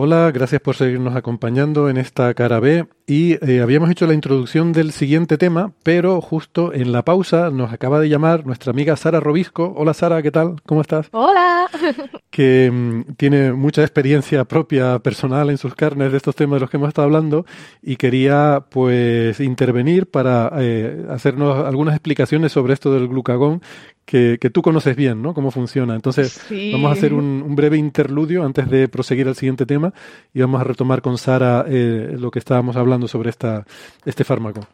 Hola, gracias por seguirnos acompañando en esta cara B. Y eh, habíamos hecho la introducción del siguiente tema, pero justo en la pausa nos acaba de llamar nuestra amiga Sara Robisco. Hola Sara, ¿qué tal? ¿Cómo estás? Hola. Que mm, tiene mucha experiencia propia, personal en sus carnes de estos temas de los que hemos estado hablando y quería pues intervenir para eh, hacernos algunas explicaciones sobre esto del glucagón que, que, tú conoces bien, ¿no? Cómo funciona. Entonces, Sí. vamos a hacer un, un breve interludio antes de proseguir al siguiente tema y vamos a retomar con Sara eh, lo que estábamos hablando sobre esta, este fármaco.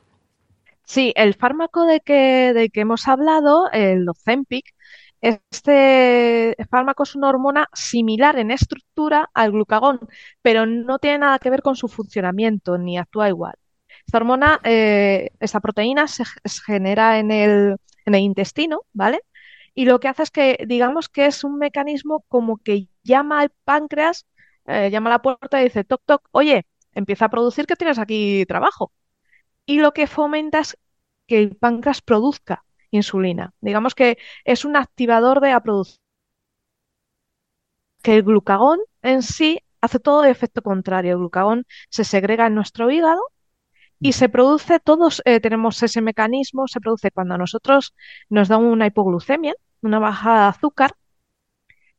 Sí, el fármaco de que, de que hemos hablado, el Ozempic, este fármaco es una hormona similar en estructura al glucagón, pero no tiene nada que ver con su funcionamiento ni actúa igual. Esta hormona, eh, esta proteína se, se genera en el, en el intestino, ¿vale? Y lo que hace es que, digamos que es un mecanismo como que llama al páncreas, eh, llama a la puerta y dice, toc, toc, oye, empieza a producir que tienes aquí trabajo. Y lo que fomenta es que el páncreas produzca insulina. Digamos que es un activador de la producción. Que el glucagón en sí hace todo el efecto contrario. El glucagón se segrega en nuestro hígado y se produce, todos eh, tenemos ese mecanismo, se produce cuando a nosotros nos da una hipoglucemia, una bajada de azúcar,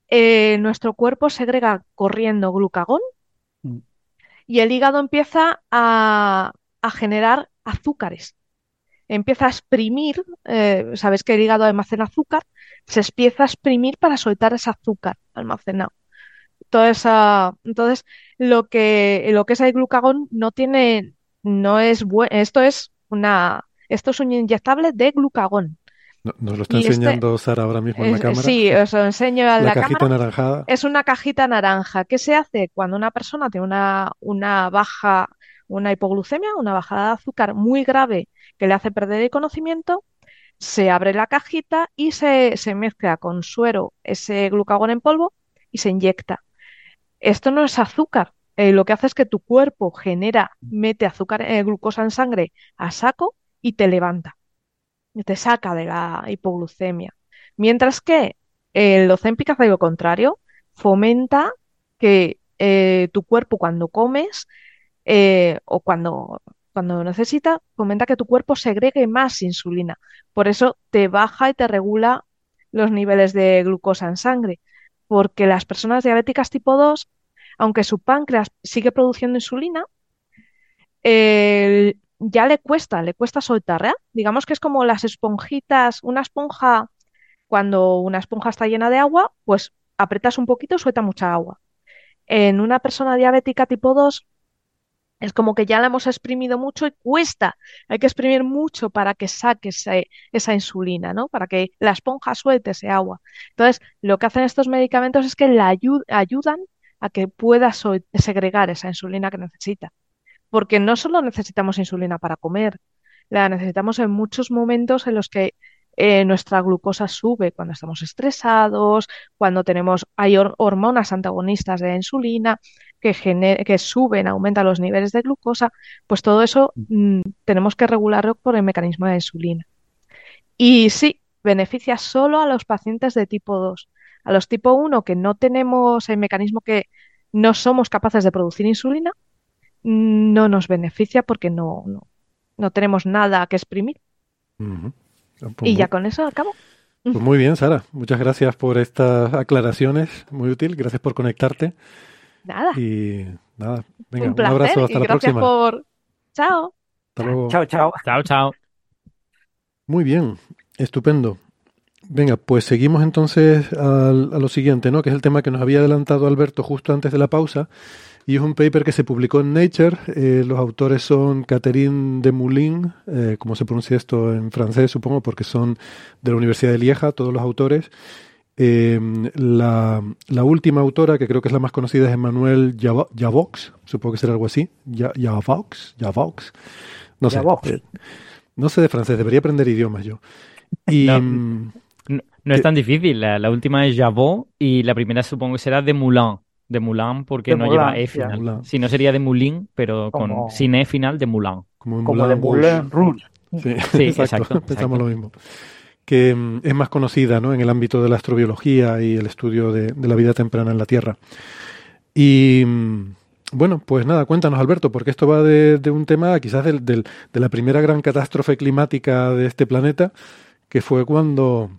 eh, nuestro cuerpo segrega corriendo glucagón Mm. y el hígado empieza a, a generar azúcares. Empieza a exprimir, eh, sabes que el hígado almacena azúcar, se empieza a exprimir para soltar ese azúcar almacenado. Toda esa, entonces, lo que, lo que es el glucagón no tiene, no es bueno, esto es una, esto es un inyectable de glucagón. No- Nos lo está este- enseñando Sara ahora mismo en la cámara. sí, os lo enseño a la la cajita cámara. anaranjada. Es una cajita naranja. ¿Qué se hace cuando una persona tiene una, una baja, una hipoglucemia, una bajada de azúcar muy grave que le hace perder el conocimiento? Se abre la cajita y se, se mezcla con suero ese glucagón en polvo y se inyecta. Esto no es azúcar. Eh, lo que hace es que tu cuerpo genera, mete azúcar, eh, glucosa en sangre a saco y te levanta. Y te saca de la hipoglucemia. Mientras que el Ozempic hace lo contrario, fomenta que eh, tu cuerpo cuando comes eh, o cuando, cuando necesita, fomenta que tu cuerpo segregue más insulina. Por eso te baja y te regula los niveles de glucosa en sangre. Porque las personas diabéticas tipo 2, aunque su páncreas sigue produciendo insulina, ya le cuesta, le cuesta soltar, ¿eh? Digamos que es como las esponjitas, una esponja, cuando una esponja está llena de agua, pues apretas un poquito y suelta mucha agua. En una persona diabética tipo 2, es como que ya la hemos exprimido mucho y cuesta. Hay que exprimir mucho para que saque esa insulina, ¿no? Para que la esponja suelte ese agua. Entonces, lo que hacen estos medicamentos es que la ayu- ayudan a que pueda segregar esa insulina que necesita. Porque no solo necesitamos insulina para comer, la necesitamos en muchos momentos en los que eh, nuestra glucosa sube, cuando estamos estresados, cuando tenemos, hay hor- hormonas antagonistas de la insulina que, que suben, aumentan los niveles de glucosa, pues todo eso mm, tenemos que regularlo por el mecanismo de insulina. Y sí, beneficia solo a los pacientes de tipo 2. A los tipo 1 que no tenemos el mecanismo que no somos capaces de producir insulina, no nos beneficia porque no, no, no tenemos nada que exprimir. Ujú. Pues Y muy- ya con eso acabo. Pues muy bien, Sara. Muchas gracias por estas aclaraciones. Muy útil. Gracias por conectarte. Nada, Y nada, venga, un un, placer abrazo. y la gracias próxima. por... Chao. Hasta luego. Chao, chao. Chao, chao. Muy bien, estupendo. Venga, pues seguimos entonces al- a, lo siguiente, ¿no? Que es el tema que nos había adelantado Alberto justo antes de la pausa. Y es un paper que se publicó en Nature. Eh, los autores son Catherine de Moulin, eh, como se pronuncia esto en francés, supongo, porque son de la Universidad de Lieja, todos los autores. Eh, la, la, última autora, que creo que es la más conocida, es Emmanuel Javox, supongo que será algo así. Javox, Javox. No sé. no sé de francés, debería aprender idiomas yo. Y, mm, no, es tan difícil. La, última es Javot y la primera supongo que será de Moulin de Moulin porque no lleva E final. Si no sería de Moulin, pero con sin E final de Moulin. Como, de Moulin Rouge. Sí, exacto, Pensamos lo mismo. Que mm, es más conocida ¿no? en el ámbito de la astrobiología y el estudio de, la vida temprana en la Tierra. Y mm, bueno, pues nada, cuéntanos, Alberto, porque esto va de, un tema quizás del, de la primera gran catástrofe climática de este planeta, que fue cuando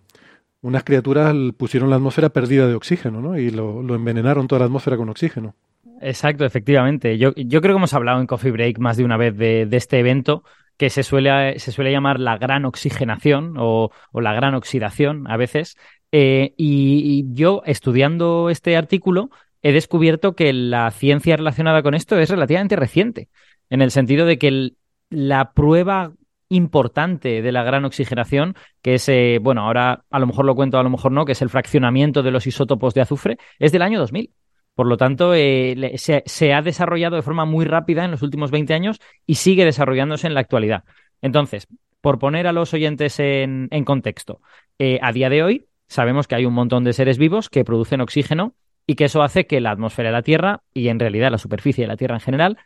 unas criaturas pusieron la atmósfera perdida de oxígeno, ¿no? Y lo, envenenaron toda la atmósfera con oxígeno. Exacto, efectivamente. Yo, creo que hemos hablado en Coffee Break más de una vez de, este evento que se suele, se suele llamar la gran oxigenación o, la gran oxidación a veces. Eh, y, yo, estudiando este artículo, he descubierto que la ciencia relacionada con esto es relativamente reciente, en el sentido de que la prueba importante de la gran oxigenación, que es, eh, bueno, ahora a lo mejor lo cuento, a lo mejor no, que es el fraccionamiento de los isótopos de azufre, es del año 2000. Por lo tanto, eh, se, ha desarrollado de forma muy rápida en los últimos 20 años y sigue desarrollándose en la actualidad. Entonces, por poner a los oyentes en, contexto, eh, a día de hoy sabemos que hay un montón de seres vivos que producen oxígeno y que eso hace que la atmósfera de la Tierra y en realidad la superficie de la Tierra en general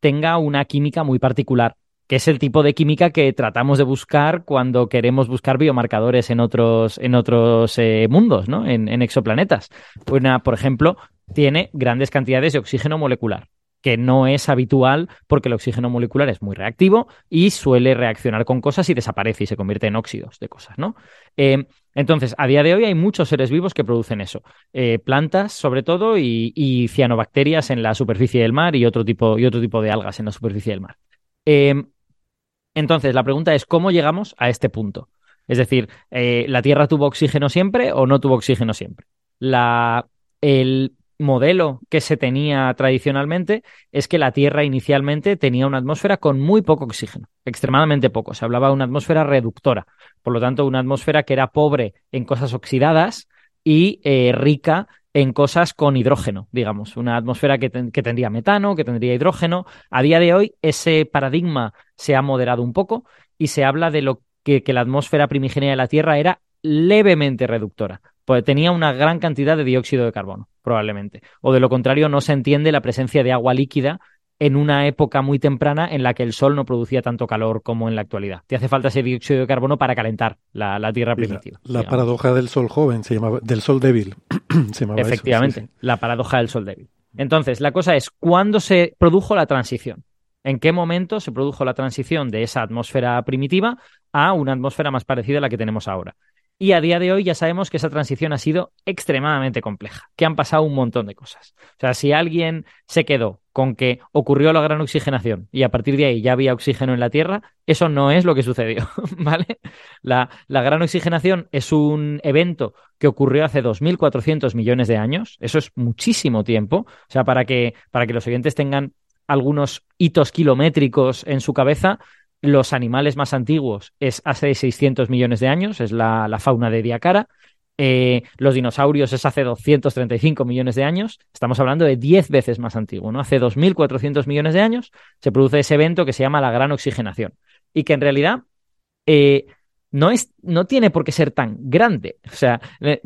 tenga una química muy particular es el tipo de química que tratamos de buscar cuando queremos buscar biomarcadores en otros, en otros eh, mundos, ¿no? En, exoplanetas. Una, por ejemplo, tiene grandes cantidades de oxígeno molecular que no es habitual porque el oxígeno molecular es muy reactivo y suele reaccionar con cosas y desaparece y se convierte en óxidos de cosas, ¿no? Eh, entonces, a día de hoy hay muchos seres vivos que producen eso. Eh, plantas, sobre todo, y, cianobacterias en la superficie del mar y otro tipo, y otro tipo de algas en la superficie del mar. Entonces, la pregunta es, ¿cómo llegamos a este punto? Es decir, eh, ¿la Tierra tuvo oxígeno siempre o no tuvo oxígeno siempre? La, el modelo que se tenía tradicionalmente es que la Tierra inicialmente tenía una atmósfera con muy poco oxígeno, extremadamente poco. Se hablaba de una atmósfera reductora, por lo tanto, una atmósfera que era pobre en cosas oxidadas y eh, rica en cosas con hidrógeno, digamos, una atmósfera que, tendría metano, que tendría hidrógeno. A día de hoy ese paradigma se ha moderado un poco y se habla de lo que, la atmósfera primigenia de la Tierra era levemente reductora, pues tenía una gran cantidad de dióxido de carbono, probablemente. O de lo contrario, no se entiende la presencia de agua líquida en una época muy temprana en la que el Sol no producía tanto calor como en la actualidad. Te hace falta ese dióxido de carbono para calentar la, Tierra primitiva. La, paradoja del Sol joven se llamaba, del Sol débil. se llamaba Efectivamente, la paradoja del Sol débil. Entonces, la cosa es, ¿cuándo se produjo la transición? ¿En qué momento se produjo la transición de esa atmósfera primitiva a una atmósfera más parecida a la que tenemos ahora? Y a día de hoy ya sabemos que esa transición ha sido extremadamente compleja, que han pasado un montón de cosas. O sea, si alguien se quedó con que ocurrió la gran oxigenación y a partir de ahí ya había oxígeno en la Tierra, eso no es lo que sucedió, ¿vale? La, la gran oxigenación es un evento que ocurrió hace 2.400 millones de años, eso es muchísimo tiempo, o sea, para que, para que los oyentes tengan algunos hitos kilométricos en su cabeza, los animales más antiguos es hace 600 millones de años, es la, fauna de Diacara. Eh, los dinosaurios es hace 235 millones de años. Estamos hablando de 10 veces más antiguo, ¿no? Hace 2.400 millones de años se produce ese evento que se llama la gran oxigenación y que en realidad eh, no, es, no tiene por qué ser tan grande. O sea,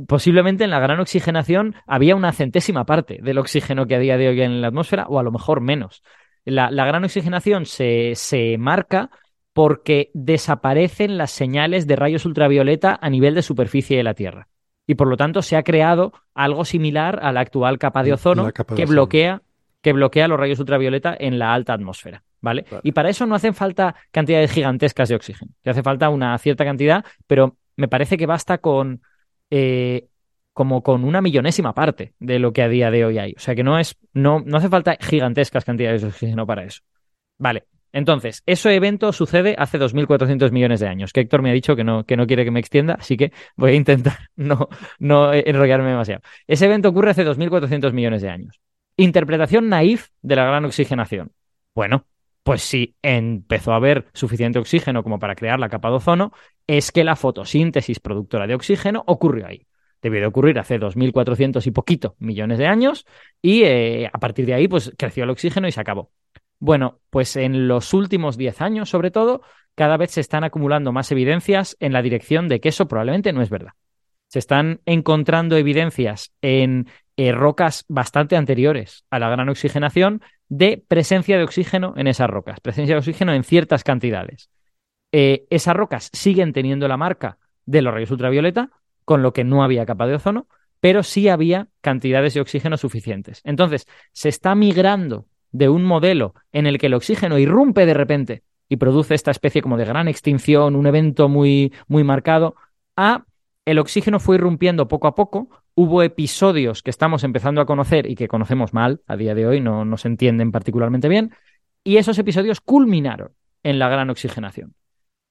posiblemente en la gran oxigenación había una centésima parte del oxígeno que a día de hoy en la atmósfera o a lo mejor menos. La, la gran oxigenación se, se marca porque desaparecen las señales de rayos ultravioleta a nivel de superficie de la Tierra. Y por lo tanto se ha creado algo similar a la actual capa de ozono que bloquea que bloquea los rayos ultravioleta en la alta atmósfera, ¿vale? Y para eso no hacen falta cantidades gigantescas de oxígeno. Le hace falta una cierta cantidad, pero me parece que basta con eh, como con una millonésima parte de lo que a día de hoy hay. O sea que no es, no, no hace falta gigantescas cantidades de oxígeno para eso. Vale. Entonces, ese evento sucede hace 2.400 millones de años, que Héctor me ha dicho que no, que no quiere que me extienda, así que voy a intentar no, no enrollarme demasiado. Ese evento ocurre hace 2.400 millones de años. Interpretación naif de la gran oxigenación. Bueno, pues si empezó a haber suficiente oxígeno como para crear la capa de ozono, es que la fotosíntesis productora de oxígeno ocurrió ahí. Debió de ocurrir hace 2.400 y poquito millones de años y eh, a partir de ahí pues creció el oxígeno y se acabó. Bueno, pues en los últimos 10 años, sobre todo, cada vez se están acumulando más evidencias en la dirección de que eso probablemente no es verdad. Se están encontrando evidencias en eh, rocas bastante anteriores a la gran oxigenación de presencia de oxígeno en esas rocas, presencia de oxígeno en ciertas cantidades. Eh, esas rocas siguen teniendo la marca de los rayos ultravioleta, con lo que no había capa de ozono, pero sí había cantidades de oxígeno suficientes. Entonces, se está migrando de un modelo en el que el oxígeno irrumpe de repente y produce esta especie como de gran extinción, un evento muy, muy marcado, a el oxígeno fue irrumpiendo poco a poco, hubo episodios que estamos empezando a conocer y que conocemos mal a día de hoy, no, no se entienden particularmente bien, y esos episodios culminaron en la gran oxigenación.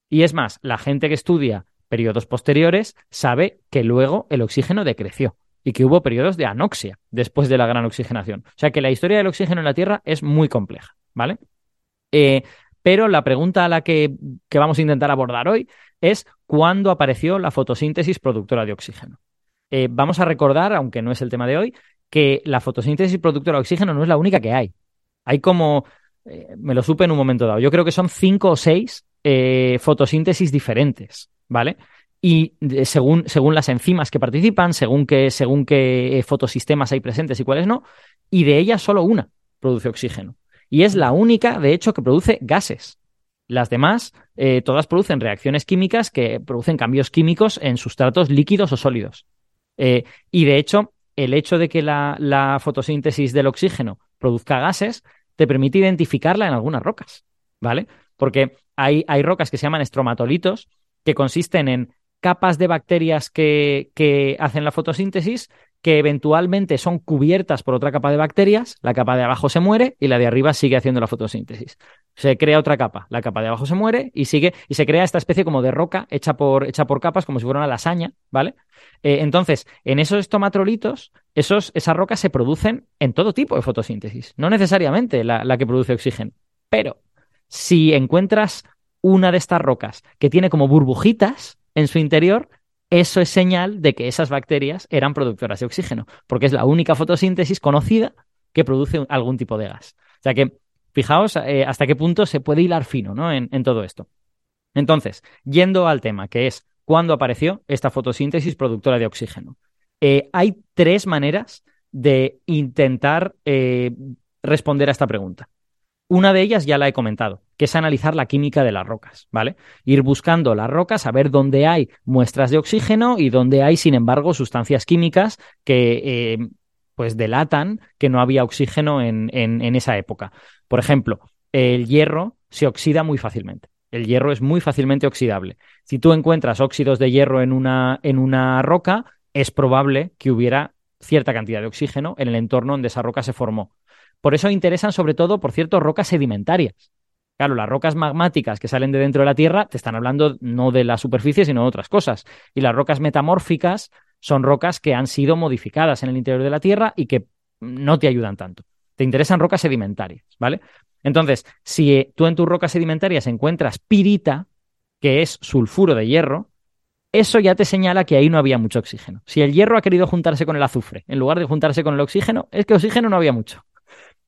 Y es más, la gente que estudia periodos posteriores sabe que luego el oxígeno decreció y que hubo periodos de anoxia después de la gran oxigenación. O sea que la historia del oxígeno en la Tierra es muy compleja, ¿vale? Eh, pero la pregunta a la que, vamos a intentar abordar hoy es cuándo apareció la fotosíntesis productora de oxígeno. Eh, vamos a recordar, aunque no es el tema de hoy, que la fotosíntesis productora de oxígeno no es la única que hay. Hay como, eh, me lo supe en un momento dado, yo creo que son cinco o seis fotosíntesis diferentes, ¿vale? Y según, según las enzimas que participan, según qué, según qué fotosistemas hay presentes y cuáles no, y de ellas solo una produce oxígeno y es la única, de hecho, que produce gases. Las demás, eh, todas producen reacciones químicas que producen cambios químicos en sustratos líquidos o sólidos. Eh, y de hecho, el hecho de que la, fotosíntesis del oxígeno produzca gases te permite identificarla en algunas rocas, ¿vale? Porque hay, hay rocas que se llaman estromatolitos, que consisten en capas de bacterias que, que, hacen la fotosíntesis que eventualmente son cubiertas por otra capa de bacterias, la capa de abajo se muere y la de arriba sigue haciendo la fotosíntesis. Se crea otra capa, la capa de abajo se muere y sigue, y se crea esta especie como de roca hecha por, hecha por capas, como si fuera una lasaña, ¿vale? Eh, entonces, en esos estomatrolitos, esos, esas rocas se producen en todo tipo de fotosíntesis, no necesariamente la, la que produce oxígeno. Pero si encuentras una de estas rocas que tiene como burbujitas en su interior, eso es señal de que esas bacterias eran productoras de oxígeno, porque es la única fotosíntesis conocida que produce algún tipo de gas. O sea que, fijaos eh, hasta qué punto se puede hilar fino ¿no? en, todo esto. Entonces, yendo al tema, que es cuándo apareció esta fotosíntesis productora de oxígeno. Eh, hay tres maneras de intentar eh, responder a esta pregunta. Una de ellas ya la he comentado, que es analizar la química de las rocas, ¿vale? Ir buscando las rocas, a ver dónde hay muestras de oxígeno y dónde hay, sin embargo, sustancias químicas que eh, pues delatan que no había oxígeno en, en, esa época. Por ejemplo, el hierro se oxida muy fácilmente. El hierro es muy fácilmente oxidable. Si tú encuentras óxidos de hierro en una, en una roca, es probable que hubiera cierta cantidad de oxígeno en el entorno donde esa roca se formó. Por eso interesan sobre todo, por cierto, rocas sedimentarias. Claro, las rocas magmáticas que salen de dentro de la Tierra te están hablando no de la superficie, sino de otras cosas. Y las rocas metamórficas son rocas que han sido modificadas en el interior de la Tierra y que no te ayudan tanto. Te interesan rocas sedimentarias, ¿vale? Entonces, si eh, tú en tus rocas sedimentarias encuentras pirita, que es sulfuro de hierro, eso ya te señala que ahí no había mucho oxígeno. Si el hierro ha querido juntarse con el azufre en lugar de juntarse con el oxígeno, es que oxígeno no había mucho.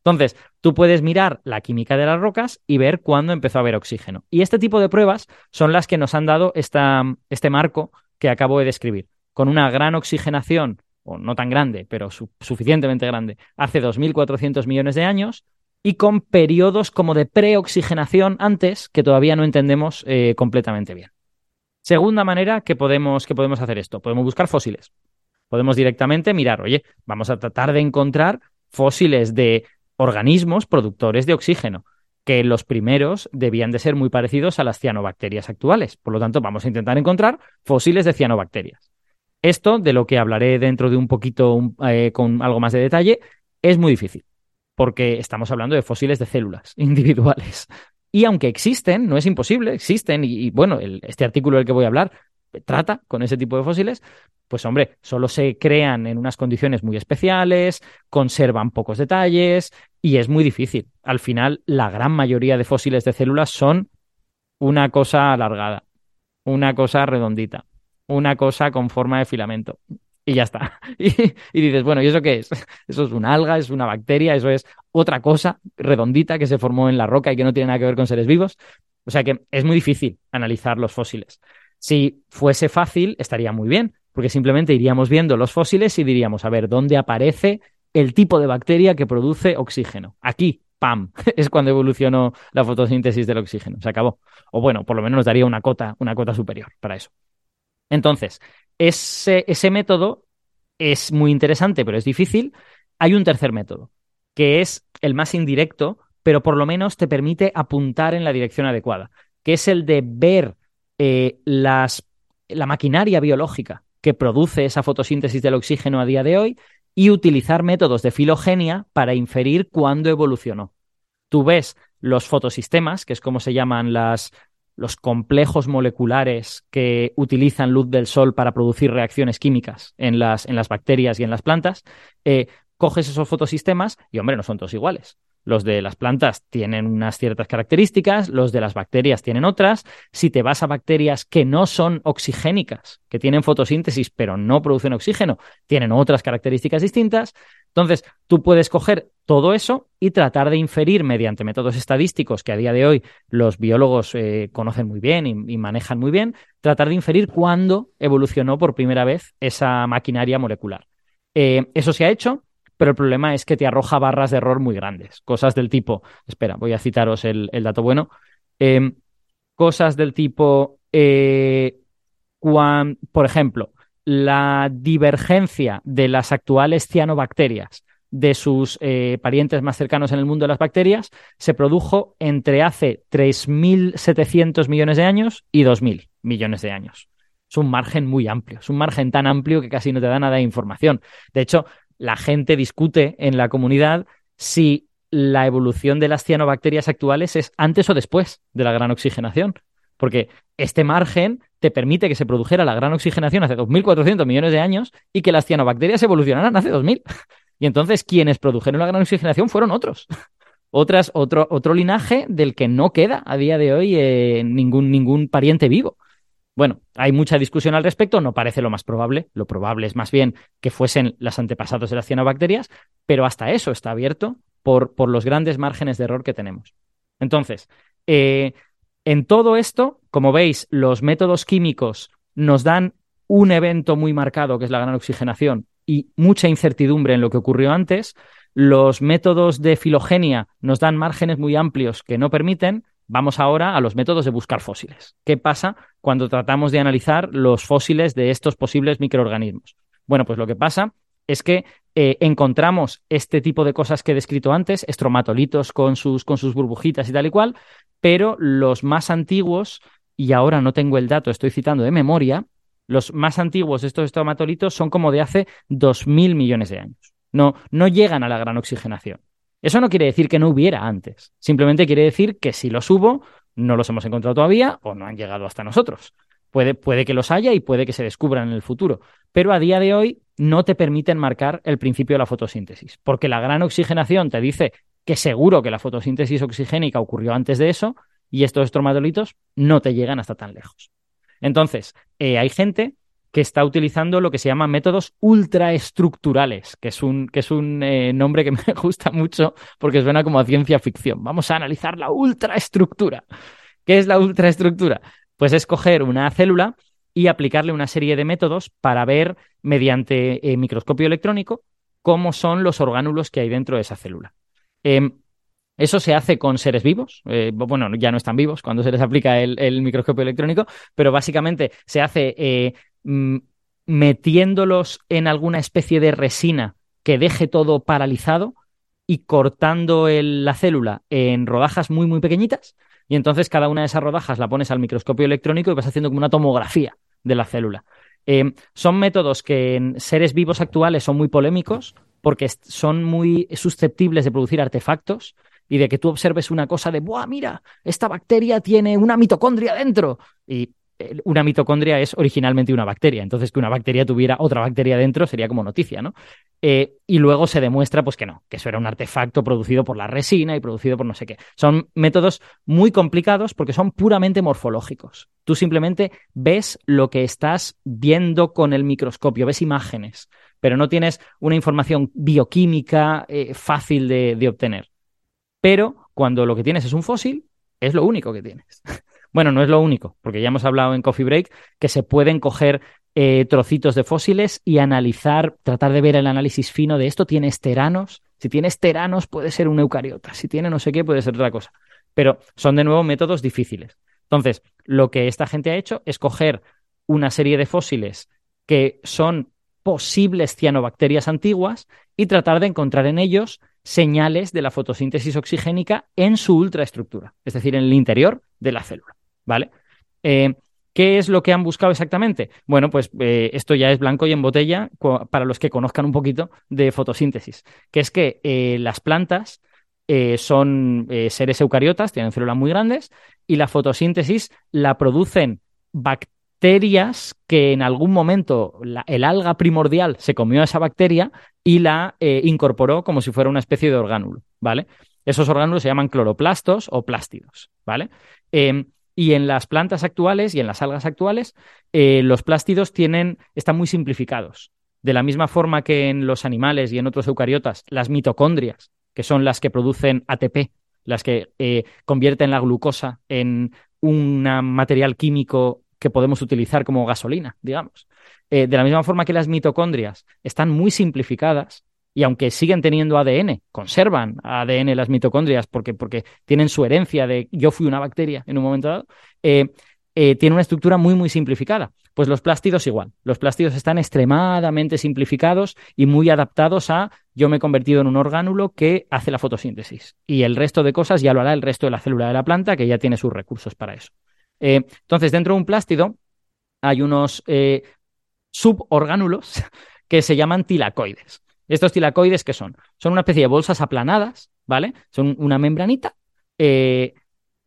Entonces, tú puedes mirar la química de las rocas y ver cuándo empezó a haber oxígeno. Y este tipo de pruebas son las que nos han dado esta, este marco que acabo de describir, con una gran oxigenación, o no tan grande, pero suficientemente grande, hace 2.400 millones de años, y con periodos como de preoxigenación antes que todavía no entendemos eh, completamente bien. Segunda manera que podemos, que podemos hacer esto, podemos buscar fósiles. Podemos directamente mirar, oye, vamos a tratar de encontrar fósiles de organismos productores de oxígeno, que los primeros debían de ser muy parecidos a las cianobacterias actuales. Por lo tanto, vamos a intentar encontrar fósiles de cianobacterias. Esto, de lo que hablaré dentro de un poquito eh, con algo más de detalle, es muy difícil, porque estamos hablando de fósiles de células individuales. Y aunque existen, no es imposible, existen, y, bueno, este artículo del que voy a hablar trata con ese tipo de fósiles, pues hombre, solo se crean en unas condiciones muy especiales, conservan pocos detalles y es muy difícil. Al final, la gran mayoría de fósiles de células son una cosa alargada, una cosa redondita, una cosa con forma de filamento. Y ya está. Y, dices, bueno, ¿y eso qué es? Eso es una alga, es una bacteria, eso es otra cosa redondita que se formó en la roca y que no tiene nada que ver con seres vivos. O sea que es muy difícil analizar los fósiles. Si fuese fácil, estaría muy bien, porque simplemente iríamos viendo los fósiles y diríamos, a ver, ¿dónde aparece el tipo de bacteria que produce oxígeno? Aquí, ¡pam! Es cuando evolucionó la fotosíntesis del oxígeno. Se acabó. O bueno, por lo menos nos daría una cota, una cota superior para eso. Entonces, ese, ese método es muy interesante, pero es difícil. Hay un tercer método, que es el más indirecto, pero por lo menos te permite apuntar en la dirección adecuada, que es el de ver eh, las, la maquinaria biológica que produce esa fotosíntesis del oxígeno a día de hoy y utilizar métodos de filogenia para inferir cuándo evolucionó. Tú ves los fotosistemas, que es como se llaman los complejos moleculares que utilizan luz del sol para producir reacciones químicas en las, en las bacterias y en las plantas, eh, coges esos fotosistemas y, hombre, no son todos iguales. Los de las plantas tienen unas ciertas características, los de las bacterias tienen otras. Si te vas a bacterias que no son oxigénicas, que tienen fotosíntesis pero no producen oxígeno, tienen otras características distintas. Entonces, tú puedes coger todo eso y tratar de inferir mediante métodos estadísticos que a día de hoy los biólogos eh, conocen muy bien y, manejan muy bien, tratar de inferir cuándo evolucionó por primera vez esa maquinaria molecular. Eh, eso se ha hecho, pero el problema es que te arroja barras de error muy grandes. Cosas del tipo, espera, voy a citaros el, dato bueno. Em, cosas del tipo, eh, por ejemplo, la divergencia de las actuales cianobacterias de sus eh, parientes más cercanos en el mundo de las bacterias se produjo entre hace 3.700 millones de años y 2.000 millones de años. Es un margen muy amplio, es un margen tan amplio que casi no te da nada de información. De hecho, la gente discute en la comunidad si la evolución de las cianobacterias actuales es antes o después de la gran oxigenación. Porque este margen te permite que se produjera la gran oxigenación hace 2.400 millones de años y que las cianobacterias evolucionaran hace 2.000. Y entonces quienes produjeron la gran oxigenación fueron otros. Otras, otro, otro linaje del que no queda a día de hoy eh, ningún, ningún pariente vivo. Bueno, hay mucha discusión al respecto, no parece lo más probable, lo probable es más bien que fuesen las antepasados de las cianobacterias, pero hasta eso está abierto por, los grandes márgenes de error que tenemos. Entonces, eh, en todo esto, como veis, los métodos químicos nos dan un evento muy marcado, que es la gran oxigenación, y mucha incertidumbre en lo que ocurrió antes. Los métodos de filogenia nos dan márgenes muy amplios que no permiten, Vamos ahora a los métodos de buscar fósiles. ¿Qué pasa cuando tratamos de analizar los fósiles de estos posibles microorganismos? Bueno, pues lo que pasa es que eh, encontramos este tipo de cosas que he descrito antes, estromatolitos con sus, con sus burbujitas y tal y cual, pero los más antiguos, y ahora no tengo el dato, estoy citando de memoria, los más antiguos de estos estromatolitos son como de hace 2.000 millones de años. No, no llegan a la gran oxigenación. Eso no quiere decir que no hubiera antes, simplemente quiere decir que si los hubo, no los hemos encontrado todavía o no han llegado hasta nosotros. Puede, que los haya y puede que se descubran en el futuro, pero a día de hoy no te permiten marcar el principio de la fotosíntesis, porque la gran oxigenación te dice que seguro que la fotosíntesis oxigénica ocurrió antes de eso y estos estromatolitos no te llegan hasta tan lejos. Entonces, eh, hay gente que está utilizando lo que se llama métodos ultraestructurales, que es un, que es un eh, nombre que me gusta mucho porque suena como a ciencia ficción. Vamos a analizar la ultraestructura. ¿Qué es la ultraestructura? Pues es coger una célula y aplicarle una serie de métodos para ver mediante eh, microscopio electrónico cómo son los orgánulos que hay dentro de esa célula. Em, eso se hace con seres vivos. Eh, bueno, ya no están vivos cuando se les aplica el, microscopio electrónico, pero básicamente se hace metiéndolos en alguna especie de resina que deje todo paralizado y cortando la célula en rodajas muy, muy pequeñitas. Y entonces cada una de esas rodajas la pones al microscopio electrónico y vas haciendo como una tomografía de la célula. Eh, son métodos que en seres vivos actuales son muy polémicos porque son muy susceptibles de producir artefactos y de que tú observes una cosa de, ¡buah, mira! Esta bacteria tiene una mitocondria dentro. Y una mitocondria es originalmente una bacteria, entonces que una bacteria tuviera otra bacteria dentro sería como noticia, ¿no? Eh, y luego se demuestra pues que no, que eso era un artefacto producido por la resina y producido por no sé qué. Son métodos muy complicados porque son puramente morfológicos. Tú simplemente ves lo que estás viendo con el microscopio, ves imágenes, pero no tienes una información bioquímica eh, fácil de obtener. Pero cuando lo que tienes es un fósil, es lo único que tienes. Bueno, no es lo único, porque ya hemos hablado en Coffee Break que se pueden coger eh, trocitos de fósiles y analizar, tratar de ver el análisis fino de esto. ¿Tiene esteranos? Si tiene esteranos puede ser un eucariota, si tiene no sé qué puede ser otra cosa. Pero son de nuevo métodos difíciles. Entonces, lo que esta gente ha hecho es coger una serie de fósiles que son posibles cianobacterias antiguas y tratar de encontrar en ellos señales de la fotosíntesis oxigénica en su ultraestructura, es decir, en el interior de la célula. ¿Vale? Eh, ¿Qué es lo que han buscado exactamente? Bueno, pues eh, esto ya es blanco y en botella para los que conozcan un poquito de fotosíntesis, que es que eh, las plantas son seres eucariotas, tienen células muy grandes, y la fotosíntesis la producen bacterias que en algún momento el alga primordial se comió a esa bacteria y la incorporó como si fuera una especie de orgánulo, ¿vale? Esos orgánulos se llaman cloroplastos o plástidos, ¿vale? Y en las plantas actuales y en las algas actuales, eh, los plástidos tienen, están muy simplificados. De la misma forma que en los animales y en otros eucariotas, las mitocondrias, que son las que producen ATP, las que eh, convierten la glucosa en un material químico que podemos utilizar como gasolina, digamos. Eh, de la misma forma que las mitocondrias están muy simplificadas, y aunque siguen teniendo ADN, conservan ADN las mitocondrias porque, tienen su herencia de yo fui una bacteria en un momento dado, eh, eh, tiene una estructura muy, muy simplificada. Pues los plástidos igual. Los plástidos están extremadamente simplificados y muy adaptados a yo me he convertido en un orgánulo que hace la fotosíntesis. Y el resto de cosas ya lo hará el resto de la célula de la planta que ya tiene sus recursos para eso. Eh, entonces, dentro de un plástido hay unos suborgánulos que se llaman tilacoides. ¿Estos tilacoides qué son? Son una especie de bolsas aplanadas, ¿vale? Son una membranita eh,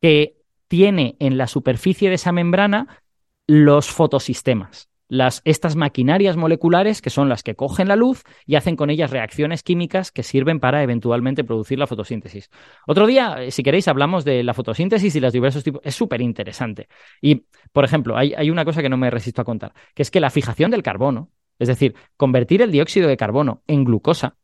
que tiene en la superficie de esa membrana los fotosistemas. Las, estas maquinarias moleculares que son las que cogen la luz y hacen con ellas reacciones químicas que sirven para eventualmente producir la fotosíntesis. Otro día, eh, si queréis, hablamos de la fotosíntesis y los diversos tipos. Es súper interesante. Y, por ejemplo, hay, hay una cosa que no me resisto a contar, que es que la fijación del carbono es decir, convertir el dióxido de carbono en glucosa,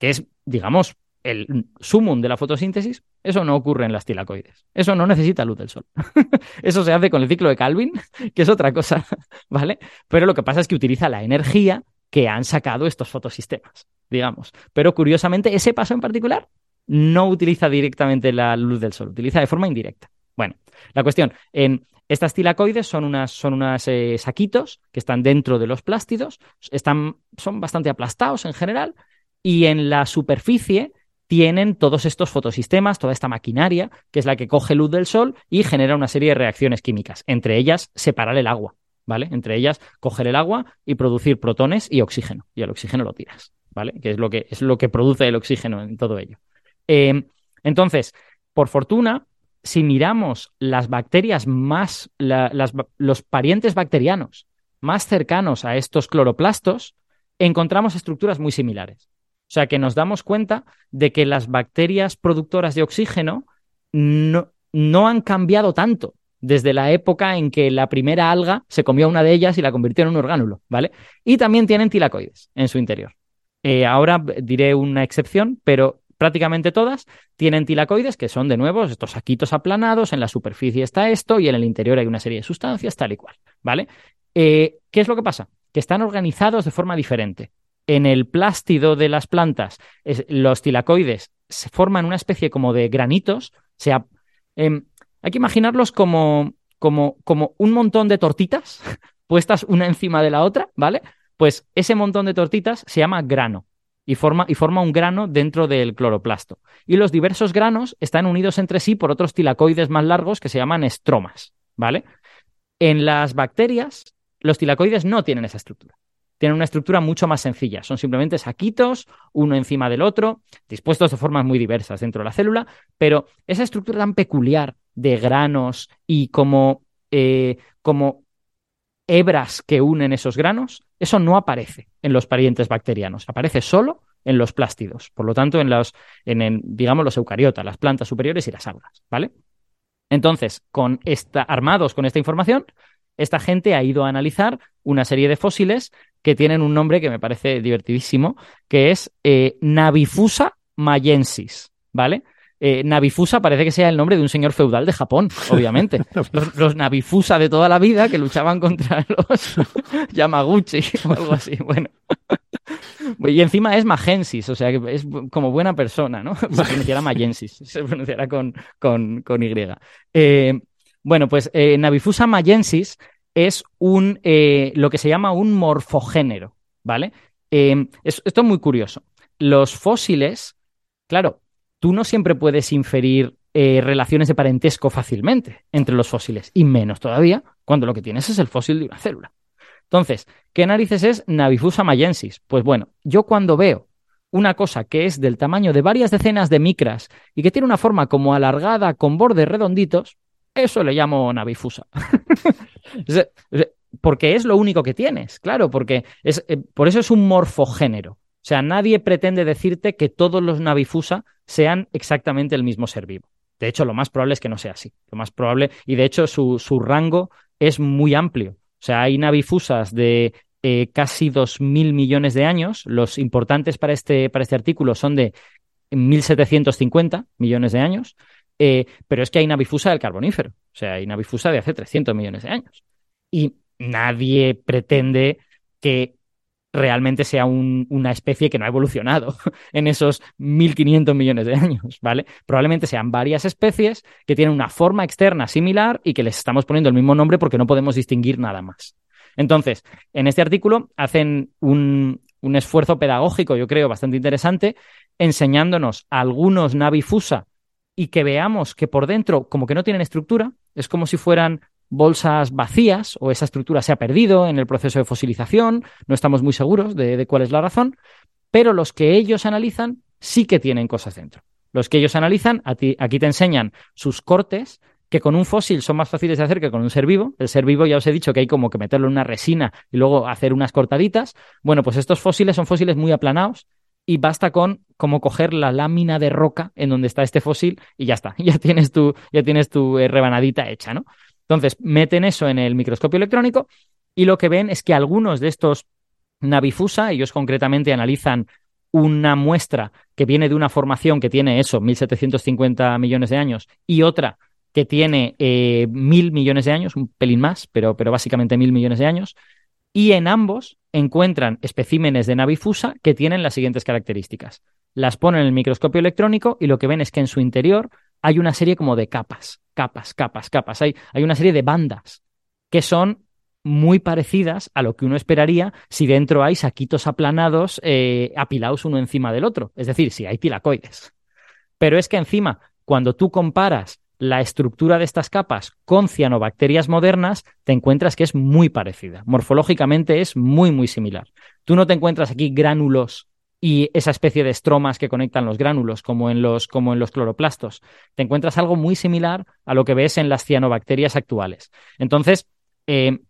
que es, digamos, el sumum de la fotosíntesis, eso no ocurre en las tilacoides. Eso no necesita luz del sol. eso se hace con el ciclo de Calvin, que es otra cosa, ¿vale? Pero lo que pasa es que utiliza la energía que han sacado estos fotosistemas, digamos. Pero curiosamente, ese paso en particular no utiliza directamente la luz del sol, utiliza de forma indirecta. Bueno, la cuestión, en estas tilacoides son unas, son unas eh, saquitos que están dentro de los plástidos, están, son bastante aplastados en general, y en la superficie tienen todos estos fotosistemas, toda esta maquinaria, que es la que coge luz del sol y genera una serie de reacciones químicas, entre ellas separar el agua, ¿vale? Entre ellas coger el agua y producir protones y oxígeno, y el oxígeno lo tiras, ¿vale? Que es lo que, es lo que produce el oxígeno en todo ello. Eh, entonces, por fortuna, si miramos las bacterias más, los parientes bacterianos más cercanos a estos cloroplastos, encontramos estructuras muy similares. O sea que nos damos cuenta de que las bacterias productoras de oxígeno no, no han cambiado tanto desde la época en que la primera alga se comió una de ellas y la convirtió en un orgánulo, ¿vale? Y también tienen tilacoides en su interior. Eh, ahora diré una excepción, pero prácticamente todas, tienen tilacoides, que son de nuevo estos saquitos aplanados, en la superficie está esto y en el interior hay una serie de sustancias, tal y cual, ¿vale? Eh, ¿Qué es lo que pasa? Que están organizados de forma diferente. En el plástido de las plantas, los tilacoides se forman una especie como de granitos, o sea, em, hay que imaginarlos como, como, como un montón de tortitas puestas una encima de la otra, ¿vale? Pues ese montón de tortitas se llama grano y forma, y forma un grano dentro del cloroplasto. Y los diversos granos están unidos entre sí por otros tilacoides más largos que se llaman estromas, ¿vale? En las bacterias, los tilacoides no tienen esa estructura. Tienen una estructura mucho más sencilla. Son simplemente saquitos, uno encima del otro, dispuestos de formas muy diversas dentro de la célula, pero esa estructura tan peculiar de granos y como, eh, como hebras que unen esos granos, eso no aparece en los parientes bacterianos, aparece solo en los plástidos, por lo tanto en los, en, digamos, los eucariotas, las plantas superiores y las algas, ¿vale? Entonces, con esta, armados con esta información, esta gente ha ido a analizar una serie de fósiles que tienen un nombre que me parece divertidísimo, que es eh, Navifusa mayensis, ¿vale? Eh, Navifusa parece que sea el nombre de un señor feudal de Japón, obviamente. los, Navifusa de toda la vida que luchaban contra los Yamaguchi o algo así. Bueno. Y encima es Magensis, o sea que es como buena persona, ¿no? Se pronunciará Mayensis, se pronunciará con, con, con Y. Eh, bueno, pues eh, Navifusa mayensis es un, eh, lo que se llama un morfogénero, ¿vale? Esto es muy curioso. Los fósiles, claro, tú no siempre puedes inferir relaciones de parentesco fácilmente entre los fósiles, y menos todavía cuando lo que tienes es el fósil de una célula. Entonces, ¿qué narices es Navifusa mayensis? Pues bueno, yo cuando veo una cosa que es del tamaño de varias decenas de micras y que tiene una forma como alargada con bordes redonditos, eso le llamo navifusa. porque es lo único que tienes, claro, porque es, eh, por eso es un morfogénero. O sea, nadie pretende decirte que todos los navifusa sean exactamente el mismo ser vivo. De hecho, lo más probable es que no sea así. Lo más probable, y de hecho su, su rango es muy amplio. O sea, hay navifusas de eh, casi 2.000 millones de años. Los importantes para este, para este artículo son de 1.750 millones de años. Eh, pero es que hay navifusa del carbonífero, o sea, hay navifusa de hace 300 millones de años. Y nadie pretende que realmente sea una especie que no ha evolucionado en esos 1.500 millones de años, ¿vale? Probablemente sean varias especies que tienen una forma externa similar y que les estamos poniendo el mismo nombre porque no podemos distinguir nada más. Entonces, en este artículo hacen un, un esfuerzo pedagógico, yo creo, bastante interesante, enseñándonos algunos navifusa y que veamos que por dentro como que no tienen estructura, es como si fueran bolsas vacías o esa estructura se ha perdido en el proceso de fosilización, no estamos muy seguros de, cuál es la razón, pero los que ellos analizan sí que tienen cosas dentro. Los que ellos analizan, aquí te enseñan sus cortes, que con un fósil son más fáciles de hacer que con un ser vivo. El ser vivo ya os he dicho que hay como que meterlo en una resina y luego hacer unas cortaditas. Bueno, pues estos fósiles son fósiles muy aplanados y basta con como coger la lámina de roca en donde está este fósil y ya está, ya tienes tu, ya tienes tu eh, rebanadita hecha, ¿no? Entonces, meten eso en el microscopio electrónico y lo que ven es que algunos de estos Navifusa, ellos concretamente analizan una muestra que viene de una formación que tiene eso, 1.750 millones de años, y otra que tiene eh, mil millones de años, un pelín más, pero, pero básicamente mil millones de años, y en ambos encuentran especímenes de navifusa que tienen las siguientes características. Las ponen en el microscopio electrónico y lo que ven es que en su interior hay una serie como de capas, capas, capas, capas. Hay, hay una serie de bandas que son muy parecidas a lo que uno esperaría si dentro hay saquitos aplanados eh, apilados uno encima del otro, es decir, si hay tilacoides. Pero es que encima, cuando tú comparas la estructura de estas capas con cianobacterias modernas, te encuentras que es muy parecida. Morfológicamente es muy, muy similar. Tú no te encuentras aquí gránulos y esa especie de estromas que conectan los gránulos, como en los, como en los cloroplastos. Te encuentras algo muy similar a lo que ves en las cianobacterias actuales. Entonces, eh,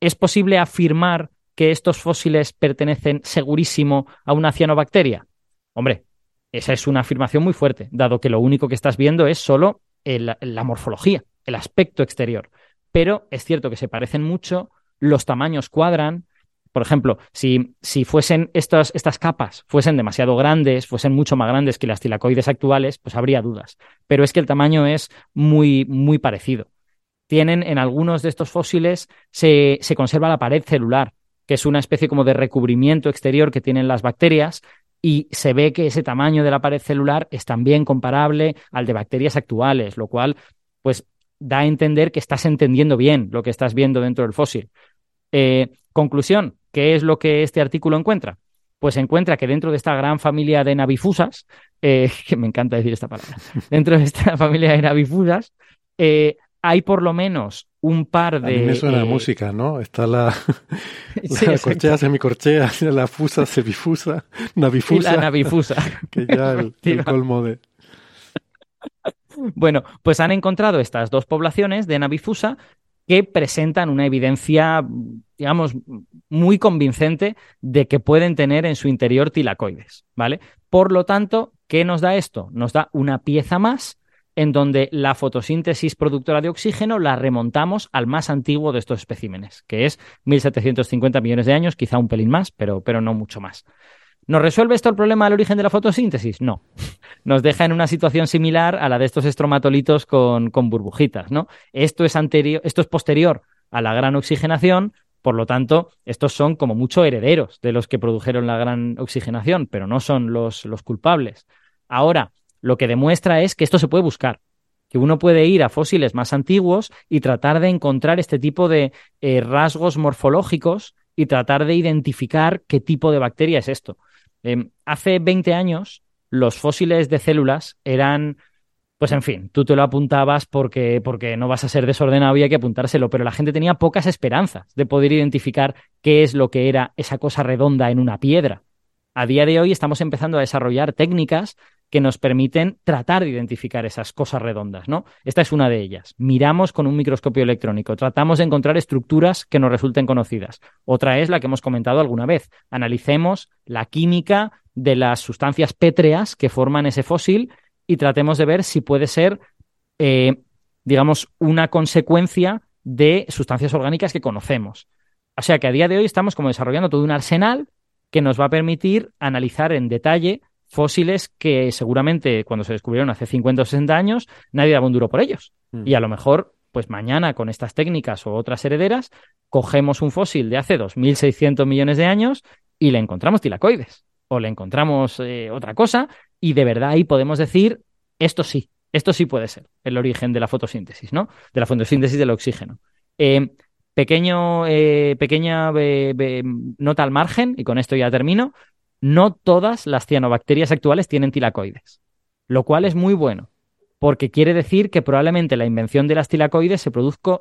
¿es posible afirmar que estos fósiles pertenecen segurísimo a una cianobacteria? Hombre, esa es una afirmación muy fuerte, dado que lo único que estás viendo es solo la morfología, el aspecto exterior. Pero es cierto que se parecen mucho, los tamaños cuadran. Por ejemplo, si, si fuesen estas, capas fuesen demasiado grandes, fuesen mucho más grandes que las tilacoides actuales, pues habría dudas. Pero es que el tamaño es muy, muy parecido. Tienen en algunos de estos fósiles, se, se conserva la pared celular, que es una especie como de recubrimiento exterior que tienen las bacterias, y se ve que ese tamaño de la pared celular es también comparable al de bacterias actuales, lo cual pues da a entender que estás entendiendo bien lo que estás viendo dentro del fósil. Eh, conclusión, ¿qué es lo que este artículo encuentra? Pues encuentra que dentro de esta gran familia de navifusas, eh, que me encanta decir esta palabra, dentro de esta familia de navifusas, eh, hay por lo menos un par de. A mí me suena eh, música, ¿no? Está la, la corchea semicorchea, la fusa semifusa, navifusa. Y la navifusa. que ya el, el colmo de. Bueno, pues han encontrado estas dos poblaciones de navifusa que presentan una evidencia, digamos, muy convincente de que pueden tener en su interior tilacoides, ¿vale? Por lo tanto, ¿qué nos da esto? Nos da una pieza más en donde la fotosíntesis productora de oxígeno la remontamos al más antiguo de estos especímenes, que es 1750 millones de años, quizá un pelín más, pero, pero no mucho más. ¿Nos resuelve esto el problema del origen de la fotosíntesis? No. Nos deja en una situación similar a la de estos estromatolitos con, con burbujitas, ¿no? Esto es, anterior, esto es posterior a la gran oxigenación, por lo tanto, estos son como mucho herederos de los que produjeron la gran oxigenación, pero no son los, los culpables. Ahora, lo que demuestra es que esto se puede buscar, que uno puede ir a fósiles más antiguos y tratar de encontrar este tipo de eh, rasgos morfológicos y tratar de identificar qué tipo de bacteria es esto. Em, hace 20 años, los fósiles de células eran, pues en fin, tú te lo apuntabas porque, porque no vas a ser desordenado, había que apuntárselo, pero la gente tenía pocas esperanzas de poder identificar qué es lo que era esa cosa redonda en una piedra. A día de hoy estamos empezando a desarrollar técnicas que nos permiten tratar de identificar esas cosas redondas, ¿no? Esta es una de ellas. Miramos con un microscopio electrónico, tratamos de encontrar estructuras que nos resulten conocidas. Otra es la que hemos comentado alguna vez. Analicemos la química de las sustancias pétreas que forman ese fósil y tratemos de ver si puede ser, eh, digamos, una consecuencia de sustancias orgánicas que conocemos. O sea que a día de hoy estamos como desarrollando todo un arsenal que nos va a permitir analizar en detalle fósiles que seguramente cuando se descubrieron hace 50 o 60 años nadie daba un duro por ellos. Mm. Y a lo mejor, pues mañana con estas técnicas o otras herederas, cogemos un fósil de hace 2.600 millones de años y le encontramos tilacoides o le encontramos eh, otra cosa y de verdad ahí podemos decir, esto sí, esto sí puede ser el origen de la fotosíntesis, ¿no? De la fotosíntesis del oxígeno. Eh, pequeño, eh, pequeña nota al margen, y con esto ya termino no todas las cianobacterias actuales tienen tilacoides, lo cual es muy bueno, porque quiere decir que probablemente la invención de las tilacoides se,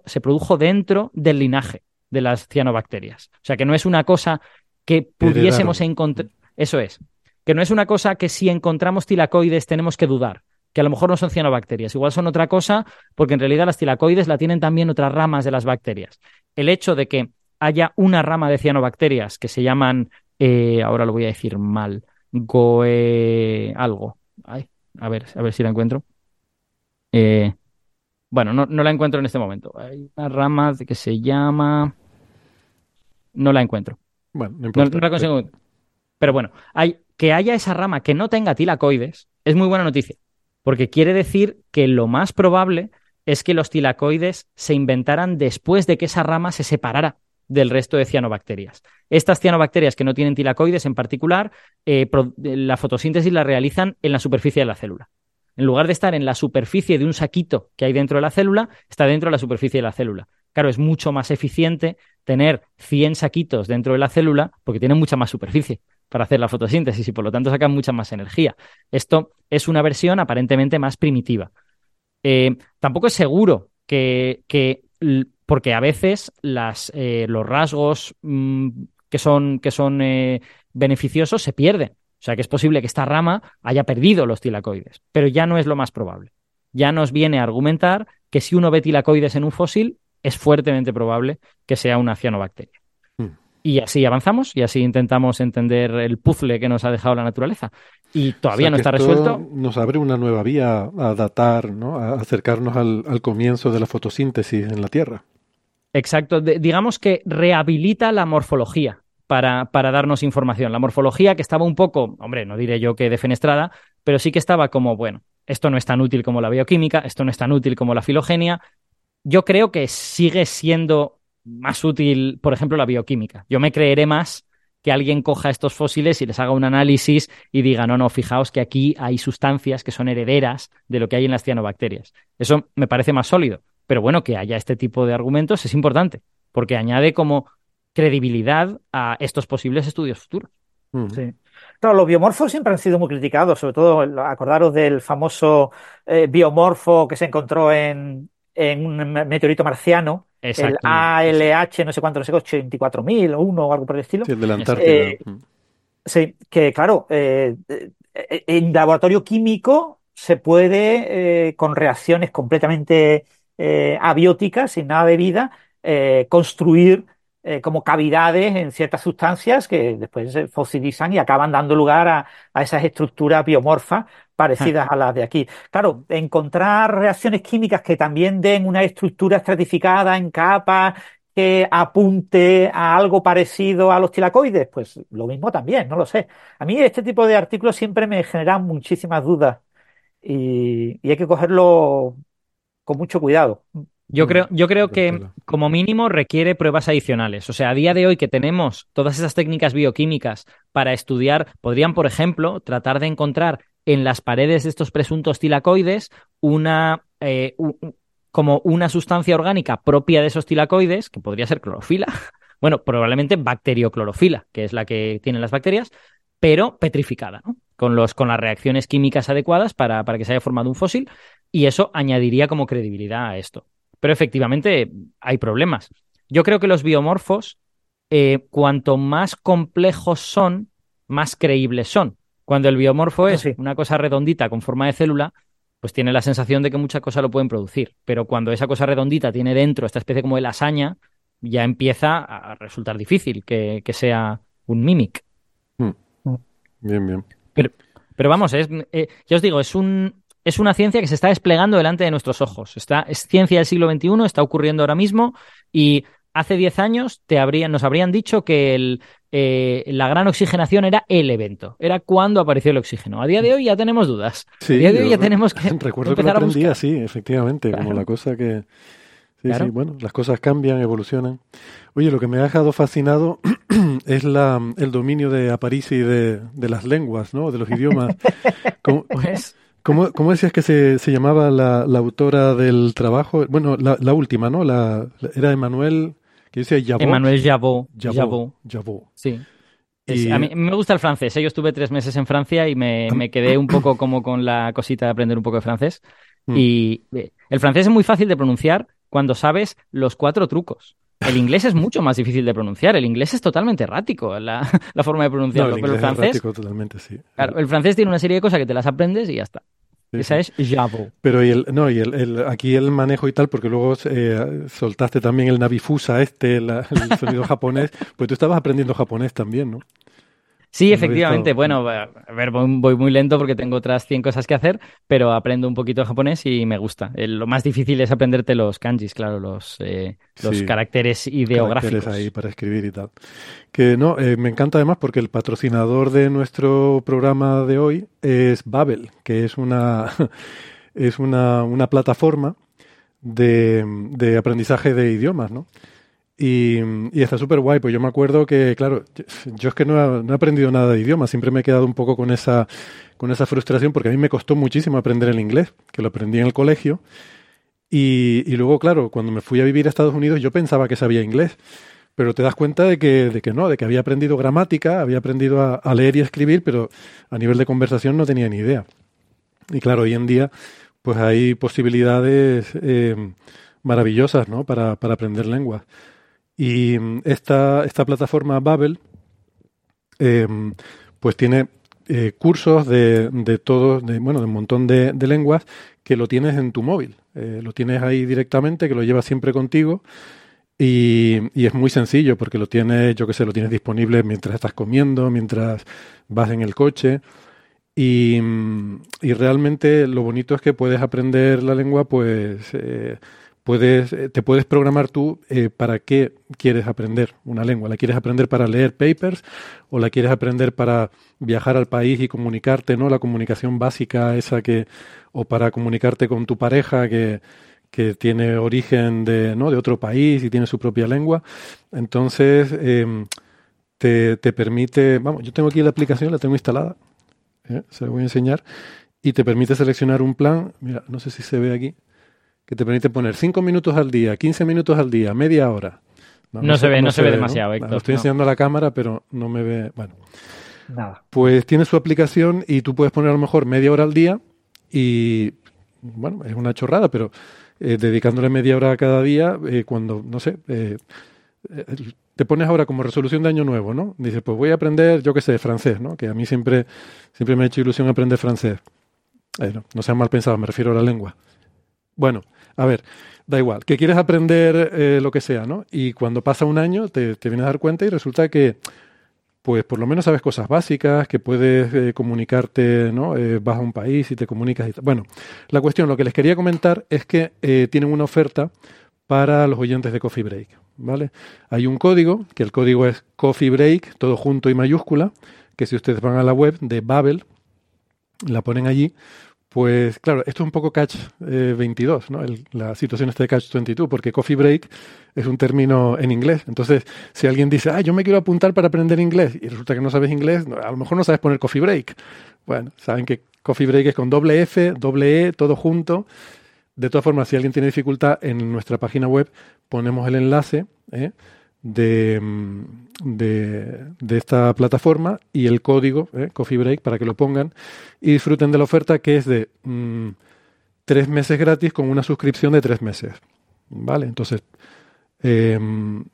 se produjo dentro del linaje de las cianobacterias. O sea, que no es una cosa que pudiésemos encontrar. Eso es. Que no es una cosa que si encontramos tilacoides tenemos que dudar, que a lo mejor no son cianobacterias, igual son otra cosa, porque en realidad las tilacoides la tienen también otras ramas de las bacterias. El hecho de que haya una rama de cianobacterias que se llaman eh, ahora lo voy a decir mal. Goe algo. a ver, a ver si la encuentro. Eh, bueno, no, la encuentro en este momento. Hay una rama que se llama. No la encuentro. Bueno, no, importa, la consigo. Pero bueno, hay, que haya esa rama que no tenga tilacoides es muy buena noticia. Porque quiere decir que lo más probable es que los tilacoides se inventaran después de que esa rama se separara del resto de cianobacterias. Estas cianobacterias que no tienen tilacoides en particular, eh, la fotosíntesis la realizan en la superficie de la célula. En lugar de estar en la superficie de un saquito que hay dentro de la célula, está dentro de la superficie de la célula. Claro, es mucho más eficiente tener 100 saquitos dentro de la célula porque tienen mucha más superficie para hacer la fotosíntesis y por lo tanto sacan mucha más energía. Esto es una versión aparentemente más primitiva. Eh, tampoco es seguro que, que porque a veces las, eh, los rasgos mm, que son, que son eh, beneficiosos se pierden. O sea que es posible que esta rama haya perdido los tilacoides, pero ya no es lo más probable. Ya nos viene a argumentar que si uno ve tilacoides en un fósil, es fuertemente probable que sea una cianobacteria. Y así avanzamos y así intentamos entender el puzzle que nos ha dejado la naturaleza. Y todavía no está resuelto. Nos abre una nueva vía a datar, ¿no? a acercarnos al comienzo de la fotosíntesis en la Tierra. Exacto. digamos que rehabilita la morfología para, para, darnos información. La morfología que estaba un poco, hombre, no diré yo que defenestrada, pero sí que estaba como, bueno, esto no es tan útil como la bioquímica, esto no es tan útil como la filogenia. Yo creo que sigue siendo más útil, por ejemplo, la bioquímica. Yo me creeré más que alguien coja estos fósiles y les haga un análisis y diga, no, no, fijaos que aquí hay sustancias que son herederas de lo que hay en las cianobacterias. Eso me parece más sólido. Pero bueno, que haya este tipo de argumentos es importante, porque añade como credibilidad a estos posibles estudios futuros. Sí. Claro, los biomorfos siempre han sido muy criticados, sobre todo acordaros del famoso eh, biomorfo que se encontró en, un meteorito marciano, el ALH, no sé cuánto, no sé, 84.000 o uno o algo por el estilo. Sí, de la Antártida. Eh, sí, que claro, eh, en laboratorio químico se puede, con reacciones completamente eh, abiótica, sin nada de vida, eh, construir eh, como cavidades en ciertas sustancias que después se fosilizan y acaban dando lugar a, esas estructuras biomorfas parecidas a las de aquí. Claro, encontrar reacciones químicas que también den una estructura estratificada en capas que apunte a algo parecido a los tilacoides, pues lo mismo también, no lo sé. A mí este tipo de artículos siempre me generan muchísimas dudas y hay que cogerlo con mucho cuidado. Yo creo, yo creo que como mínimo requiere pruebas adicionales. O sea, a día de hoy que tenemos todas esas técnicas bioquímicas para estudiar, podrían, por ejemplo, tratar de encontrar en las paredes de estos presuntos tilacoides una eh, como una sustancia orgánica propia de esos tilacoides, que podría ser clorofila. Bueno, probablemente bacterioclorofila, que es la que tienen las bacterias, pero petrificada, ¿no? Con, los, con las reacciones químicas adecuadas para, para que se haya formado un fósil, y eso añadiría como credibilidad a esto pero efectivamente hay problemas. Yo creo que los biomorfos, eh, cuanto más complejos son, más creíbles son. Cuando el biomorfo es una cosa redondita con forma de célula, pues tiene la sensación de que mucha cosa lo pueden producir. Pero cuando esa cosa redondita tiene dentro esta especie como de lasaña, ya empieza a resultar difícil que, sea un mimic. Hmm. Bien, bien. Pero, pero vamos, es, eh, ya os digo, es un, es una ciencia que se está desplegando delante de nuestros ojos. Está, es ciencia del siglo XXI, está ocurriendo ahora mismo y hace 10 años te habrían, nos habrían dicho que el, eh, la gran oxigenación era el evento, era cuando apareció el oxígeno. A día de hoy ya tenemos dudas. a día de hoy ya tenemos que. Recuerdo que lo aprendí así, efectivamente, como la cosa que. Sí, sí, bueno, las cosas cambian, evolucionan. Oye, lo que me ha dejado fascinado es la, el dominio de Aparici de, de las lenguas, ¿no? De los idiomas. pues, ¿Cómo, ¿Cómo, decías que se, se llamaba la, la, autora del trabajo? Bueno, la, la última, ¿no? La, era Emanuel, que decía Jabot. Emanuel Jabot. Jabot. Sí. a mí me gusta el francés. ¿eh? Yo estuve tres meses en Francia y me, me, quedé un poco como con la cosita de aprender un poco de francés. Mm. Y eh, el francés es muy fácil de pronunciar cuando sabes los cuatro trucos. El inglés es mucho más difícil de pronunciar. El inglés es totalmente errático la, la forma de pronunciarlo. pero el francés. totalmente, sí. Claro, el francés tiene una serie de cosas que te las aprendes y ya está. Esa es Javo. Pero y el, no, y el, aquí el manejo y tal, porque luego eh, soltaste también el Navifusa este, el sonido japonés, pues tú estabas aprendiendo japonés también, ¿no? Sí, efectivamente. Bueno, a ver, voy muy lento porque tengo otras 100 cosas que hacer, pero aprendo un poquito de japonés y me gusta. lo más difícil es aprenderte los kanjis, claro, los, eh, los caracteres ideográficos. Caracteres ahí para escribir y tal. Que no, eh, me encanta además porque el patrocinador de nuestro programa de hoy es Babel, que es una, es una, una plataforma de, de aprendizaje de idiomas, ¿no? Y, está súper guay, pues yo me acuerdo que, claro, yo, es que no he, aprendido nada de idioma, siempre me he quedado un poco con esa, con esa frustración, porque a mí me costó muchísimo aprender el inglés, que lo aprendí en el colegio. Y, luego, claro, cuando me fui a vivir a Estados Unidos, yo pensaba que sabía inglés, pero te das cuenta de que, de que no, de que había aprendido gramática, había aprendido a, leer y a escribir, pero a nivel de conversación no tenía ni idea. Y claro, hoy en día, pues hay posibilidades eh, maravillosas, ¿no? Para, para aprender lenguas. Y mm, esta, esta plataforma Babel, eh, pues tiene eh, cursos de, de todo, de, bueno, de un montón de, lenguas que lo tienes en tu móvil. Eh, lo tienes ahí directamente, que lo llevas siempre contigo. Y, y, es muy sencillo porque lo tienes, yo que sé, lo tienes disponible mientras estás comiendo, mientras vas en el coche. Y, mm, y realmente lo bonito es que puedes aprender la lengua, pues puedes, eh, te puedes programar tú eh, para qué quieres aprender una lengua. ¿La quieres aprender para leer papers o la quieres aprender para viajar al país y comunicarte, ¿no? La comunicación básica esa que, o para comunicarte con tu pareja que, que tiene origen de, ¿no? de otro país y tiene su propia lengua. Entonces, em, te, te, permite, vamos, yo tengo aquí la aplicación, la tengo instalada, ¿eh? se la voy a enseñar, y te permite seleccionar un plan, mira, no sé si se ve aquí, que te permite poner 5 minutos al día, 15 minutos al día, media hora. No, se, ve, no, se, ve, demasiado, Héctor. Lo estoy enseñando a la cámara, pero no me ve. Bueno. Nada. Pues tiene su aplicación y tú puedes poner a lo mejor media hora al día y, bueno, es una chorrada, pero eh, dedicándole media hora a cada día, eh, cuando, no sé, eh, te pones ahora como resolución de año nuevo, ¿no? Dices, pues voy a aprender, yo qué sé, francés, ¿no? Que a mí siempre, siempre me ha hecho ilusión aprender francés. no, no sean mal pensados, me refiero a la lengua. Bueno, A ver, da igual, que quieres aprender eh, lo que sea, ¿no? Y cuando pasa un año te, vienes a dar cuenta y resulta que pues por lo menos sabes cosas básicas, que puedes eh, comunicarte, ¿no? Eh, vas a un país y te comunicas. Y bueno, la cuestión, lo que les quería comentar es que tienen una oferta para los oyentes de Coffee Break, ¿vale? Hay un código, que el código es Coffee Break, todo junto y mayúscula, que si ustedes van a la web de Babel, la ponen allí, pues claro, esto es un poco Catch 22, ¿no? la situación está de Catch 22, porque Coffee Break es un término en inglés. Entonces, si alguien dice, ah, yo me quiero apuntar para aprender inglés, y resulta que no sabes inglés, a lo mejor no sabes poner Coffee Break. Bueno, saben que Coffee Break es con doble F, doble E, todo junto. De todas formas, si alguien tiene dificultad, en nuestra página web ponemos el enlace ¿eh? De, de, esta plataforma y el código ¿eh? Coffee Break para que lo pongan y disfruten de la oferta que es de mmm, tres meses gratis con una suscripción de tres meses. ¿Vale? Entonces, eh,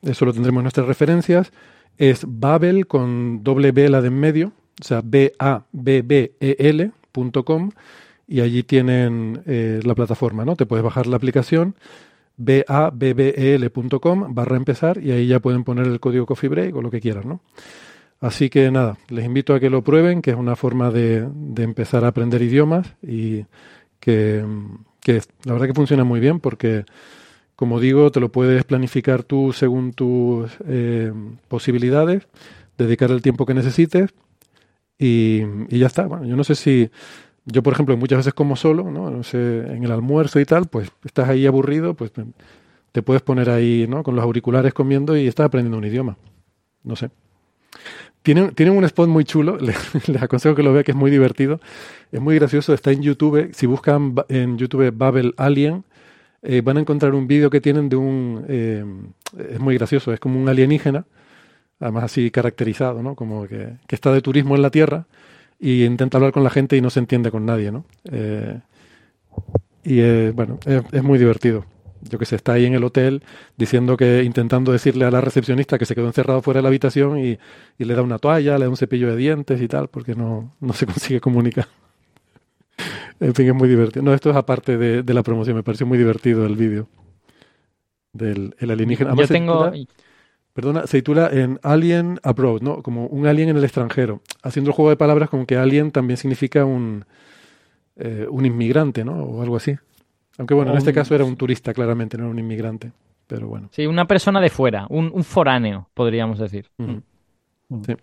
eso lo tendremos en nuestras referencias. Es Babel con doble B la de en medio, o sea, B-A-B-B-E-L.com y allí tienen eh, la plataforma, ¿no? Te puedes bajar la aplicación babbel.com barra empezar y ahí ya pueden poner el código Coffee Break o lo que quieran, ¿no? Así que nada, les invito a que lo prueben, que es una forma de, de empezar a aprender idiomas y que, que la verdad que funciona muy bien porque como digo, te lo puedes planificar tú según tus eh, posibilidades, dedicar el tiempo que necesites y, y, ya está. Bueno, yo no sé si yo, por ejemplo, muchas veces como solo, ¿no? no sé, en el almuerzo y tal, pues estás ahí aburrido, pues te puedes poner ahí, ¿no? Con los auriculares comiendo y estás aprendiendo un idioma. No sé. Tienen, tienen un spot muy chulo, les, aconsejo que lo vean, que es muy divertido. Es muy gracioso, está en YouTube. Si buscan en YouTube Babel Alien, eh, van a encontrar un vídeo que tienen de un... Eh, es muy gracioso, es como un alienígena, además así caracterizado, ¿no? Como que, que, está de turismo en la Tierra y intenta hablar con la gente y no se entiende con nadie, ¿no? Eh, y bueno, es, es, muy divertido. Yo que sé, está ahí en el hotel diciendo que, intentando decirle a la recepcionista que se quedó encerrado fuera de la habitación y, y le da una toalla, le da un cepillo de dientes y tal, porque no, no se consigue comunicar. En fin, es muy divertido. No, esto es aparte de, de la promoción. Me pareció muy divertido el vídeo del el alienígena. Además, Yo tengo... perdona, se titula en Alien Abroad, ¿no? Como un alien en el extranjero. Haciendo el juego de palabras como que alien también significa un, eh, un inmigrante, ¿no? O algo así. Aunque bueno, en este caso era un turista, claramente, no era un inmigrante. Pero bueno. Sí, una persona de fuera, un, un foráneo, podríamos decir. Uh -huh. mm. Sí.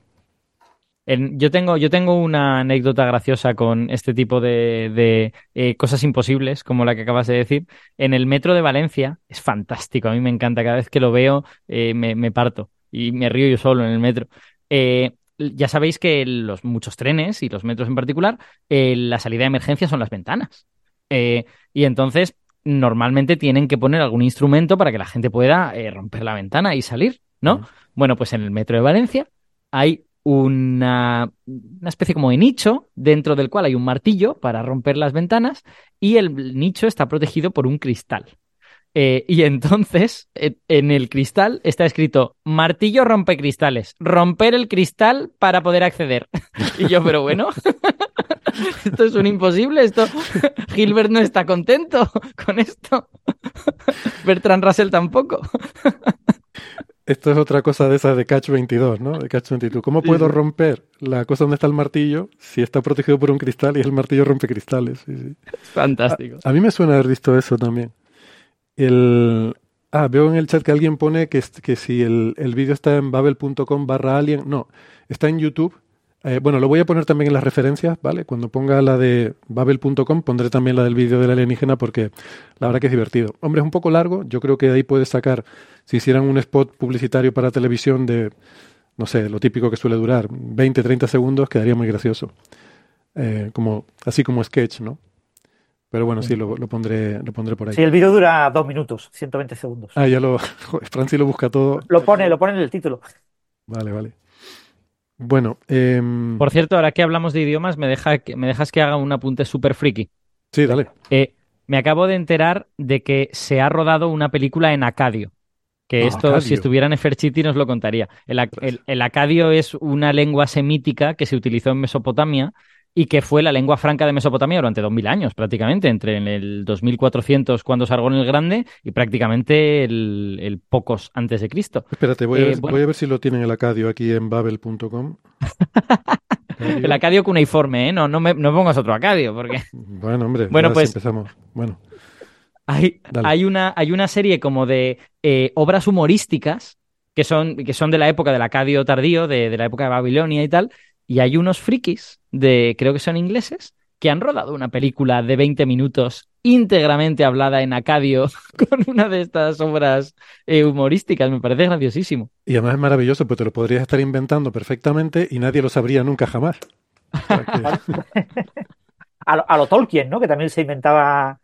En, yo, tengo, yo tengo una anécdota graciosa con este tipo de, de eh, cosas imposibles, como la que acabas de decir. En el metro de Valencia es fantástico, a mí me encanta, cada vez que lo veo eh, me, me, parto y me río yo solo en el metro. Eh, ya sabéis que los muchos trenes y los metros en particular, la salida de emergencia son las ventanas. y entonces normalmente tienen que poner algún instrumento para que la gente pueda romper la ventana y salir, ¿no? Bueno, pues en el metro de Valencia hay una, una, especie como de nicho dentro del cual hay un martillo para romper las ventanas y el nicho está protegido por un cristal. Eh, y entonces en el cristal está escrito martillo rompe cristales, romper el cristal para poder acceder. y yo, pero bueno, esto es un imposible, esto Gilbert no está contento con esto. Bertrand Russell tampoco. Esto es otra cosa de esas de Catch 22, ¿no? De Catch 22. ¿Cómo puedo romper la cosa donde está el martillo si está protegido por un cristal y el martillo rompe cristales? Sí, sí. Fantástico. A, a, mí me suena haber visto eso también. El... Ah, veo en el chat que alguien pone que, que si el, el vídeo está en babel.com barra alien. No, está en YouTube. Eh, bueno, lo voy a poner también en las referencias, ¿vale? Cuando ponga la de babel.com pondré también la del vídeo del alienígena porque la verdad que es divertido. Hombre, es un poco largo. Yo creo que de ahí puedes sacar si hicieran un spot publicitario para televisión de, no sé, lo típico que suele durar, 20, 30 segundos, quedaría muy gracioso. Eh, como, así como sketch, ¿no? Pero bueno, sí, lo, lo, pondré, lo pondré por ahí. Sí, el vídeo dura dos minutos, 120 segundos. Ah, ya lo. Franci lo busca todo. Lo pone, lo pone en el título. Vale, vale. Bueno. Eh... Por cierto, ahora que hablamos de idiomas, me, deja, me dejas que haga un apunte súper friki. Sí, dale. Eh, me acabo de enterar de que se ha rodado una película en acadio. Que Ah, esto, acadio. si estuviera en Nefertiti, nos lo contaría. El, el, el, acadio es una lengua semítica que se utilizó en Mesopotamia y que fue la lengua franca de Mesopotamia durante 2000 años, prácticamente, entre el 2400 cuando Sargón el Grande y prácticamente el, pocos antes de Cristo. Espérate, voy, a, eh, ver, si lo tienen el Acadio aquí en babel.com. el Acadio cuneiforme, ¿eh? No, no, me, no pongas otro Acadio, porque... Bueno, hombre, bueno, pues empezamos. Bueno. Hay, hay, una, hay una serie como de eh, obras humorísticas que son, que son de la época del Acadio tardío, de, de la época de Babilonia y tal, y hay unos frikis de, creo que son ingleses, que han rodado una película de 20 minutos íntegramente hablada en acadio con una de estas obras eh, humorísticas. Me parece graciosísimo. Y además es maravilloso, pues te lo podrías estar inventando perfectamente y nadie lo sabría nunca jamás. a, lo, Tolkien, ¿no? Que también se inventaba.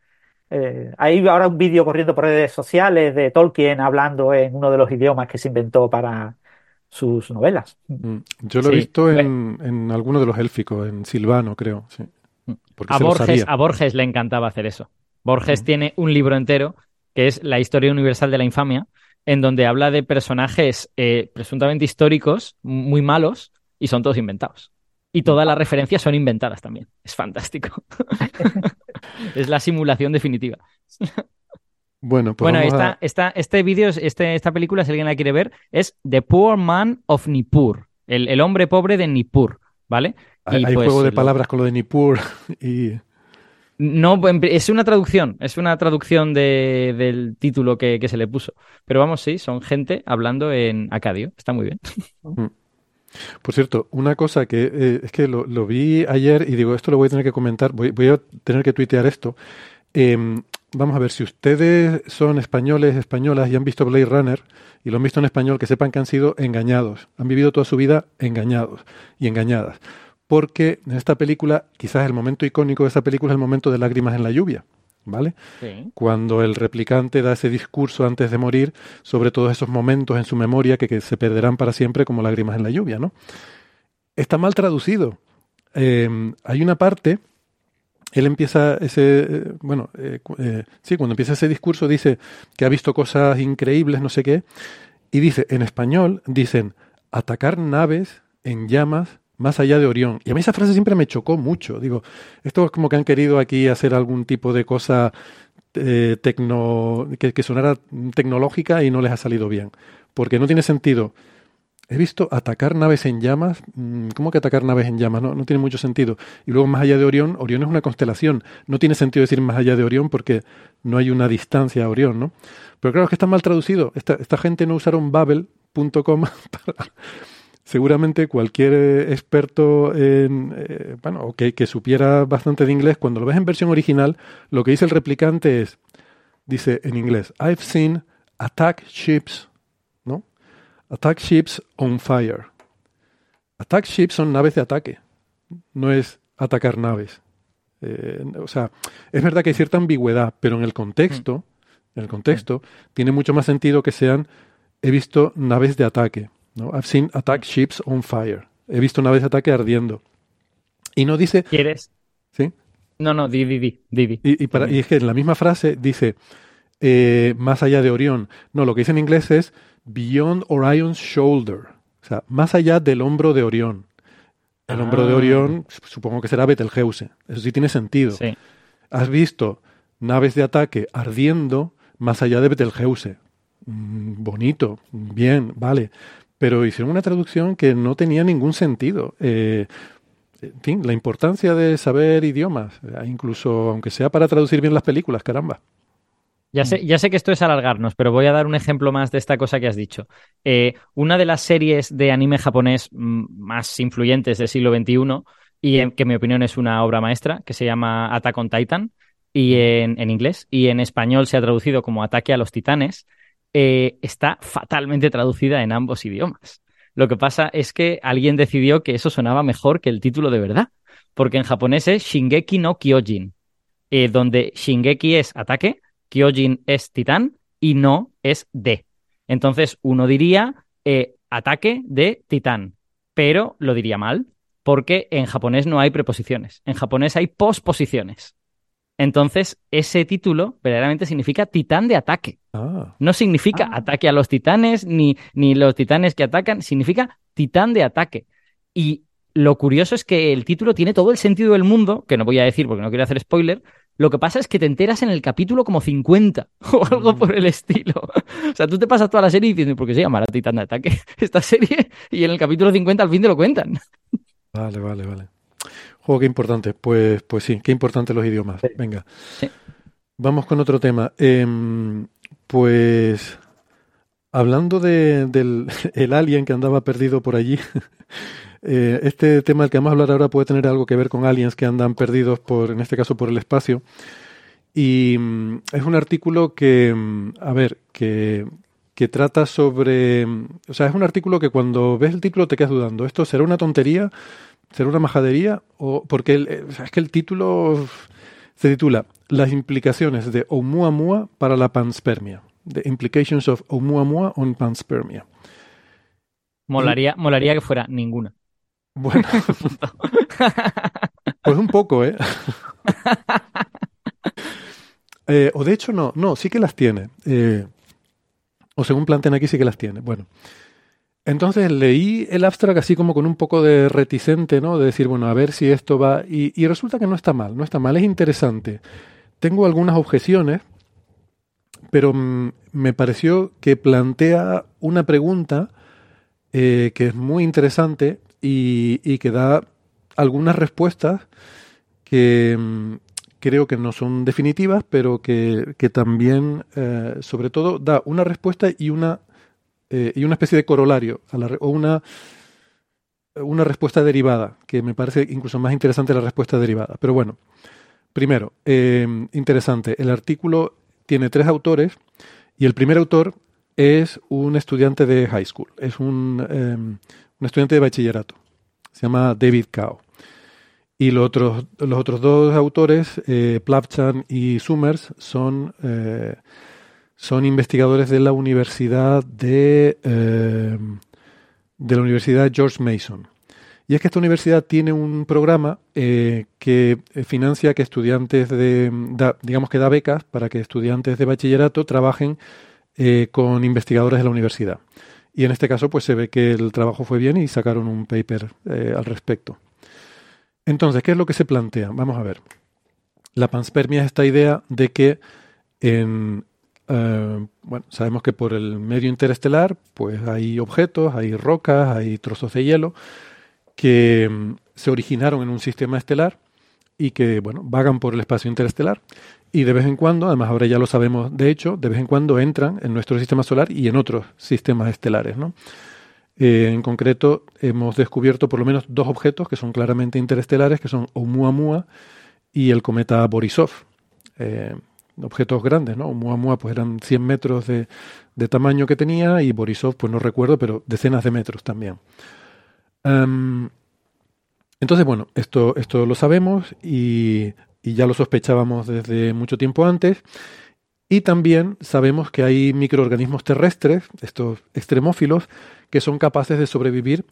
Eh, hay ahora un vídeo corriendo por redes sociales de Tolkien hablando en uno de los idiomas que se inventó para, sus novelas. Mm, yo lo he visto en, en alguno de los élficos, en Silvano, creo. Mm. A, Borges, a Borges le encantaba hacer eso. Borges mm. tiene un libro entero que es La historia universal de la infamia, en donde habla de personajes eh, presuntamente históricos, muy malos, y son todos inventados. Y todas las referencias son inventadas también. Es fantástico. es la simulación definitiva. Bueno, pues bueno este vídeo, este, esta película, si alguien la quiere ver, es The Poor Man of Nippur, el, hombre pobre de Nippur, ¿vale? Hay, pues juego de palabras con lo de Nippur y... No, es una traducción, es una traducción del título que, se le puso. Pero vamos, sí, son gente hablando en acadio, está muy bien. Mm. Por cierto, una cosa que eh, es que lo, vi ayer y digo, esto lo voy a tener que comentar, voy, voy a tener que tuitear esto. Eh, vamos a ver, si ustedes son españoles, españolas y han visto Blade Runner y lo han visto en español, que sepan que han sido engañados, han vivido toda su vida engañados y engañadas. Porque en esta película, quizás el momento icónico de esta película es el momento de lágrimas en la lluvia. ¿Vale? Cuando el replicante da ese discurso antes de morir sobre todos esos momentos en su memoria que, se perderán para siempre como lágrimas en la lluvia, ¿no? Está mal traducido. Eh, hay una parte él empieza ese, eh, bueno, eh, eh, sí, cuando empieza ese discurso dice que ha visto cosas increíbles, no sé qué, y dice, en español, dicen, atacar naves en llamas más allá de Orión. Y a mí esa frase siempre me chocó mucho. Digo, esto es como que han querido aquí hacer algún tipo de cosa tecno, que, que sonara tecnológica y no les ha salido bien. Porque no tiene sentido He visto atacar naves en llamas. Mm, ¿Cómo que atacar naves en llamas? No, tiene mucho sentido. Y luego más allá de Orión, Orión es una constelación. No tiene sentido decir más allá de Orión porque no hay una distancia a Orión, ¿no? Pero claro, es que está mal traducido. Esta, gente no usaron babel.com. Seguramente cualquier eh, experto en, eh, bueno, que, que supiera bastante de inglés, cuando lo ves en versión original, lo que dice el replicante es, dice en inglés, I've seen attack ships Attack ships on fire. Attack ships son naves de ataque, no es atacar naves. Eh, o sea, es verdad que hay cierta ambigüedad, pero en el contexto, mm. en el contexto, tiene mucho más sentido que sean he visto naves de ataque. ¿no? I've seen attack ships on fire. He visto naves de ataque ardiendo. Y no dice. ¿Quieres? ¿Sí? No, no, di, di, di. Y, para, y es que en la misma frase dice eh, más allá de Orión. No, lo que dice en inglés es Beyond Orion's Shoulder, o sea, más allá del hombro de Orión. El hombro de ah. Orión, supongo que será Betelgeuse. Eso sí tiene sentido. Has visto naves de ataque ardiendo más allá de Betelgeuse. Mm, bonito, bien, vale. Pero hicieron una traducción que no tenía ningún sentido. Eh, en fin, la importancia de saber idiomas, eh, incluso aunque sea para traducir bien las películas, caramba. Ya sé, ya sé que esto es alargarnos, pero voy a dar un ejemplo más de esta cosa que has dicho. Eh, una de las series de anime japonés mm, más influyentes del siglo XXI, y que en mi opinión es una obra maestra, que se llama Attack on Titan, y en, inglés, y en español se ha traducido como Ataque a los Titanes, eh, está fatalmente traducida en ambos idiomas. Lo que pasa es que alguien decidió que eso sonaba mejor que el título de verdad, porque en japonés es Shingeki no Kyojin, eh, donde Shingeki es ataque Kyojin es titán y no es de. Entonces uno diría eh, ataque de titán, pero lo diría mal, porque en japonés no hay preposiciones, en japonés hay posposiciones. Entonces, ese título verdaderamente significa titán de ataque. Ah. No significa ah. ataque a los titanes, ni, ni los titanes que atacan, significa titán de ataque. Y lo curioso es que el título tiene todo el sentido del mundo, que no voy a decir porque no quiero hacer spoiler, lo que pasa es que te enteras en el capítulo como 50 o algo por el estilo. O sea, tú te pasas toda la serie diciendo, ¿por qué se llama la Titán de Ataque esta serie? Y en el capítulo 50 al fin te lo cuentan. Vale, vale, vale. Juego, qué importante. Pues, pues sí, qué importante los idiomas. Venga. Vamos con otro tema. Em, pues hablando de, del el alien que andaba perdido por allí, eh, este tema del que vamos a hablar ahora puede tener algo que ver con aliens que andan perdidos por, en este caso, por el espacio. Y mm, es un artículo que, mm, a ver, que, trata sobre, mm, o sea, es un artículo que cuando ves el título te quedas dudando, ¿esto será una tontería? ¿Será una majadería? O, porque eh, es que el título se titula Las implicaciones de Oumuamua para la panspermia. The Implications of Oumuamua on Panspermia. Molaría, molaría que fuera ninguna. Bueno, pues un poco, ¿eh? ¿eh? O de hecho no, no, sí que las tiene. Eh, o según plantean aquí sí que las tiene. Bueno, entonces leí el abstract así como con un poco de reticente, ¿no? De decir, bueno, a ver si esto va... Y, resulta que no está mal, no está mal, es interesante. Tengo algunas objeciones, pero mm, me pareció que plantea una pregunta eh, que es muy interesante y, que da algunas respuestas que mm, creo que no son definitivas, pero que, también, eh, sobre todo, da una respuesta y una eh, y una especie de corolario o una, una respuesta derivada, que me parece incluso más interesante la respuesta derivada. Pero bueno, primero, eh, interesante, el artículo tiene tres autores y el primer autor es un estudiante de high school, es un, un estudiante de bachillerato, se llama David Cao. Y los otros, los otros dos autores, eh, Plavchan y Summers, son son investigadores de la Universidad de, eh, de la Universidad George Mason. Y es que esta universidad tiene un programa eh, que financia que estudiantes de, digamos que da becas para que estudiantes de bachillerato trabajen eh, con investigadores de la universidad. Y en este caso, pues se ve que el trabajo fue bien y sacaron un paper al respecto. Entonces, ¿qué es lo que se plantea? Vamos a ver. La panspermia es esta idea de que en, eh, bueno, sabemos que por el medio interestelar, pues hay objetos, hay rocas, hay trozos de hielo que mm, se originaron en un sistema estelar y que, bueno, vagan por el espacio interestelar. Y de vez en cuando, además ahora ya lo sabemos de hecho, de vez en cuando entran en nuestro sistema solar y en otros sistemas estelares, ¿no? Eh, en concreto, hemos descubierto por lo menos dos objetos que son claramente interestelares, que son Oumuamua y el cometa Borisov. Eh, objetos grandes, ¿no? Muamua pues eran 100 metros de, tamaño que tenía y Borisov pues no recuerdo, pero decenas de metros también. Em, entonces, bueno, esto, esto lo sabemos y, ya lo sospechábamos desde mucho tiempo antes. Y también sabemos que hay microorganismos terrestres, estos extremófilos, que son capaces de sobrevivir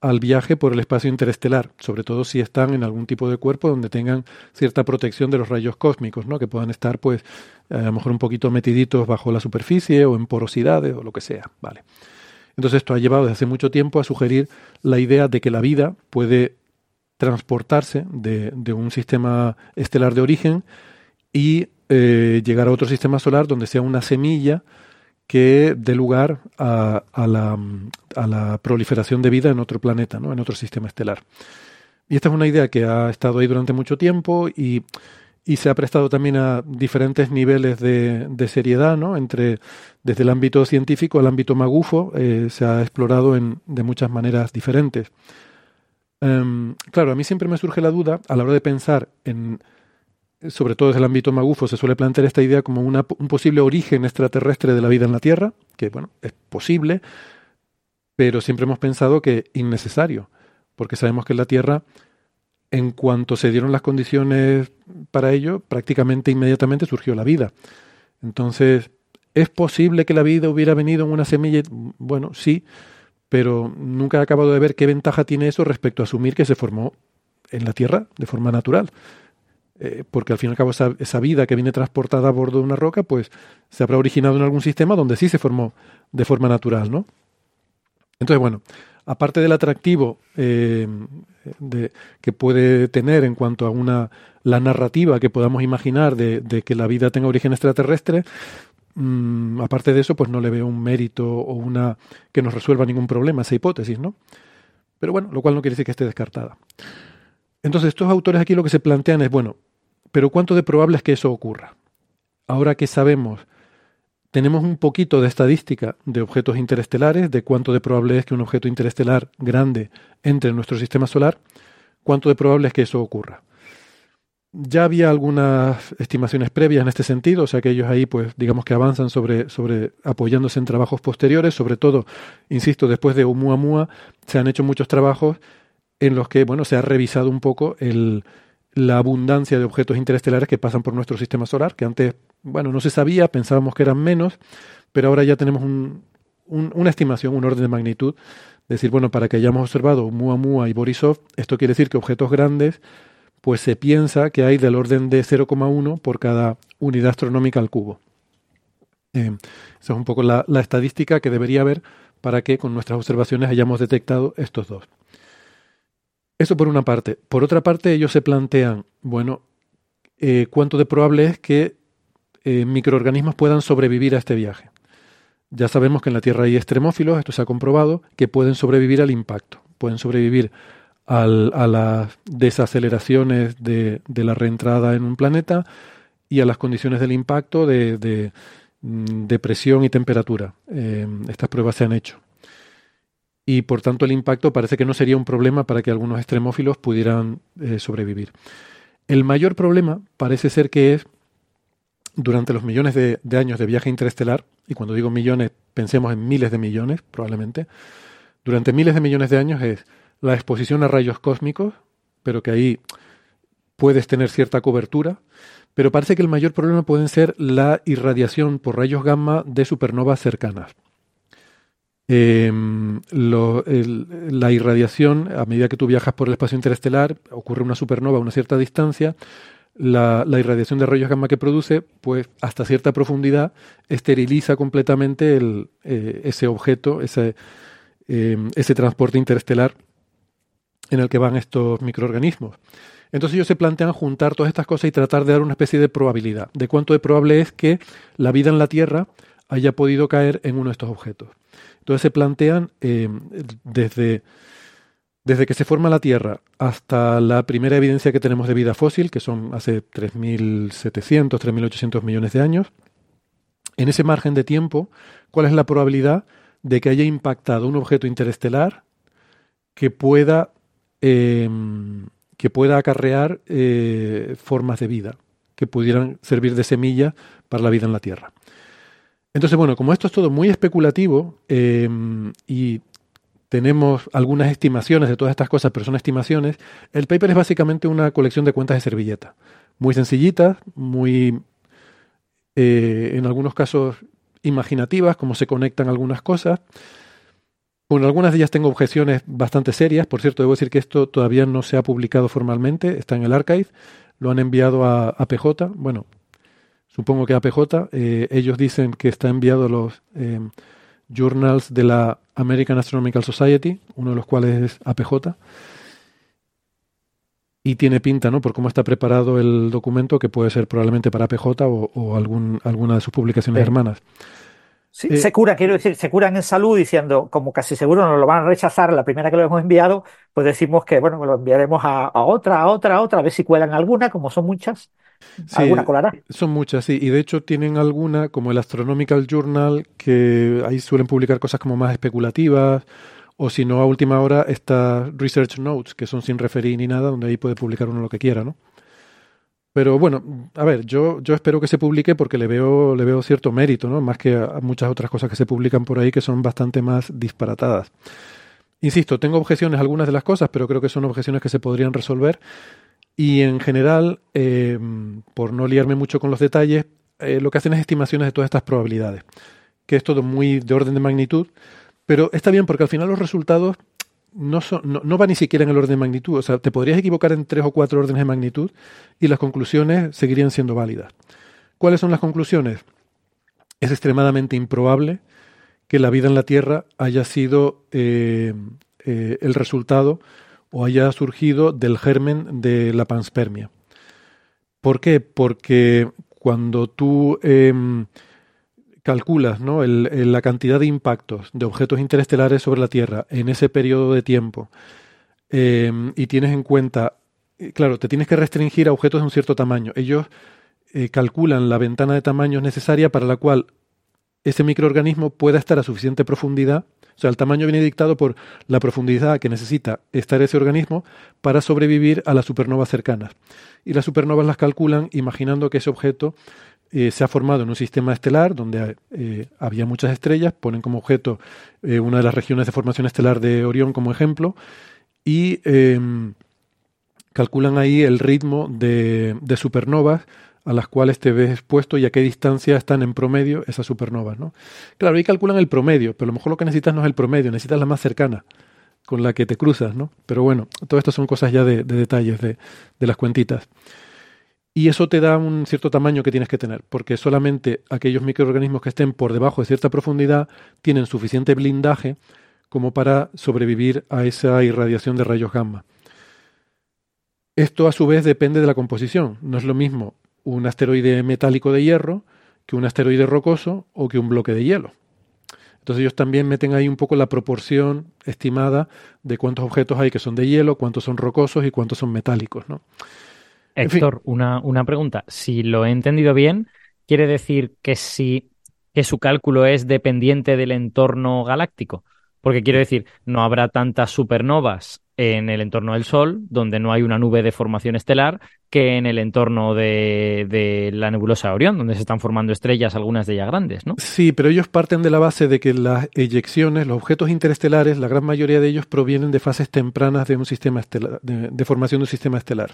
al viaje por el espacio interestelar, sobre todo si están en algún tipo de cuerpo donde tengan cierta protección de los rayos cósmicos, ¿no? que puedan estar pues a lo mejor un poquito metiditos bajo la superficie o en porosidades o lo que sea, vale. Entonces esto ha llevado desde hace mucho tiempo a sugerir la idea de que la vida puede transportarse de, un sistema estelar de origen y eh, llegar a otro sistema solar donde sea una semilla que dé lugar a, la, a, la, proliferación de vida en otro planeta, ¿no? en otro sistema estelar. Y esta es una idea que ha estado ahí durante mucho tiempo y, y se ha prestado también a diferentes niveles de, de, seriedad, ¿no? Entre, desde el ámbito científico al ámbito magufo, eh, se ha explorado en, de muchas maneras diferentes. Em, claro, a mí siempre me surge la duda a la hora de pensar en sobre todo desde el ámbito magufo, se suele plantear esta idea como una, un posible origen extraterrestre de la vida en la Tierra, que bueno, es posible, pero siempre hemos pensado que innecesario, porque sabemos que en la Tierra, en cuanto se dieron las condiciones para ello, prácticamente inmediatamente surgió la vida. Entonces, ¿es posible que la vida hubiera venido en una semilla? Bueno, sí, pero nunca he acabado de ver qué ventaja tiene eso respecto a asumir que se formó en la Tierra de forma natural. Eh, porque al fin y al cabo esa, vida que viene transportada a bordo de una roca, pues se habrá originado en algún sistema donde sí se formó de forma natural, ¿no? Entonces, bueno, aparte del atractivo eh, de, que puede tener en cuanto a una la narrativa que podamos imaginar de, que la vida tenga origen extraterrestre, mm, aparte de eso, pues no le veo un mérito o una que nos resuelva ningún problema esa hipótesis, ¿no? Pero bueno, lo cual no quiere decir que esté descartada. Entonces, estos autores aquí lo que se plantean es, bueno, pero ¿cuánto de probable es que eso ocurra? Ahora que sabemos tenemos un poquito de estadística de objetos interestelares, de cuánto de probable es que un objeto interestelar grande entre en nuestro sistema solar, cuánto de probable es que eso ocurra. Ya había algunas estimaciones previas en este sentido, o sea que ellos ahí, pues, digamos que avanzan sobre, sobre apoyándose en trabajos posteriores, sobre todo, insisto, después de Oumuamua, se han hecho muchos trabajos en los que, bueno, se ha revisado un poco el, la abundancia de objetos interestelares que pasan por nuestro sistema solar, que antes, bueno, no se sabía, pensábamos que eran menos, pero ahora ya tenemos una estimación, un orden de magnitud. Decir, bueno, para que hayamos observado Muamua y Borisov, esto quiere decir que objetos grandes, pues se piensa que hay del orden de 0,1 por cada unidad astronómica al cubo. Eh, esa es un poco la estadística que debería haber para que con nuestras observaciones hayamos detectado estos dos. Eso por una parte. Por otra parte, ellos se plantean, bueno, eh, cuánto de probable es que eh, microorganismos puedan sobrevivir a este viaje. Ya sabemos que en la Tierra hay extremófilos, esto se ha comprobado, que pueden sobrevivir al impacto, pueden sobrevivir a las desaceleraciones de, la reentrada en un planeta y a las condiciones del impacto de, mm, presión y temperatura. Eh, estas pruebas se han hecho y por tanto el impacto parece que no sería un problema para que algunos extremófilos pudieran eh, sobrevivir. El mayor problema parece ser que es durante los millones de, años de viaje interestelar, y cuando digo millones pensemos en miles de millones probablemente, durante miles de millones de años es la exposición a rayos cósmicos, pero que ahí puedes tener cierta cobertura, pero parece que el mayor problema puede ser la irradiación por rayos gamma de supernovas cercanas. Em, la irradiación, a medida que tú viajas por el espacio interestelar, ocurre una supernova a una cierta distancia, la, irradiación de rayos gamma que produce, pues hasta cierta profundidad, esteriliza completamente el, eh, ese objeto, ese, em, ese transporte interestelar en el que van estos microorganismos. Entonces ellos se plantean juntar todas estas cosas y tratar de dar una especie de probabilidad, de cuánto de probable es que la vida en la Tierra haya podido caer en uno de estos objetos. Entonces se plantean eh, desde, desde que se forma la Tierra hasta la primera evidencia que tenemos de vida fósil, que son hace 3.700, 3.800 millones de años, en ese margen de tiempo, ¿cuál es la probabilidad de que haya impactado un objeto interestelar que pueda, eh, que pueda acarrear eh, formas de vida, que pudieran servir de semilla para la vida en la Tierra? Entonces, bueno, como esto es todo muy especulativo eh, y tenemos algunas estimaciones de todas estas cosas, pero son estimaciones, el paper es básicamente una colección de cuentas de servilleta. Muy sencillitas, muy, eh, en algunos casos, imaginativas, cómo se conectan algunas cosas. Con algunas de ellas tengo objeciones bastante serias. Por cierto, debo decir que esto todavía no se ha publicado formalmente, está en el archive, lo han enviado a, a PJ. Bueno, supongo que APJ, eh, ellos dicen que está enviado a los eh, journals de la American Astronomical Society, uno de los cuales es APJ. Y tiene pinta, ¿no? Por cómo está preparado el documento, que puede ser probablemente para APJ o, algún, alguna de sus publicaciones hermanas. Sí, eh, se cura, quiero decir, se curan en salud diciendo, como casi seguro nos lo van a rechazar la primera que lo hemos enviado, pues decimos que, bueno, lo enviaremos a, a otra, a otra, a otra, a ver si cuelan alguna, como son muchas. ¿Alguna colará? Son muchas, sí. Y de hecho tienen alguna, como el Astronomical Journal, que ahí suelen publicar cosas como más especulativas. O si no, a última hora, estas Research Notes, que son sin referir ni nada, donde ahí puede publicar uno lo que quiera, ¿no? Pero bueno, a ver, yo, yo espero que se publique porque le veo, le veo cierto mérito, ¿no? Más que a muchas otras cosas que se publican por ahí que son bastante más disparatadas. Insisto, tengo objeciones a algunas de las cosas, pero creo que son objeciones que se podrían resolver y en general, eh, por no liarme mucho con los detalles, eh, lo que hacen es estimaciones de todas estas probabilidades, que es todo muy de orden de magnitud, pero está bien porque al final los resultados no, son, van ni siquiera en el orden de magnitud, o sea, te podrías equivocar en tres o cuatro órdenes de magnitud y las conclusiones seguirían siendo válidas. ¿Cuáles son las conclusiones? Es extremadamente improbable que la vida en la Tierra haya sido eh, eh, el resultado o haya surgido del germen de la panspermia. ¿Por qué? Porque cuando tú em, calculas ¿no? la cantidad de impactos de objetos interestelares sobre la Tierra en ese periodo de tiempo em, y tienes en cuenta, eh, claro, te tienes que restringir a objetos de un cierto tamaño. Ellos calculan la ventana de tamaño necesaria para la cual ese microorganismo pueda estar a suficiente profundidad, o sea, el tamaño viene dictado por la profundidad que necesita estar ese organismo para sobrevivir a las supernovas cercanas. Y las supernovas las calculan imaginando que ese objeto eh, se ha formado en un sistema estelar donde eh, había muchas estrellas, ponen como objeto eh, una de las regiones de formación estelar de Orión como ejemplo, y em, calculan ahí el ritmo de, de supernovas a las cuales te ves expuesto y a qué distancia están en promedio esas supernovas. ¿no? Claro, ahí calculan el promedio, pero a lo mejor lo que necesitas no es el promedio, necesitas la más cercana con la que te cruzas, ¿no? Pero bueno, todo esto son cosas ya de, detalles de, de, las cuentitas. Y eso te da un cierto tamaño que tienes que tener, porque solamente aquellos microorganismos que estén por debajo de cierta profundidad tienen suficiente blindaje como para sobrevivir a esa irradiación de rayos gamma. Esto a su vez depende de la composición. No es lo mismo un asteroide metálico de hierro que un asteroide rocoso o que un bloque de hielo. Entonces ellos también meten ahí un poco la proporción estimada de cuántos objetos hay que son de hielo, cuántos son rocosos y cuántos son metálicos. ¿no? Héctor, una, una, pregunta. Si lo he entendido bien, quiere decir que si que su cálculo es dependiente del entorno galáctico. Porque quiero decir, no habrá tantas supernovas en el entorno del Sol, donde no hay una nube de formación estelar, que en el entorno de, la nebulosa Orión, donde se están formando estrellas, algunas de ellas grandes, ¿no? Sí, pero ellos parten de la base de que las eyecciones, los objetos interestelares, la gran mayoría de ellos provienen de fases tempranas de un sistema estelar, de formación de un sistema estelar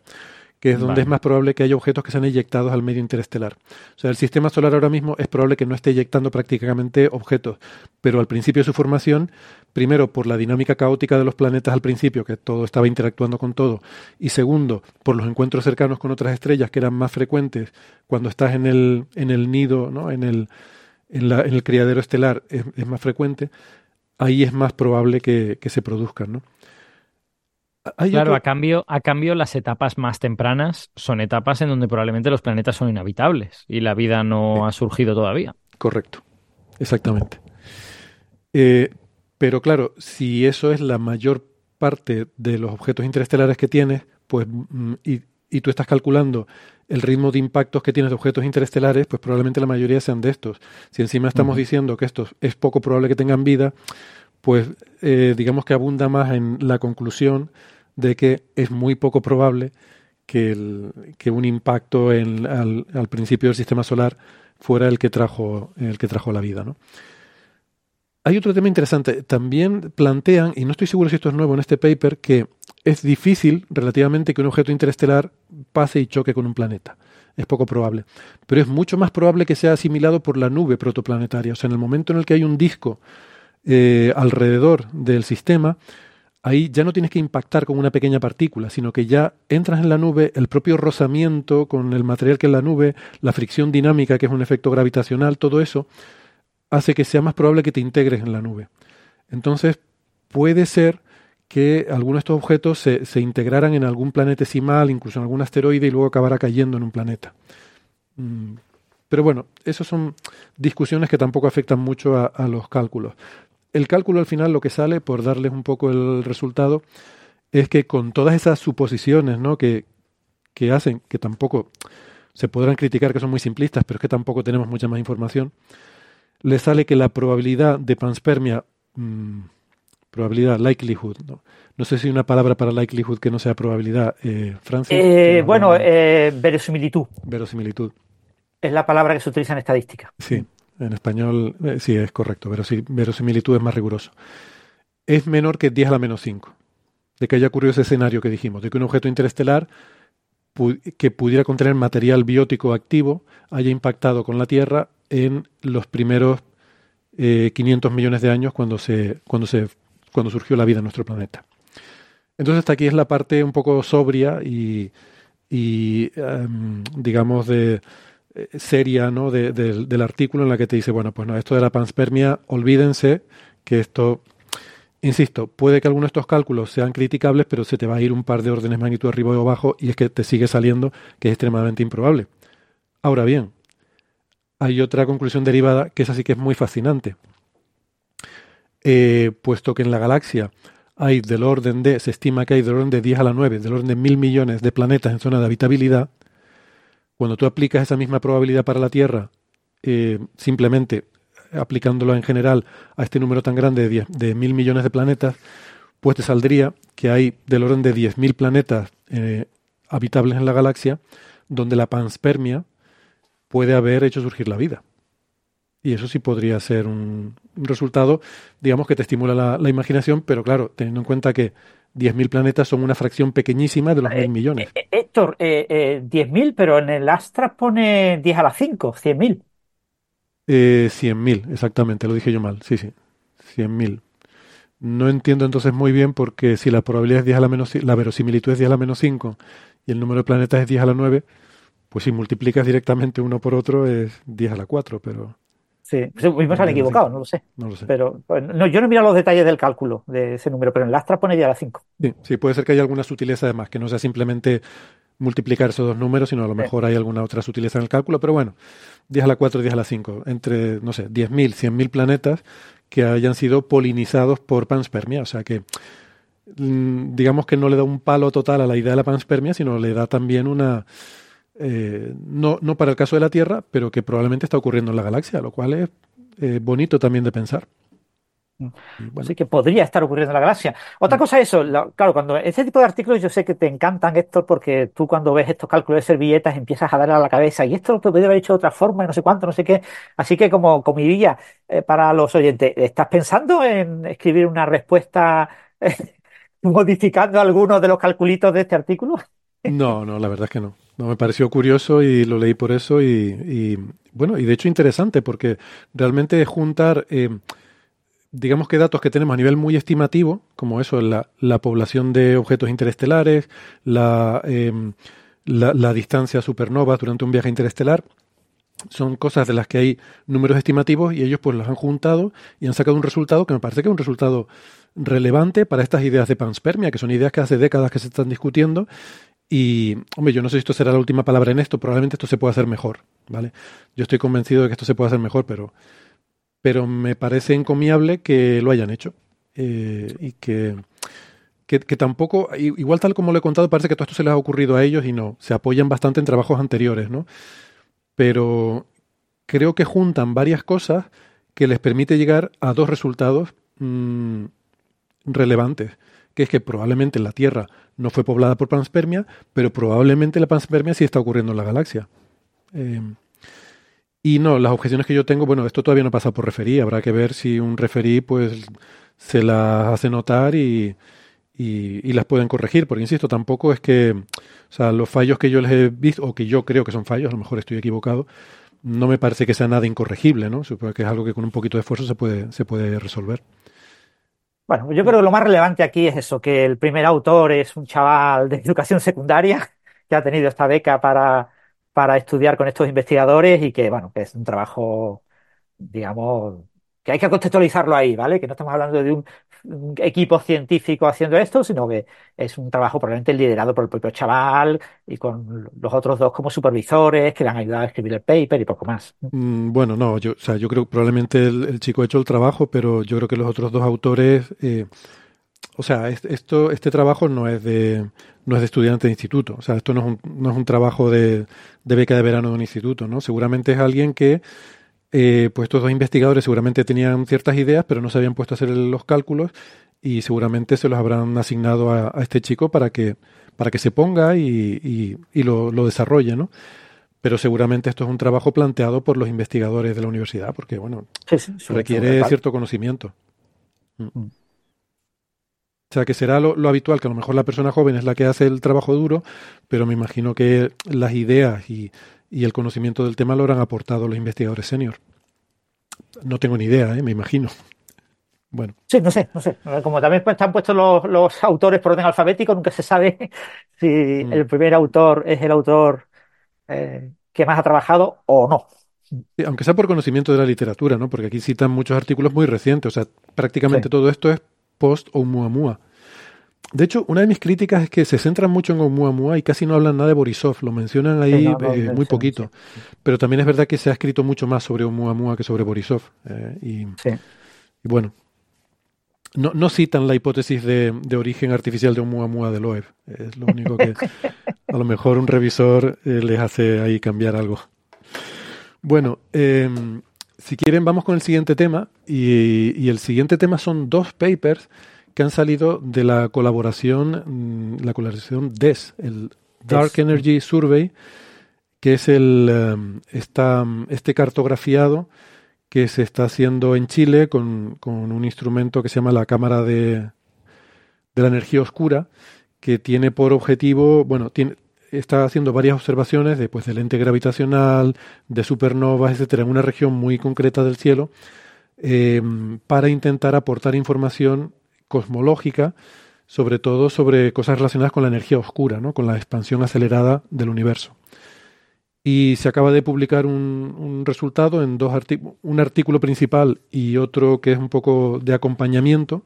que es donde es más probable que haya objetos que sean eyectados al medio interestelar. O sea, el sistema solar ahora mismo es probable que no esté eyectando prácticamente objetos, pero al principio de su formación, primero por la dinámica caótica de los planetas al principio, que todo estaba interactuando con todo, y segundo, por los encuentros cercanos con otras estrellas que eran más frecuentes cuando estás en el, en el nido, ¿no? en, el, en, la, en el criadero estelar, es, más frecuente, ahí es más probable que, que se produzcan. ¿no? Claro, a, cambio, a cambio las etapas más tempranas son etapas en donde probablemente los planetas son inhabitables y la vida no ha surgido todavía. Correcto, exactamente. Eh, pero claro, si eso es la mayor parte de los objetos interestelares que tienes, pues mm, y, y tú estás calculando el ritmo de impactos que tienes de objetos interestelares, pues probablemente la mayoría sean de estos. Si encima estamos diciendo que estos es poco probable que tengan vida, pues eh, digamos que abunda más en la conclusión de que es muy poco probable que, un impacto al, principio del sistema solar fuera el que trajo, el que trajo la vida. Hay otro tema interesante. También plantean, y no estoy seguro si esto es nuevo en este paper, que es difícil relativamente que un objeto interestelar pase y choque con un planeta. Es poco probable. Pero es mucho más probable que sea asimilado por la nube protoplanetaria. O sea, en el momento en el que hay un disco eh, alrededor del sistema, ahí ya no tienes que impactar con una pequeña partícula, sino que ya entras en la nube, el propio rozamiento con el material que es la nube, la fricción dinámica, que es un efecto gravitacional, todo eso hace que sea más probable que te integres en la nube. Entonces, puede ser que algunos de estos objetos se, se integraran en algún planetesimal, incluso en algún asteroide, y luego acabara cayendo en un planeta. Mm, pero bueno, esas son discusiones que tampoco afectan mucho a los cálculos el cálculo al final lo que sale, por darles un poco el resultado, es que con todas esas suposiciones ¿no? que, que hacen, que tampoco se podrán criticar que son muy simplistas, pero es que tampoco tenemos mucha más información, le sale que la probabilidad de panspermia, mmm, probabilidad, likelihood, ¿no? no sé si hay una palabra para likelihood que no sea probabilidad, eh, Francis. Eh, bueno, eh, verosimilitud. Verosimilitud. Es la palabra que se utiliza en estadística. Sí. En español, eh, sí, es correcto, verosimilitud es más riguroso. Es menor que 10 a la menos 5. De que haya ocurrido ese escenario que dijimos, de que un objeto interestelar que pudiera contener material biótico activo haya impactado con la Tierra en los primeros 500 eh, millones de años cuando, se, cuando, se, cuando surgió la vida en nuestro planeta. Entonces, hasta aquí es la parte un poco sobria y, y em, digamos, de, seria ¿no? del artículo en la que te dice, bueno, pues no, esto de la panspermia, olvídense que esto, insisto, puede que algunos de estos cálculos sean criticables, pero se te va a ir un par de órdenes de magnitud arriba o abajo y es que te sigue saliendo que es extremadamente improbable. Ahora bien, hay otra conclusión derivada que es así que es muy fascinante. Eh, puesto que en la galaxia hay del orden de, se estima que hay del orden de 10 a la 9, del orden de mil millones de planetas en zona de habitabilidad, cuando tú aplicas esa misma probabilidad para la Tierra, eh, simplemente aplicándolo en general a este número tan grande de, de mil millones de planetas, pues te saldría que hay del orden de 10.000 planetas eh, habitables en la galaxia donde la panspermia puede haber hecho surgir la vida. Y eso sí podría ser un, resultado, digamos, que te estimula la, imaginación, pero claro, teniendo en cuenta que 10.000 planetas son una fracción pequeñísima de los mil eh, millones. Eh, Héctor, eh, 10.000, pero en el Astra pone 10 a la 5, 100.000. Eh, 100.000, exactamente, lo dije yo mal, sí, sí, 100.000. No entiendo entonces muy bien porque si la probabilidad es 10 a la menos, la verosimilitud es 10 a la menos 5 y el número de planetas es 10 a la 9, pues si multiplicas directamente uno por otro es 10 a la 4, pero... Sí, pues mismos han equivocado, no lo sé. No lo sé. Pero pues, no, yo no he mirado los detalles del cálculo de ese número, pero en el Astra pone 10 a la 5. Sí, sí, puede ser que haya alguna sutileza además, que no sea simplemente multiplicar esos dos números, sino a lo mejor hay alguna otra sutileza en el cálculo, pero bueno, 10 a la 4, 10 a la 5, entre, no sé, 10.000, 100.000 planetas que hayan sido polinizados por panspermia, o sea que mm, digamos que no le da un palo total a la idea de la panspermia, sino le da también una eh, no, no para el caso de la Tierra, pero que probablemente está ocurriendo en la galaxia, lo cual es eh, bonito también de pensar. Mm. Así que podría estar ocurriendo en la galaxia. Otra mm. cosa es eso, claro, cuando este tipo de artículos yo sé que te encantan, Héctor, porque tú cuando ves estos cálculos de servilletas empiezas a dar a la cabeza y esto lo podría haber hecho de otra forma y no sé cuánto, no sé qué. Así que como comidilla eh, para los oyentes, ¿estás pensando en escribir una respuesta modificando algunos de los calculitos de este artículo? No, no, la verdad es que no. No, me pareció curioso y lo leí por eso y, bueno, y de hecho interesante porque realmente juntar, eh, digamos que datos que tenemos a nivel muy estimativo, como eso, la, la población de objetos interestelares, la, em, la, distancia supernova durante un viaje interestelar, son cosas de las que hay números estimativos y ellos pues los han juntado y han sacado un resultado que me parece que es un resultado relevante para estas ideas de panspermia, que son ideas que hace décadas que se están discutiendo y, hombre, yo no sé si esto será la última palabra en esto, probablemente esto se pueda hacer mejor, ¿vale? Yo estoy convencido de que esto se puede hacer mejor, pero, pero me parece encomiable que lo hayan hecho. Eh, y que, que, tampoco, igual tal como lo he contado, parece que todo esto se les ha ocurrido a ellos y no, se apoyan bastante en trabajos anteriores, ¿no? Pero creo que juntan varias cosas que les permite llegar a dos resultados mm, relevantes que es que probablemente la Tierra no fue poblada por panspermia, pero probablemente la panspermia sí está ocurriendo en la galaxia. Em, y no, las objeciones que yo tengo, bueno, esto todavía no pasa por referí, habrá que ver si un referí pues se las hace notar y, y, las pueden corregir, porque insisto, tampoco es que, o sea, los fallos que yo les he visto, o que yo creo que son fallos, a lo mejor estoy equivocado, no me parece que sea nada incorregible, ¿no? Supongo que es algo que con un poquito de esfuerzo se puede, se puede resolver. Bueno, yo creo que lo más relevante aquí es eso, que el primer autor es un chaval de educación secundaria que ha tenido esta beca para, para estudiar con estos investigadores y que, bueno, que es un trabajo, digamos, que hay que contextualizarlo ahí, ¿vale? Que no estamos hablando de un, equipo científico haciendo esto, sino que es un trabajo probablemente liderado por el propio chaval y con los otros dos como supervisores que le han ayudado a escribir el paper y poco más. Mm, bueno, no, yo, o sea, yo creo que probablemente el, chico ha hecho el trabajo, pero yo creo que los otros dos autores, eh, o sea, esto, este trabajo no es de no es de estudiante de instituto, o sea, esto no es un, no es un trabajo de, de beca de verano de un instituto, ¿no? Seguramente es alguien que eh, pues estos dos investigadores seguramente tenían ciertas ideas, pero no se habían puesto a hacer los cálculos y seguramente se los habrán asignado a, este chico para que, para que se ponga y, y, lo, lo, desarrolle, ¿no? Pero seguramente esto es un trabajo planteado por los investigadores de la universidad, porque, bueno, requiere cierto conocimiento. Mm. Mm. O sea, que será lo, lo, habitual, que a lo mejor la persona joven es la que hace el trabajo duro, pero me imagino que las ideas y, y el conocimiento del tema lo habrán aportado los investigadores senior. No tengo ni idea, ¿eh? me imagino. Bueno. Sí, no sé, no sé. Como también están puestos los, autores por orden alfabético, nunca se sabe si mm. el primer autor es el autor eh, que más ha trabajado o no. aunque sea por conocimiento de la literatura, ¿no? Porque aquí citan muchos artículos muy recientes, o sea, prácticamente todo esto es post Oumuamua. De hecho, una de mis críticas es que se centran mucho en Oumuamua y casi no hablan nada de Borisov, lo mencionan ahí eh, muy poquito. Pero también es verdad que se ha escrito mucho más sobre Oumuamua que sobre Borisov. Eh, y, bueno, no, no, citan la hipótesis de, origen artificial de Oumuamua de Loeb. Es lo único que a lo mejor un revisor eh, les hace ahí cambiar algo. Bueno, em, si quieren vamos con el siguiente tema y, y el siguiente tema son dos papers que han salido de la colaboración, mm, la colaboración DES, el Dark Energy Survey, que es el em, esta, este cartografiado que se está haciendo en Chile con, un instrumento que se llama la Cámara de, de, la Energía Oscura, que tiene por objetivo, bueno, tiene, está haciendo varias observaciones de, pues, del ente gravitacional, de supernovas, etcétera, en una región muy concreta del cielo, em, para intentar aportar información cosmológica, sobre todo sobre cosas relacionadas con la energía oscura, ¿no? con la expansión acelerada del universo. Y se acaba de publicar un, resultado en dos un artículo principal y otro que es un poco de acompañamiento,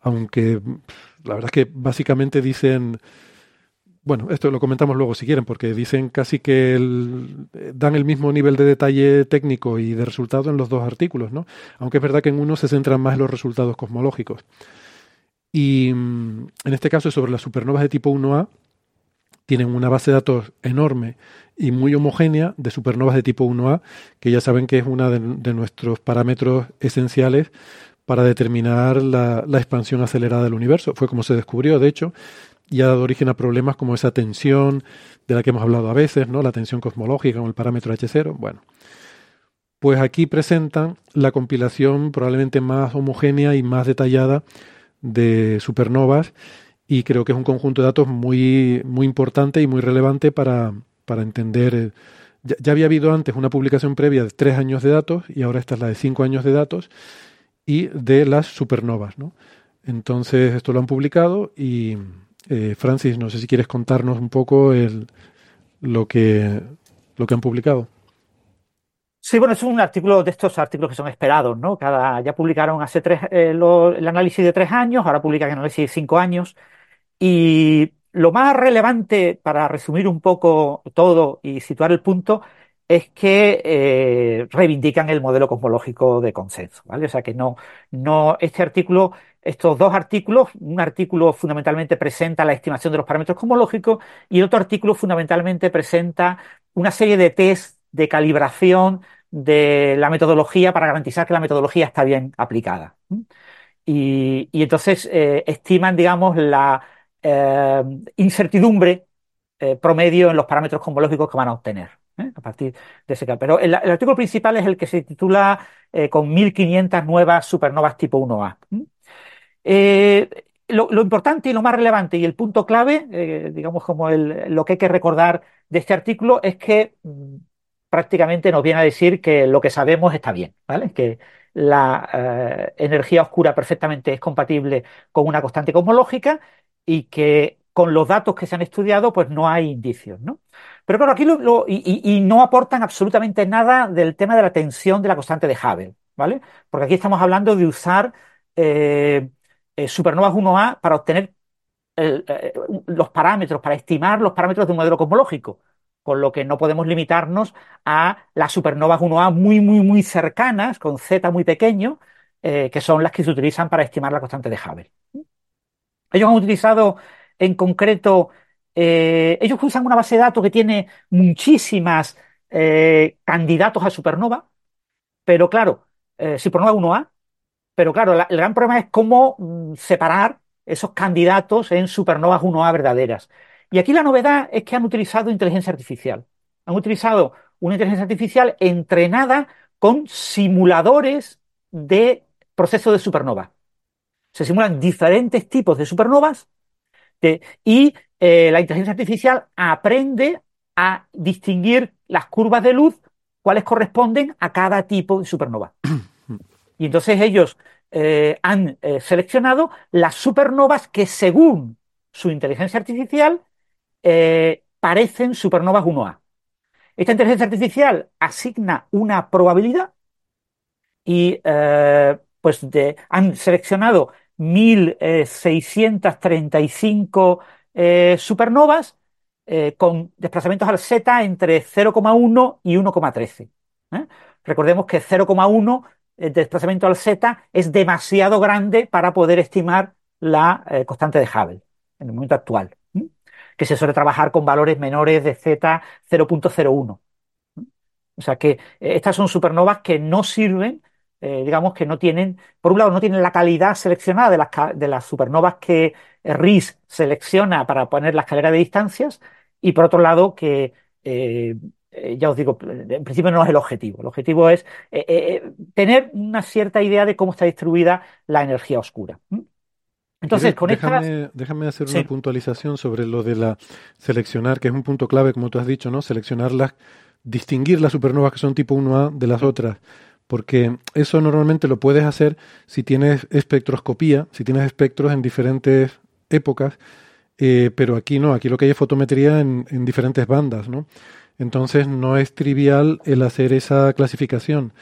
aunque la verdad es que básicamente dicen, bueno, esto lo comentamos luego si quieren, porque dicen casi que dan el mismo nivel de detalle técnico y de resultado en los dos artículos, ¿no? Aunque es verdad que en uno se centran más en los resultados cosmológicos. Y mm, en este caso sobre las supernovas de tipo 1A, tienen una base de datos enorme y muy homogénea de supernovas de tipo 1A, que ya saben que es uno de, nuestros parámetros esenciales para determinar la, expansión acelerada del universo. Fue como se descubrió, de hecho, y ha dado origen a problemas como esa tensión de la que hemos hablado a veces, ¿no? La tensión cosmológica con el parámetro H0. Bueno, pues aquí presentan la compilación probablemente más homogénea y más detallada de supernovas y creo que es un conjunto de datos muy, muy importante y muy relevante para, para entender. Eh, ya, había habido antes una publicación previa de tres años de datos y ahora esta es la de cinco años de datos y de las supernovas. ¿no? Entonces, esto lo han publicado y eh, Francis, no sé si quieres contarnos un poco el, lo, que, lo que han publicado. Sí, bueno, es un artículo de estos artículos que son esperados, ¿no? Cada, ya publicaron hace tres, eh, el análisis de tres años, ahora publican el análisis de cinco años. Y lo más relevante, para resumir un poco todo y situar el punto, es que eh, reivindican el modelo cosmológico de consenso, ¿vale? O sea que no, no, este artículo, estos dos artículos, un artículo fundamentalmente presenta la estimación de los parámetros cosmológicos y el otro artículo fundamentalmente presenta una serie de test de calibración de la metodología para garantizar que la metodología está bien aplicada. Y, entonces eh, estiman, digamos, la eh, incertidumbre eh, promedio en los parámetros cosmológicos que van a obtener a partir de ese Pero el, artículo principal es el que se titula con 1500 nuevas supernovas tipo 1A. Lo, importante y lo más relevante y el punto clave, digamos como lo que hay que recordar de este artículo es que mm, prácticamente nos viene a decir que lo que sabemos está bien, ¿vale? Que la eh, energía oscura perfectamente es compatible con una constante cosmológica y que con los datos que se han estudiado, pues no hay indicios, ¿no? Pero claro, aquí y, no aportan absolutamente nada del tema de la tensión de la constante de Hubble, ¿vale? Porque aquí estamos hablando de usar eh, eh, supernovas 1A para obtener los parámetros, para estimar los parámetros de un modelo cosmológico con lo que no podemos limitarnos a las supernovas 1A muy, muy, muy cercanas, con Z muy pequeño, eh, que son las que se utilizan para estimar la constante de Hubble. Ellos han utilizado en concreto, eh, ellos usan una base de datos que tiene muchísimas eh, candidatos a supernova, pero claro, supernova 1A, pero claro, el gran problema es cómo mm, separar esos candidatos en supernovas 1A verdaderas. Y aquí la novedad es que han utilizado inteligencia artificial. Han utilizado una inteligencia artificial entrenada con simuladores de procesos de supernova. Se simulan diferentes tipos de supernovas y eh, la inteligencia artificial aprende a distinguir las curvas de luz, cuáles corresponden a cada tipo de supernova. Y entonces ellos eh, han eh, seleccionado las supernovas que según su inteligencia artificial eh, parecen supernovas 1A. Esta inteligencia artificial asigna una probabilidad y eh, pues han seleccionado 1635 eh, supernovas con desplazamientos al Z entre 0,1 y 1,13. Recordemos que 0,1 el desplazamiento al Z es demasiado grande para poder estimar la constante de Hubble en el momento actual que se suele trabajar con valores menores de Z 0.01. O sea que eh, estas son supernovas que no sirven, eh, digamos que no tienen, por un lado, no tienen la calidad seleccionada de las, de las supernovas que RIS selecciona para poner la escalera de distancias, y por otro lado, que eh, ya os digo, en principio no es el objetivo. El objetivo es tener una cierta idea de cómo está distribuida la energía oscura. Entonces, con déjame, déjame hacer una puntualización sobre lo de la seleccionar, que es un punto clave, como tú has dicho, ¿no? Seleccionarlas, distinguir las supernovas que son tipo 1A de las otras, porque eso normalmente lo puedes hacer si tienes espectroscopía, si tienes espectros en diferentes épocas, eh, pero aquí no, aquí lo que hay es fotometría en, en diferentes bandas, ¿no? Entonces no es trivial el hacer esa clasificación,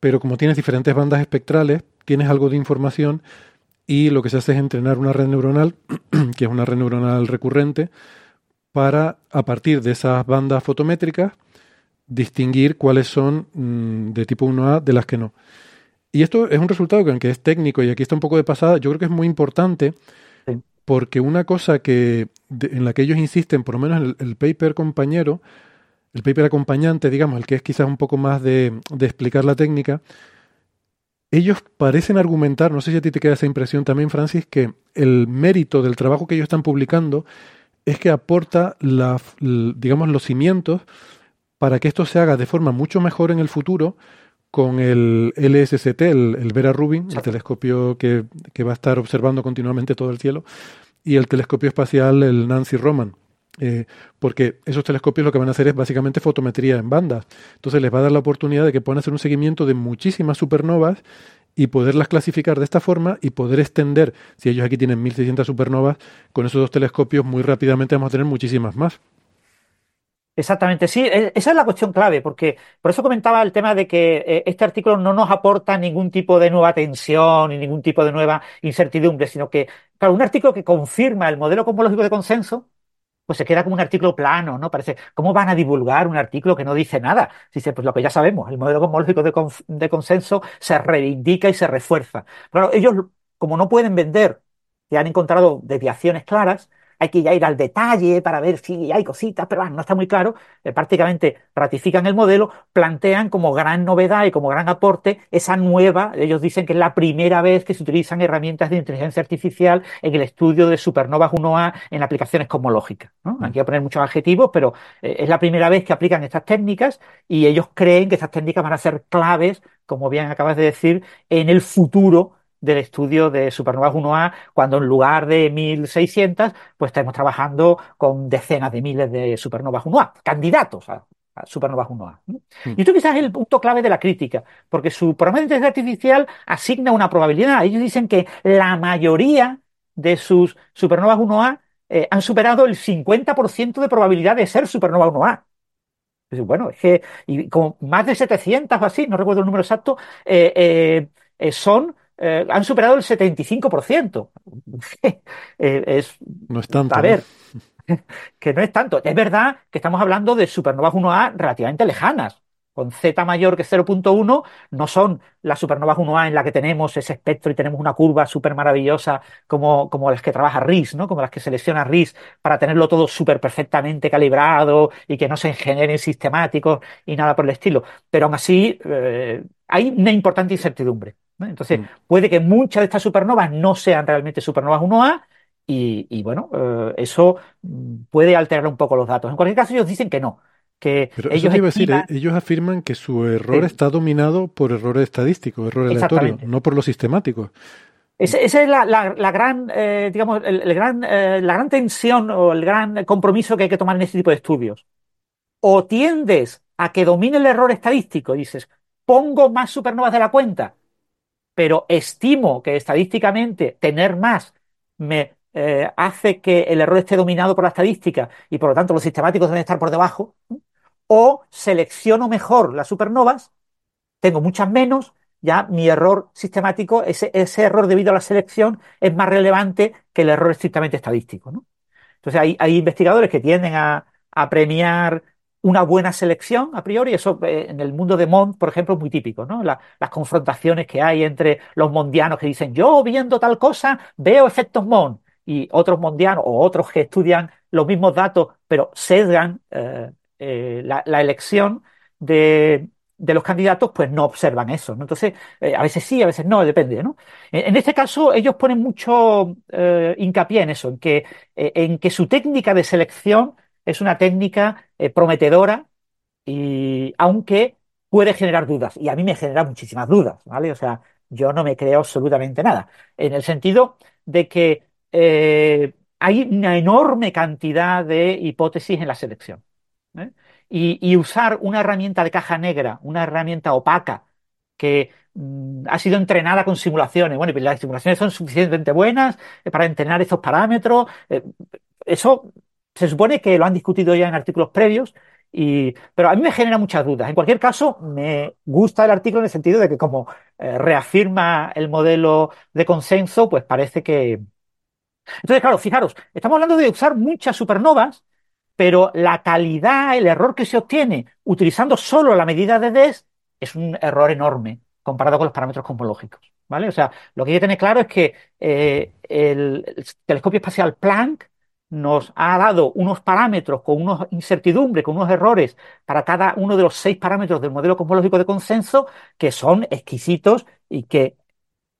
pero como tienes diferentes bandas espectrales, tienes algo de información y lo que se hace es entrenar una red neuronal, que es una red neuronal recurrente, para, a partir de esas bandas fotométricas, distinguir cuáles son mm, de tipo 1A de las que no. Y esto es un resultado que, aunque es técnico y aquí está un poco de pasada, yo creo que es muy importante porque una cosa que en la que ellos insisten, por lo menos el, el, paper compañero, el paper acompañante, digamos, el que es quizás un poco más de, de explicar la técnica, ellos parecen argumentar, no sé si a ti te queda esa impresión también, Francis, que el mérito del trabajo que ellos están publicando es que aporta la, digamos, los cimientos para que esto se haga de forma mucho mejor en el futuro con el LSCT, el, Vera Rubin, el telescopio que, que, va a estar observando continuamente todo el cielo, y el telescopio espacial, el Nancy Roman. Eh, porque esos telescopios lo que van a hacer es básicamente fotometría en bandas. Entonces les va a dar la oportunidad de que puedan hacer un seguimiento de muchísimas supernovas y poderlas clasificar de esta forma y poder extender, si ellos aquí tienen 1600 supernovas, con esos dos telescopios muy rápidamente vamos a tener muchísimas más. Exactamente, sí, e, esa es la cuestión clave, porque por eso comentaba el tema de que eh, este artículo no nos aporta ningún tipo de nueva tensión ni ningún tipo de nueva incertidumbre, sino que, claro, un artículo que confirma el modelo cosmológico de consenso, pues se queda como un artículo plano, ¿no? Parece, ¿cómo van a divulgar un artículo que no dice nada? Dice, pues lo que ya sabemos, el modelo cosmológico de, consenso se reivindica y se refuerza. Pero ellos, como no pueden vender que han encontrado desviaciones claras, hay que ya ir al detalle para ver si hay cositas, pero no está muy claro. Eh, prácticamente ratifican el modelo, plantean como gran novedad y como gran aporte esa nueva, ellos dicen que es la primera vez que se utilizan herramientas de inteligencia artificial en el estudio de supernovas 1A en aplicaciones cosmológicas. ¿no? Mm. Aquí voy a poner muchos adjetivos, pero eh, es la primera vez que aplican estas técnicas y ellos creen que estas técnicas van a ser claves, como bien acabas de decir, en el futuro del estudio de supernovas 1A, cuando en lugar de 1600, pues estamos trabajando con decenas de miles de supernovas 1A, candidatos a, supernovas 1A. Hmm. Y esto quizás es el punto clave de la crítica, porque su programa de inteligencia artificial asigna una probabilidad. Ellos dicen que la mayoría de sus supernovas 1A eh, han superado el 50% de probabilidad de ser supernova 1A. Bueno, es que y como más de 700 o así, no recuerdo el número exacto, eh, eh, son eh, han superado el 75%. Eh, es, no es tanto. A ver, que no es tanto. Es verdad que estamos hablando de supernovas 1A relativamente lejanas. Con Z mayor que 0.1 no son las supernovas 1A en la que tenemos ese espectro y tenemos una curva súper maravillosa como, como las que trabaja RIS, ¿no? como las que selecciona RIS para tenerlo todo súper perfectamente calibrado y que no se generen sistemáticos y nada por el estilo. Pero aún así eh, hay una importante incertidumbre. Entonces, mm. puede que muchas de estas supernovas no sean realmente supernovas 1A y, bueno, eh, eso mm, puede alterar un poco los datos. En cualquier caso, ellos dicen que no. Que ellos, decir, eh, ellos afirman que su error está dominado por errores estadísticos, errores aleatorios, no por los sistemáticos. Esa, es la, gran, eh, digamos, el, gran, la gran tensión o el gran compromiso que hay que tomar en este tipo de estudios. O tiendes a que domine el error estadístico, dices, pongo más supernovas de la cuenta, pero estimo que estadísticamente tener más me eh, hace que el error esté dominado por la estadística y por lo tanto los sistemáticos deben estar por debajo, o selecciono mejor las supernovas, tengo muchas menos, ya mi error sistemático, ese, error debido a la selección es más relevante que el error estrictamente estadístico. Entonces hay, investigadores que tienden a, a premiar una buena selección a priori. Eso eh, en el mundo de Mond, por ejemplo, es muy típico, ¿no? las confrontaciones que hay entre los mondianos que dicen, yo viendo tal cosa veo efectos Mond, y otros mondianos o otros que estudian los mismos datos, pero sesgan eh, eh, la, elección de, los candidatos, pues no observan eso. Entonces, a veces sí, a veces no, depende. ¿no? En, este caso, ellos ponen mucho hincapié en eso, en que, en que su técnica de selección es una técnica eh, prometedora y aunque puede generar dudas y a mí me genera muchísimas dudas, ¿vale? O sea, yo no me creo absolutamente nada, en el sentido de que eh, hay una enorme cantidad de hipótesis en la selección. ¿eh? Y, usar una herramienta de caja negra, una herramienta opaca, que mm, ha sido entrenada con simulaciones. Bueno, y las simulaciones son suficientemente buenas para entrenar estos parámetros. eso se supone que lo han discutido ya en artículos previos, y, pero a mí me genera muchas dudas. En cualquier caso, me gusta el artículo en el sentido de que como eh, reafirma el modelo de consenso, pues parece que... Entonces, claro, fijaros, estamos hablando de usar muchas supernovas, pero la calidad, el error que se obtiene utilizando solo la medida de DES es un error enorme comparado con los parámetros cosmológicos. ¿vale? O sea, lo que hay que tener claro es que eh, el telescopio espacial Planck nos ha dado unos parámetros con unos incertidumbres, con unos errores para cada uno de los seis parámetros del modelo cosmológico de consenso que son exquisitos y que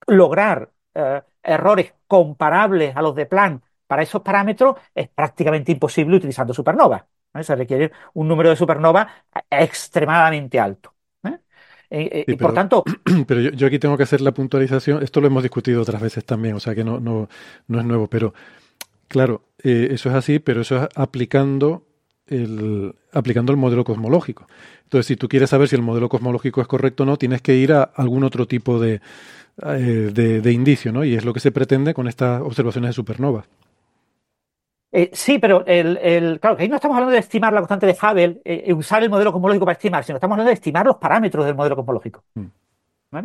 lograr eh, errores comparables a los de Planck para esos parámetros es prácticamente imposible utilizando supernovas. Se requiere un número de supernovas extremadamente alto. ¿eh? Eh, por tanto. Pero yo, aquí tengo que hacer la puntualización. Esto lo hemos discutido otras veces también, o sea que no, no, no es nuevo, pero Claro, eh, eso es así, pero eso es aplicando el, aplicando el modelo cosmológico. Entonces, si tú quieres saber si el modelo cosmológico es correcto o no, tienes que ir a algún otro tipo de, eh, de, indicio, ¿no? Y es lo que se pretende con estas observaciones de supernovas. Eh, sí, pero el, claro, que ahí no estamos hablando de estimar la constante de Hubble, usar el modelo cosmológico para estimar, sino estamos hablando de estimar los parámetros del modelo cosmológico. Mm.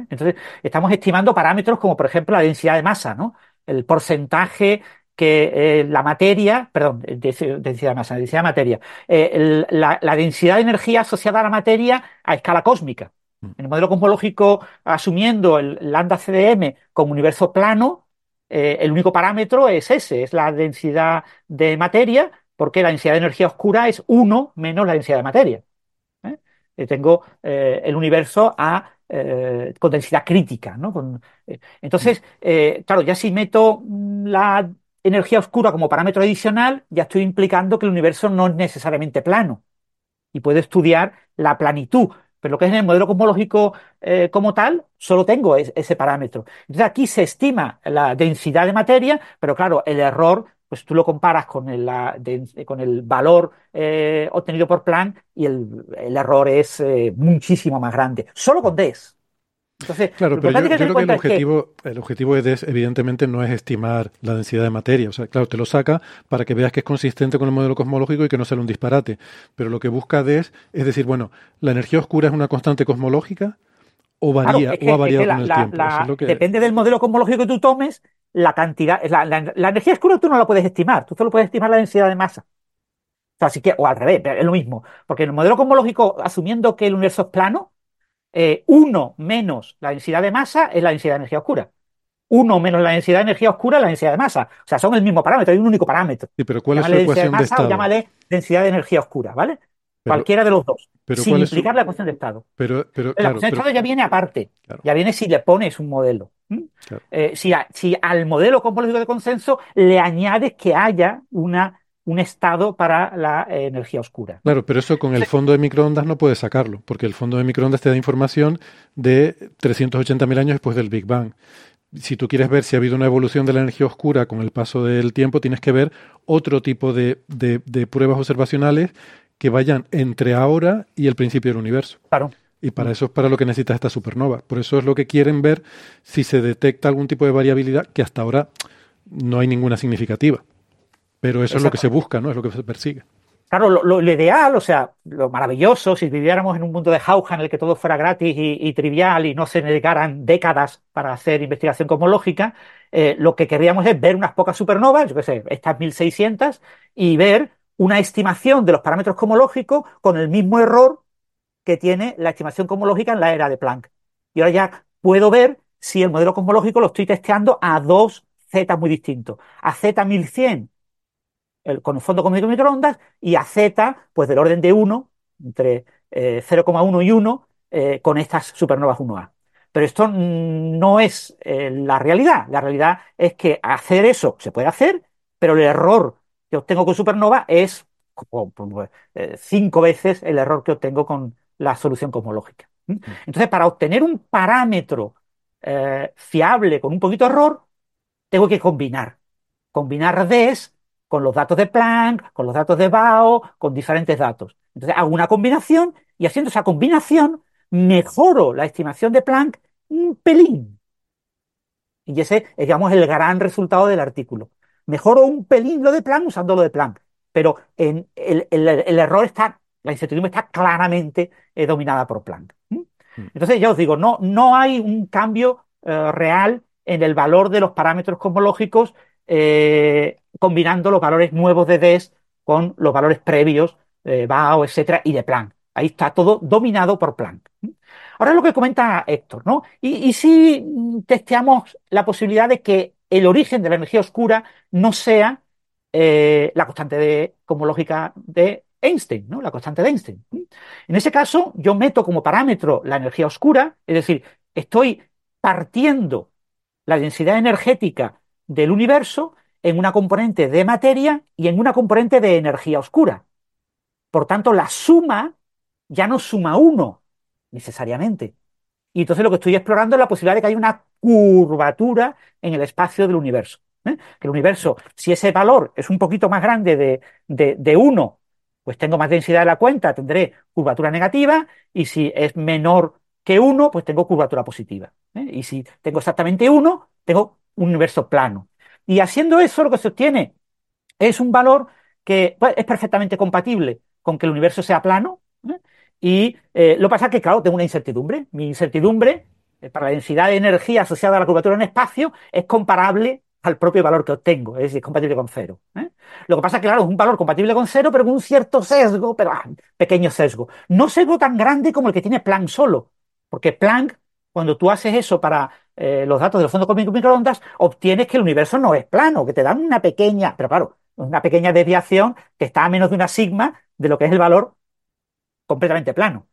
Entonces, estamos estimando parámetros como, por ejemplo, la densidad de masa, ¿no? El porcentaje que eh, la materia, perdón, densidad de masa, densidad de materia, eh, la, densidad de energía asociada a la materia a escala cósmica. Mm. En el modelo cosmológico, asumiendo el lambda CDM como universo plano, eh, el único parámetro es ese, es la densidad de materia, porque la densidad de energía oscura es 1 menos la densidad de materia. tengo el universo a, con densidad crítica. ¿no? entonces, mm. claro, ya si meto mm, la energía oscura como parámetro adicional, ya estoy implicando que el universo no es necesariamente plano y puedo estudiar la planitud. Pero lo que es en el modelo cosmológico eh, como tal, solo tengo ese parámetro. Entonces aquí se estima la densidad de materia, pero claro, el error, pues tú lo comparas con el, con el valor eh, obtenido por Planck y el, error es eh, muchísimo más grande, solo con DES claro, pero yo, creo que el objetivo, el objetivo de DES evidentemente no es estimar la densidad de materia. O sea, claro, te lo saca para que veas que es consistente con el modelo cosmológico y que no sale un disparate. Pero lo que busca DES es decir, bueno, ¿la energía oscura es una constante cosmológica o varía o ha variado con el tiempo? Depende del modelo cosmológico que tú tomes, la cantidad, la, energía oscura tú no la puedes estimar, tú solo puedes estimar la densidad de masa. O sea, así que, o al revés, es lo mismo. Porque en el modelo cosmológico, asumiendo que el universo es plano, eh, 1 menos la densidad de masa es la densidad de energía oscura. 1 menos la densidad de energía oscura es la densidad de masa. O sea, son el mismo parámetro, hay un único parámetro. Sí, pero ¿cuál es la ecuación de, estado? llámale densidad de energía oscura, ¿vale? Cualquiera de los dos. sin implicar la ecuación de estado. Pero, pero, la ecuación de estado ya viene aparte. Ya viene si le pones un modelo. Eh, si, si al modelo cosmológico de consenso le añades que haya una un estado para la eh, energía oscura. Claro, pero eso con el fondo de microondas no puedes sacarlo, porque el fondo de microondas te da información de 380.000 años después del Big Bang. Si tú quieres ver si ha habido una evolución de la energía oscura con el paso del tiempo, tienes que ver otro tipo de, de pruebas observacionales que vayan entre ahora y el principio del universo. Claro. Y para eso es para lo que necesita esta supernova. Por eso es lo que quieren ver si se detecta algún tipo de variabilidad que hasta ahora no hay ninguna significativa. Pero eso es lo que se busca, ¿no? Es lo que se persigue. Claro, lo, ideal, o sea, lo maravilloso, si viviéramos en un mundo de jauja en el que todo fuera gratis y, trivial y no se dedicaran décadas para hacer investigación cosmológica, eh, lo que queríamos es ver unas pocas supernovas, yo qué sé, estas 1600, y ver una estimación de los parámetros cosmológicos con el mismo error que tiene la estimación cosmológica en la era de Planck. Y ahora ya puedo ver si el modelo cosmológico lo estoy testeando a dos Z muy distintos, a Z1100 con un fondo cósmico de microondas y a Z, pues del orden de 1, entre 0,1 eh, y 1, eh, con estas supernovas 1A. Pero esto no es eh, la realidad. La realidad es que hacer eso se puede hacer, pero el error que obtengo con supernova es pues, cinco veces el error que obtengo con la solución cosmológica. Mm. Entonces, para obtener un parámetro fiable con un poquito de error, tengo que combinar. Combinar Ds con los datos de Planck, con los datos de Bao, con diferentes datos. Entonces hago una combinación y haciendo esa combinación mejoro la estimación de Planck un pelín. Y ese es, digamos, el gran resultado del artículo. Mejoro un pelín lo de Planck usando lo de Planck, pero en el, error está, la incertidumbre está claramente eh, dominada por Planck. Mm. Entonces ya os digo, no, no hay un cambio eh, real en el valor de los parámetros cosmológicos eh, combinando los valores nuevos de DES con los valores previos de BAO, etcétera, y de Planck. Ahí está todo dominado por Planck. Ahora lo que comenta Héctor, ¿no? Y, si testeamos la posibilidad de que el origen de la energía oscura no sea eh, la constante de, cosmológica de Einstein, ¿no? La constante de Einstein. En ese caso, yo meto como parámetro la energía oscura, es decir, estoy partiendo la densidad energética del universo en una componente de materia y en una componente de energía oscura. Por tanto, la suma ya no suma uno necesariamente. Y entonces lo que estoy explorando es la posibilidad de que haya una curvatura en el espacio del universo. ¿eh? Que el universo, si ese valor es un poquito más grande de, de, uno, pues tengo más densidad de la cuenta, tendré curvatura negativa, y si es menor que uno, pues tengo curvatura positiva. ¿eh? Y si tengo exactamente uno, tengo un universo plano. Y haciendo eso, lo que se obtiene es un valor que pues, es perfectamente compatible con que el universo sea plano. ¿eh? Y eh, lo que pasa es que, claro, tengo una incertidumbre. Mi incertidumbre eh, para la densidad de energía asociada a la curvatura en espacio es comparable al propio valor que obtengo, es decir, es compatible con cero. Lo que pasa es que, claro, es un valor compatible con cero, pero con un cierto sesgo, pero ah, pequeño sesgo. No sesgo tan grande como el que tiene Planck solo, porque Planck, cuando tú haces eso para eh, los datos del fondo cósmico microondas, obtienes que el universo no es plano, que te dan una pequeña, pero claro, una pequeña desviación que está a menos de una sigma de lo que es el valor completamente plano.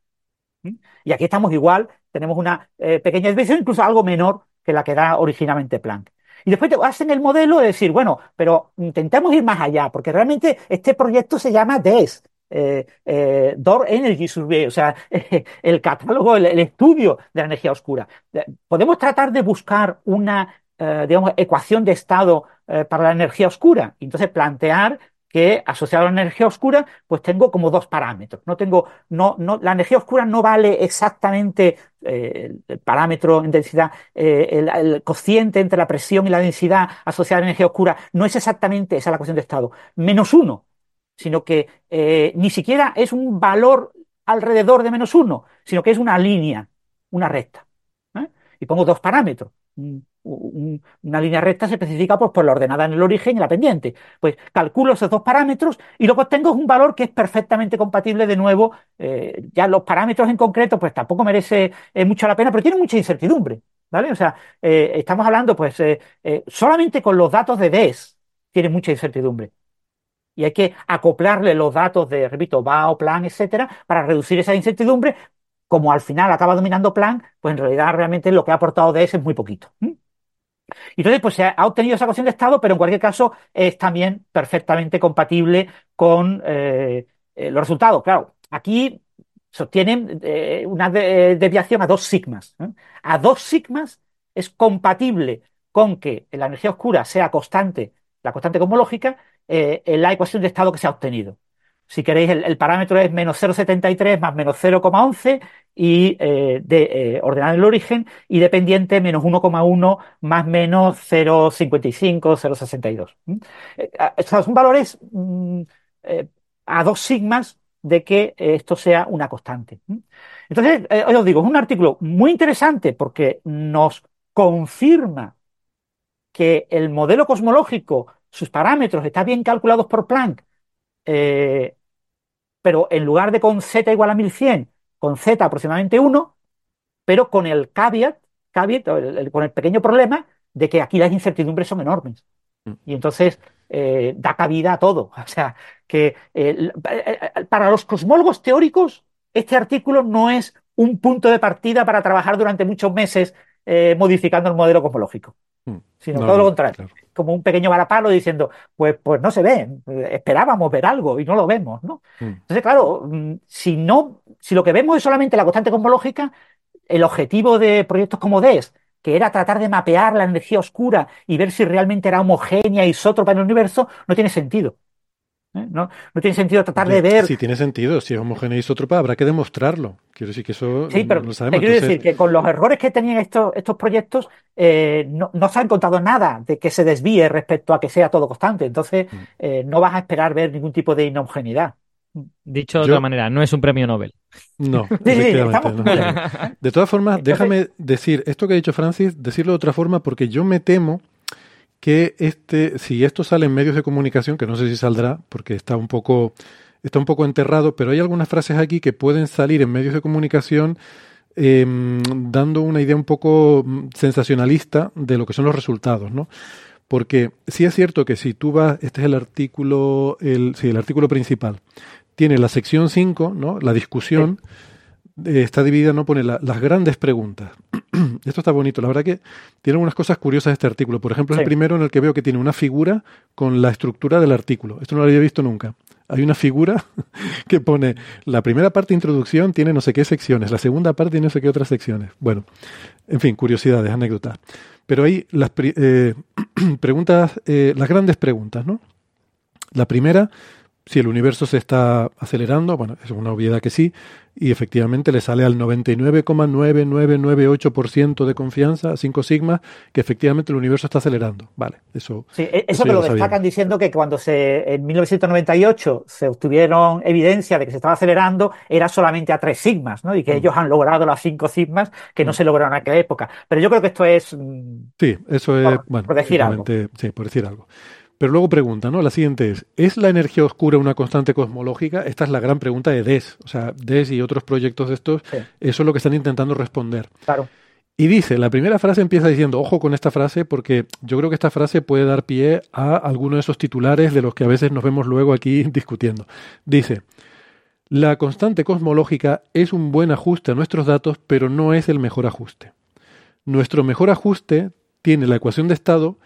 Y aquí estamos igual, tenemos una eh, pequeña desviación, incluso algo menor que la que da originalmente Planck. Y después te hacen el modelo de decir, bueno, pero intentemos ir más allá, porque realmente este proyecto se llama DES, eh, eh, Door Energy Survey, o sea, el catálogo, el, estudio de la energía oscura. Podemos tratar de buscar una, eh, digamos, ecuación de estado para la energía oscura entonces plantear que asociado a la energía oscura, pues tengo como dos parámetros. No tengo, no, no, la energía oscura no vale exactamente el parámetro en densidad, el, el, cociente entre la presión y la densidad asociada a la energía oscura, no es exactamente esa la ecuación de estado. Menos uno sino que eh, ni siquiera es un valor alrededor de menos uno, sino que es una línea, una recta. ¿eh? Y pongo dos parámetros. una línea recta se especifica pues, por la ordenada en el origen y la pendiente. Pues calculo esos dos parámetros y luego tengo un valor que es perfectamente compatible de nuevo. Eh, ya los parámetros en concreto, pues tampoco merece mucho la pena, pero tiene mucha incertidumbre. ¿Vale? O sea, estamos hablando, pues, solamente con los datos de DES tiene mucha incertidumbre y hay que acoplarle los datos de, repito, BAO, plan, etcétera, para reducir esa incertidumbre. Como al final acaba dominando plan, pues en realidad realmente lo que ha aportado DS es muy poquito. Y entonces, pues se ha obtenido esa ecuación de estado, pero en cualquier caso es también perfectamente compatible con eh, eh, los resultados. Claro, aquí sostienen eh, una desviación a dos sigmas. A dos sigmas es compatible con que la energía oscura sea constante, la constante cosmológica, eh, la ecuación de estado que se ha obtenido. Si queréis, el, parámetro es menos 0,73 más menos 0,11 y eh, de, eh, en el origen y dependiente menos 1,1 más menos 0,55, 0,62. ¿Mm? Eh, son valores mm, a dos sigmas de que esto sea una constante. Entonces, eh, os digo, es un artículo muy interesante porque nos confirma que el modelo cosmológico, sus parámetros están bien calculados por Planck, eh, pero en lugar de con z igual a 1100, con z aproximadamente 1, pero con el caveat, con el pequeño problema de que aquí las incertidumbres son enormes. Mm. Y entonces eh, da cabida a todo. O sea, que eh, para los cosmólogos teóricos, este artículo no es un punto de partida para trabajar durante muchos meses modificando el modelo cosmológico. Mm. sino todo lo contrario. Como un pequeño varapalo diciendo, pues, pues no se ve, esperábamos ver algo y no lo vemos, ¿no? Mm. Entonces, claro, mm, si no, si lo que vemos es solamente la constante cosmológica, el objetivo de proyectos como DES, que era tratar de mapear la energía oscura y ver si realmente era homogénea, isótropa en el universo, no tiene sentido. ¿Eh? ¿no? no tiene sentido tratar de ver. Sí, tiene sentido. Si es homogéneo isotropa, habrá que demostrarlo. Quiero decir que eso. Sí, pero no lo sabemos. quiero decir que con los errores que tenían estos, estos proyectos, eh, no, se ha encontrado nada de que se desvíe respecto a que sea todo constante. Entonces, mm. eh, no vas a esperar ver ningún tipo de inhomogeneidad. Dicho de otra manera, no es un premio Nobel. No, De todas formas, déjame decir esto que ha dicho Francis, decirlo de otra forma, porque yo me temo que este, si esto sale en medios de comunicación, que no sé si saldrá, porque está un poco, está un poco enterrado, pero hay algunas frases aquí que pueden salir en medios de comunicación em, dando una idea un poco mm, sensacionalista de lo que son los resultados, ¿no? Porque sí es cierto que si tú vas, este es el artículo, el, sí, el artículo principal, tiene la sección 5, ¿no? La discusión. Eh, está dividida, no pone las grandes preguntas. Esto está bonito. La verdad que tiene unas cosas curiosas este artículo. Por ejemplo, es el primero en el que veo que tiene una figura con la estructura del artículo. Esto no lo había visto nunca. Hay una figura que pone la primera parte de introducción tiene no sé qué secciones, la segunda parte tiene no sé qué otras secciones. Bueno, en fin, curiosidades, anécdotas. Pero hay las eh, preguntas, eh, las grandes preguntas, ¿no? La primera si el universo se está acelerando, bueno, es una obviedad que sí, y efectivamente le sale al 99,9998% de confianza, a 5 sigmas, que efectivamente el universo está acelerando. Vale, eso. Sí, e-, eso, que lo, destacan diciendo que cuando se, en 1998 se obtuvieron evidencia de que se estaba acelerando, era solamente a 3 sigmas, ¿no? Y que mm. ellos han logrado las 5 sigmas que no mm. se lograron en aquella época. Pero yo creo que esto es. Mm, sí, eso es. bueno, por decir algo. Sí, por decir algo. Pero luego pregunta, ¿no? La siguiente es, ¿es la energía oscura una constante cosmológica? Esta es la gran pregunta de DES. O sea, DES y otros proyectos de estos, eso es lo que están intentando responder. Claro. Y dice, la primera frase empieza diciendo, ojo con esta frase, porque yo creo que esta frase puede dar pie a alguno de esos titulares de los que a veces nos vemos luego aquí discutiendo. Dice, la constante cosmológica es un buen ajuste a nuestros datos, pero no es el mejor ajuste. Nuestro mejor ajuste tiene la ecuación de estado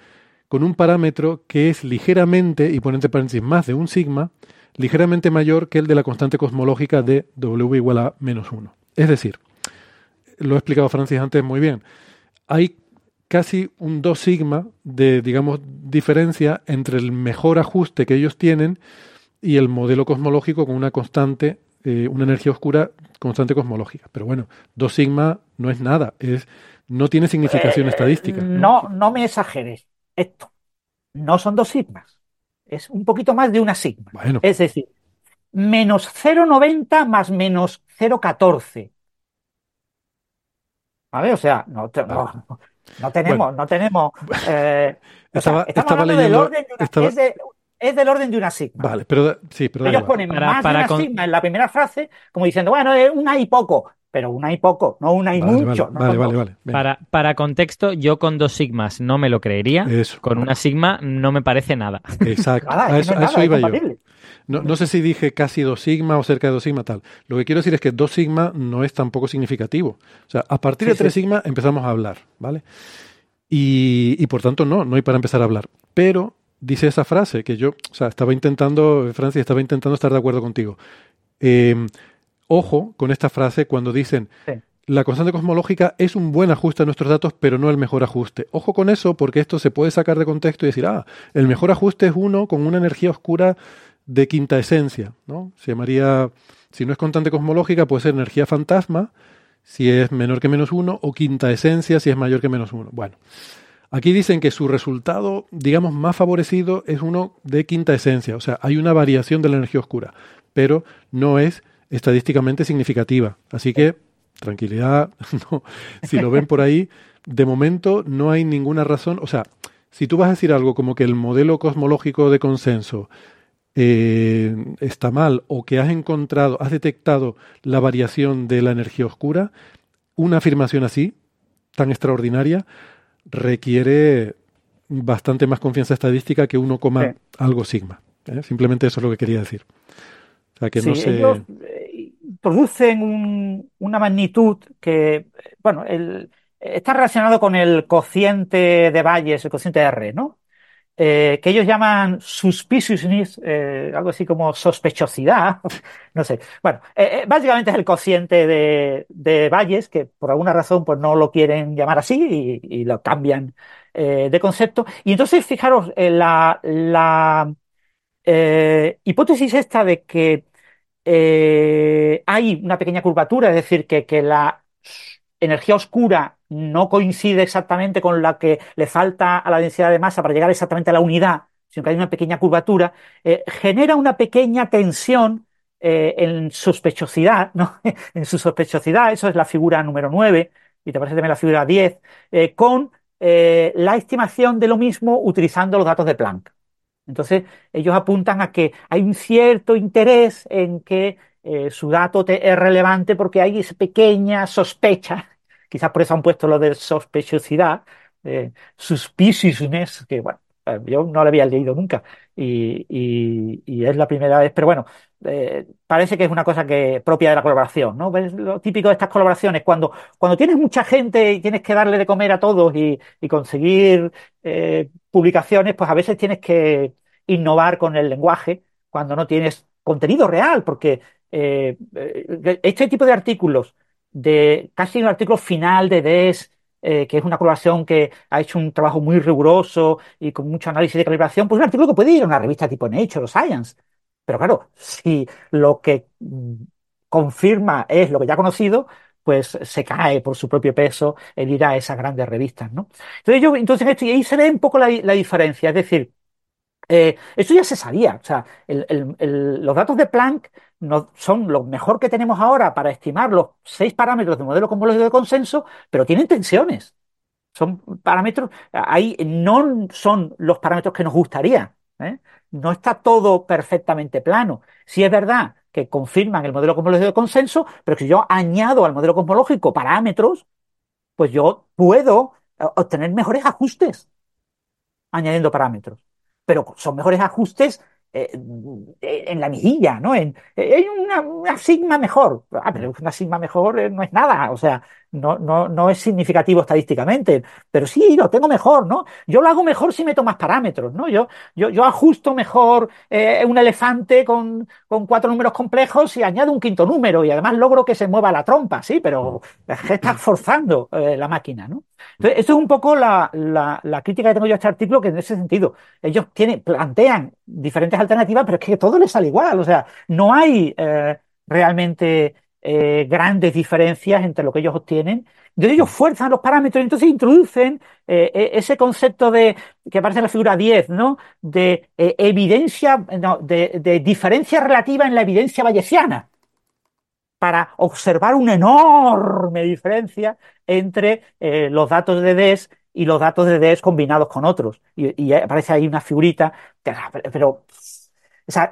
con un parámetro que es ligeramente, y por entre paréntesis más de un sigma, ligeramente mayor que el de la constante cosmológica de W igual a menos 1. Es decir, lo ha explicado Francis antes muy bien, hay casi un 2 sigma de, digamos, diferencia entre el mejor ajuste que ellos tienen y el modelo cosmológico con una constante, eh, una energía oscura constante cosmológica. Pero bueno, 2 sigma no es nada, es, no tiene significación eh, estadística. No, no me exageres esto. No son dos sigmas, es un poquito más de una sigma. Es decir, menos 0,90 más menos 0,14. ¿Vale? O sea, no, no, tenemos, no tenemos. Eh, estaba, del orden de una, es, del orden de una sigma. Vale, pero sí, pero ellos ponen más de una sigma en la primera frase, como diciendo, bueno, es una y poco pero una y poco, no una y mucho. Vale, vale, vale, Para, para contexto, yo con dos sigmas no me lo creería. Con una sigma no me parece nada. Exacto. a eso, iba yo. No, no, sé si dije casi dos sigma o cerca de dos sigma tal. Lo que quiero decir es que dos sigma no es tampoco significativo. O sea, a partir de tres sigma empezamos a hablar, ¿vale? Y, y por tanto no, no hay para empezar a hablar. Pero dice esa frase que yo, o sea, estaba intentando, Francia, estaba intentando estar de acuerdo contigo. Eh, Ojo con esta frase cuando dicen la constante cosmológica es un buen ajuste a nuestros datos, pero no el mejor ajuste. Ojo con eso porque esto se puede sacar de contexto y decir, ah, el mejor ajuste es uno con una energía oscura de quinta esencia, ¿no? Se llamaría, si no es constante cosmológica, puede ser energía fantasma, si es menor que menos uno, o quinta esencia, si es mayor que menos uno. Bueno, Aquí dicen que su resultado, digamos, más favorecido es uno de quinta esencia, o sea, hay una variación de la energía oscura, pero no es estadísticamente significativa. Así que, tranquilidad, no, si lo ven por ahí, de momento no hay ninguna razón, o sea, si tú vas a decir algo como que el modelo cosmológico de consenso eh, está mal o que has encontrado, has detectado la variación de la energía oscura, una afirmación así, tan extraordinaria, requiere bastante más confianza estadística que uno coma algo sigma. ¿eh? Simplemente eso es lo que quería decir. O sea, que no se... ellos producen una magnitud que, bueno, está relacionado con el cociente de Bayes, el cociente R, ¿no? Eh, que ellos llaman suspiciousness, eh, algo así como sospechosidad, no sé. Bueno, eh, básicamente es el cociente de, Bayes, que por alguna razón pues no lo quieren llamar así y, lo cambian de concepto. Y entonces, fijaros, la hipótesis esta de que hay una pequeña curvatura, es decir, que, la energía oscura no coincide exactamente con la que le falta a la densidad de masa para llegar exactamente a la unidad, sino que hay una pequeña curvatura, eh, genera una pequeña tensión eh, en sospechosidad, ¿no? en su sospechosidad, eso es la figura número 9, y te parece también la figura 10, eh, con la estimación de lo mismo utilizando los datos de Planck. Entonces, ellos apuntan a que hay un cierto interés en que su dato es relevante porque hay esa pequeña sospecha Quizás por eso han puesto lo de sospechosidad, eh, suspiciousness, que bueno, eh, yo no lo había leído nunca y, es la primera vez, pero bueno, eh, parece que es una cosa que propia de la colaboración, ¿no? Es lo típico de estas colaboraciones, cuando, cuando tienes mucha gente y tienes que darle de comer a todos y, conseguir eh, publicaciones, pues a veces tienes que innovar con el lenguaje cuando no tienes contenido real, porque este tipo de artículos de casi un artículo final de DES, eh, que es una colaboración que ha hecho un trabajo muy riguroso y con mucho análisis de calibración, pues un artículo que puede ir a una revista tipo Nature o Science. Pero claro, si lo que mm, confirma es lo que ya ha conocido, pues se cae por su propio peso el ir a esas grandes revistas, ¿no? Entonces, yo, entonces esto, y ahí se ve un poco la, diferencia, es decir, eh, esto ya se sabía, o sea, los datos de Planck no, son lo mejor que tenemos ahora para estimar los seis parámetros del modelo cosmológico de consenso, pero tienen tensiones. Son parámetros, ahí no son los parámetros que nos gustaría. ¿eh? No está todo perfectamente plano. Sí es verdad que confirman el modelo cosmológico de consenso, pero si yo añado al modelo cosmológico parámetros, pues yo puedo obtener mejores ajustes añadiendo parámetros. Pero son mejores ajustes eh, en la mejilla, ¿no? En, hay una, sigma mejor. Ah, pero una sigma mejor eh, no es nada, o sea, no, no, no es significativo estadísticamente, pero sí, lo tengo mejor, ¿no? Yo lo hago mejor si meto más parámetros, ¿no? Yo, yo, yo ajusto mejor eh, un elefante con, con, cuatro números complejos y añado un quinto número y además logro que se mueva la trompa, sí, pero está forzando la máquina, ¿no? Entonces, esto es un poco la, la, crítica que tengo yo a este artículo, que en ese sentido, ellos tienen, plantean diferentes alternativas, pero es que todo les sale igual, o sea, no hay eh, realmente eh, grandes diferencias entre lo que ellos obtienen. Entonces ellos fuerzan los parámetros y entonces introducen eh, e, ese concepto de, que aparece en la figura 10, ¿no? De evidencia, de, de diferencia relativa en la evidencia bayesiana para observar una enorme diferencia entre eh, los datos de DES y los datos de DES combinados con otros. Y, aparece ahí una figurita, pero, o sea,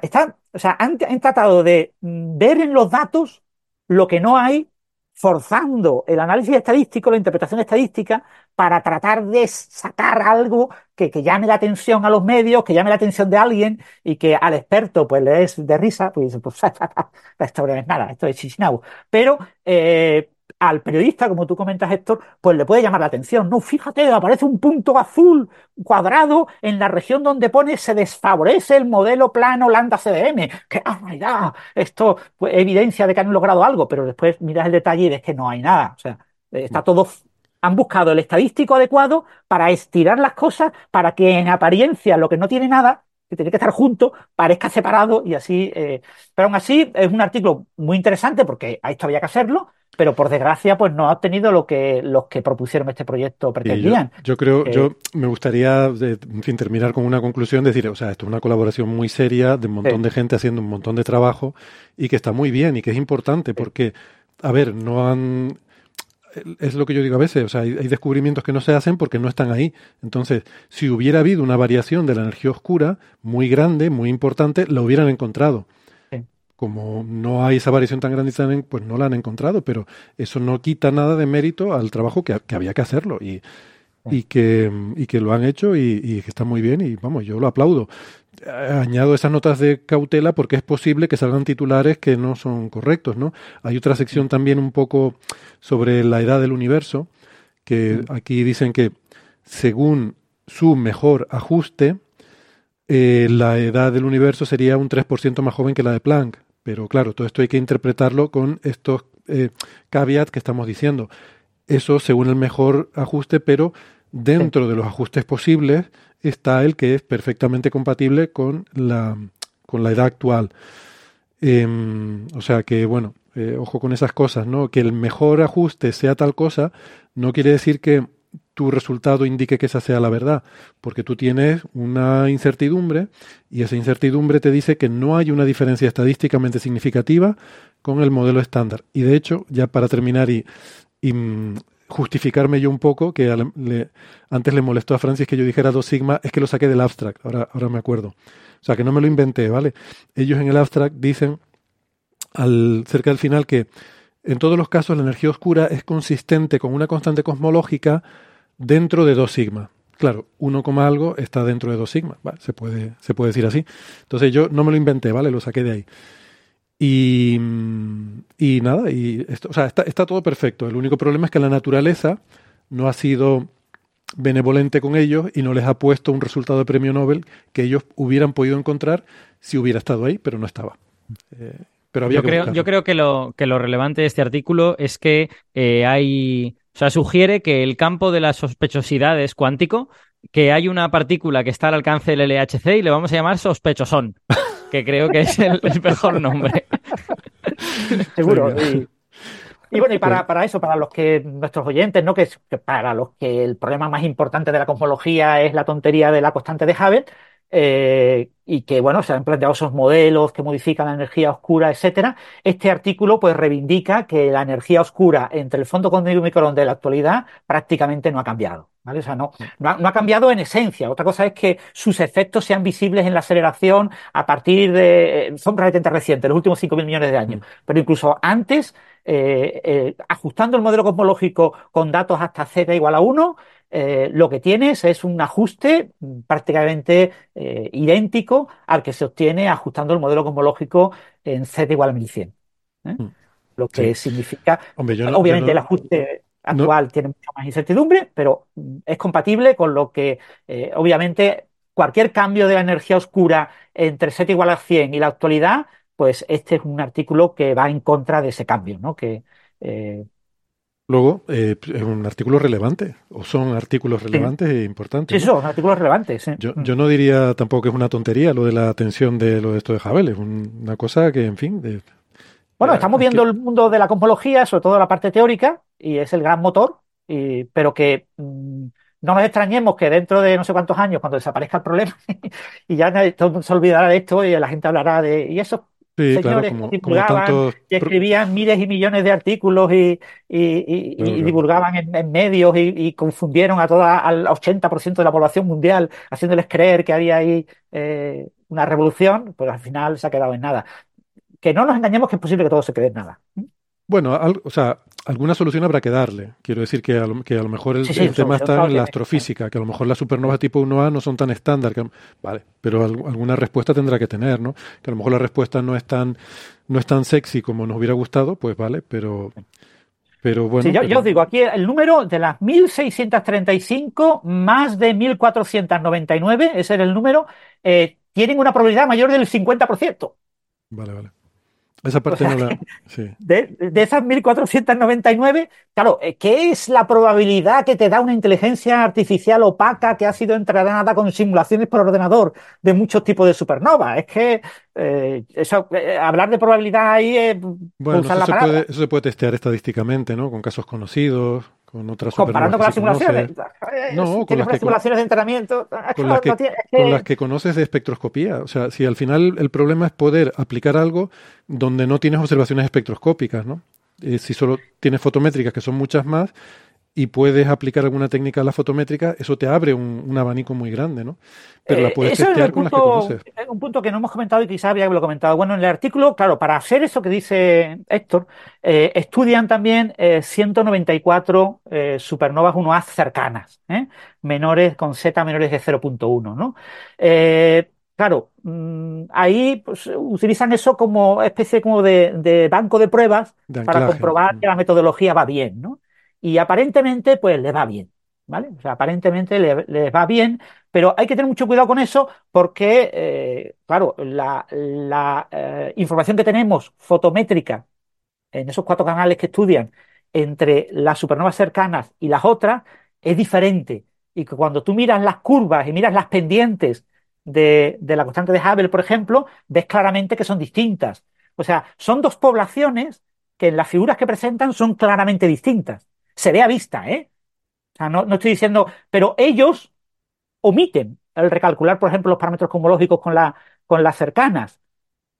o sea han, tratado de ver en los datos lo que no hay, forzando el análisis estadístico, la interpretación estadística, para tratar de sacar algo que, llame la atención a los medios, que llame la atención de alguien y que al experto pues le es de risa, pues, pues esto no es nada, esto es chisnau. Pero eh, al periodista, como tú comentas, Héctor, pues le puede llamar la atención. No, fíjate, aparece un punto azul cuadrado en la región donde pone se desfavorece el modelo plano lambda CDM. Que, ah, esto pues, evidencia de que han logrado algo, pero después miras el detalle y ves que no hay nada. O sea, está todo han buscado el estadístico adecuado para estirar las cosas para que en apariencia lo que no tiene nada, que tiene que estar junto, parezca separado y así. Eh, pero aún así es un artículo muy interesante porque a esto había que hacerlo, pero por desgracia pues no ha obtenido lo que los que propusieron este proyecto pretendían. Yo, creo, eh, yo me gustaría, en fin, terminar con una conclusión, decir, o sea, esto es una colaboración muy seria de un montón de gente haciendo un montón de trabajo y que está muy bien y que es importante porque, a ver, no han es lo que yo digo a veces, o sea, hay, descubrimientos que no se hacen porque no están ahí. Entonces, si hubiera habido una variación de la energía oscura muy grande, muy importante, la hubieran encontrado. Como no hay esa variación tan grande, pues no la han encontrado, pero eso no quita nada de mérito al trabajo que, había que hacerlo y, y, que, y que lo han hecho y, y que está muy bien y vamos, yo lo aplaudo añado esas notas de cautela porque es posible que salgan titulares que no son correctos, ¿no? Hay otra sección también un poco sobre la edad del universo, que aquí dicen que según su mejor ajuste, eh, la edad del universo sería un 3% más joven que la de Planck. Pero claro, todo esto hay que interpretarlo con estos eh, caveats que estamos diciendo. Eso según el mejor ajuste, pero dentro de los ajustes posibles, está el que es perfectamente compatible con la, con la edad actual. Em, o sea que, bueno, eh, ojo con esas cosas, ¿no? Que el mejor ajuste sea tal cosa, no quiere decir que tu resultado indique que esa sea la verdad, porque tú tienes una incertidumbre y esa incertidumbre te dice que no hay una diferencia estadísticamente significativa con el modelo estándar. Y de hecho, ya para terminar y, mm, justificarme yo un poco, que antes le molestó a Francis que yo dijera 2 sigma, es que lo saqué del abstract, ahora, ahora me acuerdo. O sea, que no me lo inventé, ¿vale? Ellos en el abstract dicen cerca del final que en todos los casos la energía oscura es consistente con una constante cosmológica dentro de 2 sigma. Claro, uno como algo está dentro de 2 sigma, se, puede, se puede decir así. Entonces yo no me lo inventé, ¿vale? Lo saqué de ahí. Y, y nada, y esto, o sea, está, está todo perfecto. El único problema es que la naturaleza no ha sido benevolente con ellos y no les ha puesto un resultado de premio Nobel que ellos hubieran podido encontrar si hubiera estado ahí, pero no estaba. Eh, pero había yo, creo, yo creo que lo, que lo relevante de este artículo es que eh, hay. O sea, sugiere que el campo de la sospechosidad es cuántico, que hay una partícula que está al alcance del LHC y le vamos a llamar sospechosón que creo que es el, mejor nombre. Seguro. Y, bueno, y para, para, eso, para los que nuestros oyentes, ¿no? Que, para los que el problema más importante de la cosmología es la tontería de la constante de Hubble, eh, y que bueno, se han planteado esos modelos que modifican la energía oscura, etcétera. Este artículo pues reivindica que la energía oscura entre el fondo cósmico y microondas de la actualidad prácticamente no ha cambiado. ¿vale? O sea, no, no ha, cambiado en esencia. Otra cosa es que sus efectos sean visibles en la aceleración a partir de. Son relativamente recientes, los últimos 5.000 millones de años. Pero incluso antes, eh, eh, ajustando el modelo cosmológico con datos hasta z igual a 1, eh, lo que tienes es un ajuste prácticamente idéntico al que se obtiene ajustando el modelo cosmológico en Z igual a 1100. ¿eh? Mm. Lo que significa, obviamente el ajuste actual tiene mucha más incertidumbre, pero mm, es compatible con lo que, obviamente, cualquier cambio de la energía oscura entre Z igual a 100 y la actualidad, pues este es un artículo que va en contra de ese cambio, ¿no? Que, Luego, eh, es un artículo relevante, o son artículos relevantes e importantes. Sí, son artículos relevantes. Yo, yo, no diría tampoco que es una tontería lo de la atención de lo de esto de Hubble, es una cosa que, en fin. bueno, estamos viendo el mundo de la cosmología, sobre todo la parte teórica, y es el gran motor, y, pero que mm, no nos extrañemos que dentro de no sé cuántos años, cuando desaparezca el problema, y ya todo se olvidará de esto y la gente hablará de. Y eso señores que divulgaban y escribían miles y millones de artículos y, divulgaban en, medios y, confundieron a toda, al 80% de la población mundial, haciéndoles creer que había ahí eh, una revolución, pues al final se ha quedado en nada. Que no nos engañemos que es posible que todo se quede en nada. Bueno, o sea, alguna solución habrá que darle. Quiero decir que a lo, que a lo mejor el, tema está en la astrofísica, que a lo mejor las supernovas tipo 1A no son tan estándar. vale, pero alguna respuesta tendrá que tener, ¿no? Que a lo mejor la respuesta no es tan, no es tan sexy como nos hubiera gustado, pues vale, pero... Pero bueno. yo, os digo, aquí el número de las 1.635 más de 1.499, ese era el número, eh, tienen una probabilidad mayor del 50%. Vale, vale. Esa parte no la... de, de, esas 1499, claro, eh, ¿qué es la probabilidad que te da una inteligencia artificial opaca que ha sido entrenada con simulaciones por ordenador de muchos tipos de supernovas? Es que eh, eso, eh, hablar de probabilidad ahí es bueno, eso, se puede, eso se puede testear estadísticamente, ¿no? Con casos conocidos con otras Comparando con las simulaciones. No, con las, simulaciones de entrenamiento. Con, las que, con las que conoces de espectroscopía. O sea, si al final el problema es poder aplicar algo donde no tienes observaciones espectroscópicas, ¿no? Eh, si solo tienes fotométricas, que son muchas más, y puedes aplicar alguna técnica a la fotométrica, eso te abre un, abanico muy grande, ¿no? Pero la eh, puedes testear con las que conoces. Un punto que no hemos comentado y quizás habría que lo comentado. Bueno, en el artículo, claro, para hacer eso que dice Héctor, eh, estudian también 194 eh, supernovas 1A cercanas, menores con Z menores de 0.1, ¿no? Claro, mm, ahí pues, utilizan eso como especie como de, banco de pruebas para comprobar que la metodología va bien, ¿no? Y aparentemente pues le va bien, ¿vale? O sea, aparentemente le, va bien, pero hay que tener mucho cuidado con eso porque, eh, claro, la, eh, información que tenemos fotométrica en esos cuatro canales que estudian entre las supernovas cercanas y las otras es diferente. Y que cuando tú miras las curvas y miras las pendientes de, de la constante de Hubble, por ejemplo, ves claramente que son distintas. O sea, son dos poblaciones que en las figuras que presentan son claramente distintas se ve a vista, ¿eh? O sea, no, estoy diciendo, pero ellos omiten el recalcular, por ejemplo, los parámetros cosmológicos con, la, con las cercanas,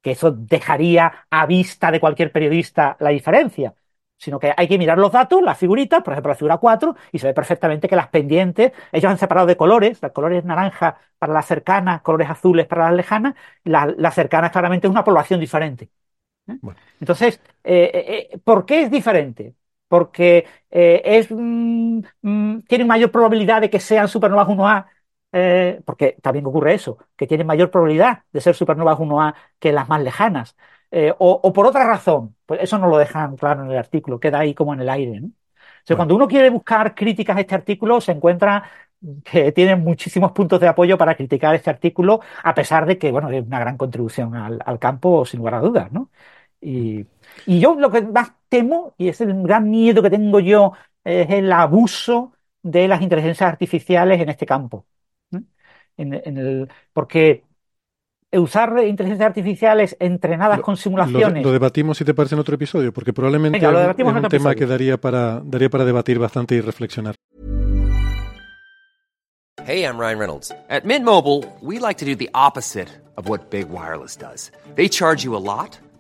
que eso dejaría a vista de cualquier periodista la diferencia, sino que hay que mirar los datos, las figuritas, por ejemplo, la figura 4, y se ve perfectamente que las pendientes, ellos han separado de colores, los colores naranja para las cercanas, colores azules para las lejanas, las la cercanas claramente es una población diferente. ¿eh? Entonces, eh, eh, ¿por qué es diferente? Porque eh, es, mm, mm, tienen mayor probabilidad de que sean supernovas 1A, eh, porque también ocurre eso, que tienen mayor probabilidad de ser supernovas 1A que las más lejanas, eh, o, por otra razón, pues eso no lo dejan claro en el artículo, queda ahí como en el aire. ¿no? cuando uno quiere buscar críticas a este artículo, se encuentra que tienen muchísimos puntos de apoyo para criticar este artículo, a pesar de que, bueno, es una gran contribución al, al campo, sin lugar a dudas, ¿no? Y, y yo lo que más temo, y es el gran miedo que tengo yo, es el abuso de las inteligencias artificiales en este campo. En, el, porque usar inteligencias artificiales entrenadas con simulaciones. Lo, debatimos, si te parece, en otro episodio, porque probablemente es, un tema que daría para, daría para debatir bastante y reflexionar. Hey, I'm Ryan Reynolds. At Mint Mobile, we like to do the opposite of what Big Wireless does. They charge you a lot.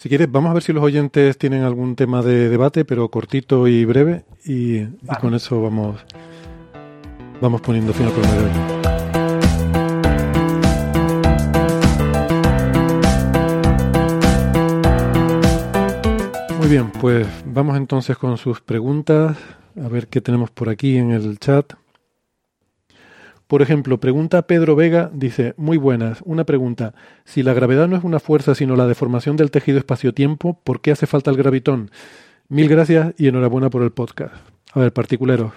Si quieres, vamos a ver si los oyentes tienen algún tema de debate, pero cortito y breve, y, con eso vamos, vamos poniendo fin al programa de hoy. Muy bien, pues vamos entonces con sus preguntas, a ver qué tenemos por aquí en el chat. Por ejemplo, pregunta Pedro Vega, dice, muy buenas, una pregunta, si la gravedad no es una fuerza sino la deformación del tejido espacio-tiempo, ¿por qué hace falta el gravitón? Mil gracias y enhorabuena por el podcast. A ver, particuleros,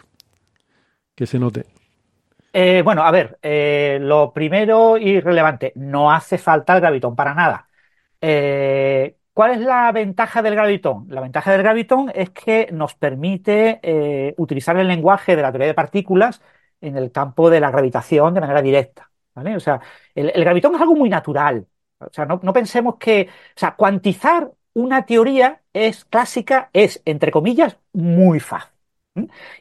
que se note. Eh, bueno, a ver, eh, lo primero y relevante, no hace falta el gravitón para nada. Eh, ¿Cuál es la ventaja del gravitón? La ventaja del gravitón es que nos permite utilizar el lenguaje de la teoría de partículas en el campo de la gravitación de manera directa. ¿vale? O sea, el, gravitón es algo muy natural. O sea, no, pensemos que. O sea, cuantizar una teoría es clásica es, entre comillas, muy fácil.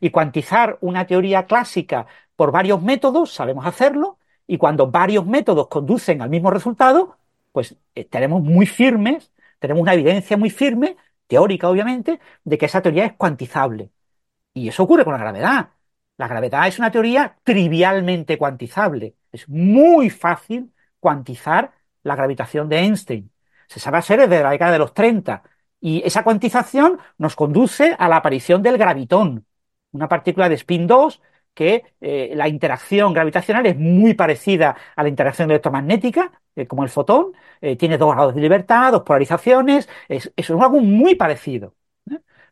Y cuantizar una teoría clásica por varios métodos, sabemos hacerlo, y cuando varios métodos conducen al mismo resultado, pues eh, tenemos muy firmes, tenemos una evidencia muy firme, teórica obviamente, de que esa teoría es cuantizable. Y eso ocurre con la gravedad. La gravedad es una teoría trivialmente cuantizable. Es muy fácil cuantizar la gravitación de Einstein. Se sabe hacer desde la década de los 30. Y esa cuantización nos conduce a la aparición del gravitón, una partícula de spin 2 que eh, la interacción gravitacional es muy parecida a la interacción electromagnética, eh, como el fotón, eh, tiene dos grados de libertad, dos polarizaciones, es, es algo muy parecido.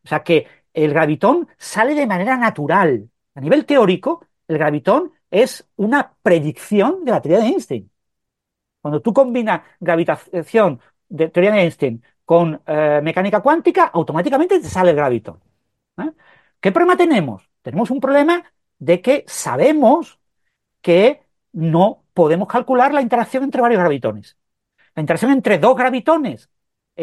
O sea que el gravitón sale de manera natural. A nivel teórico, el gravitón es una predicción de la teoría de Einstein. Cuando tú combinas gravitación de teoría de Einstein con eh, mecánica cuántica, automáticamente te sale el gravitón. ¿eh? ¿Qué problema tenemos? Tenemos un problema de que sabemos que no podemos calcular la interacción entre varios gravitones. La interacción entre dos gravitones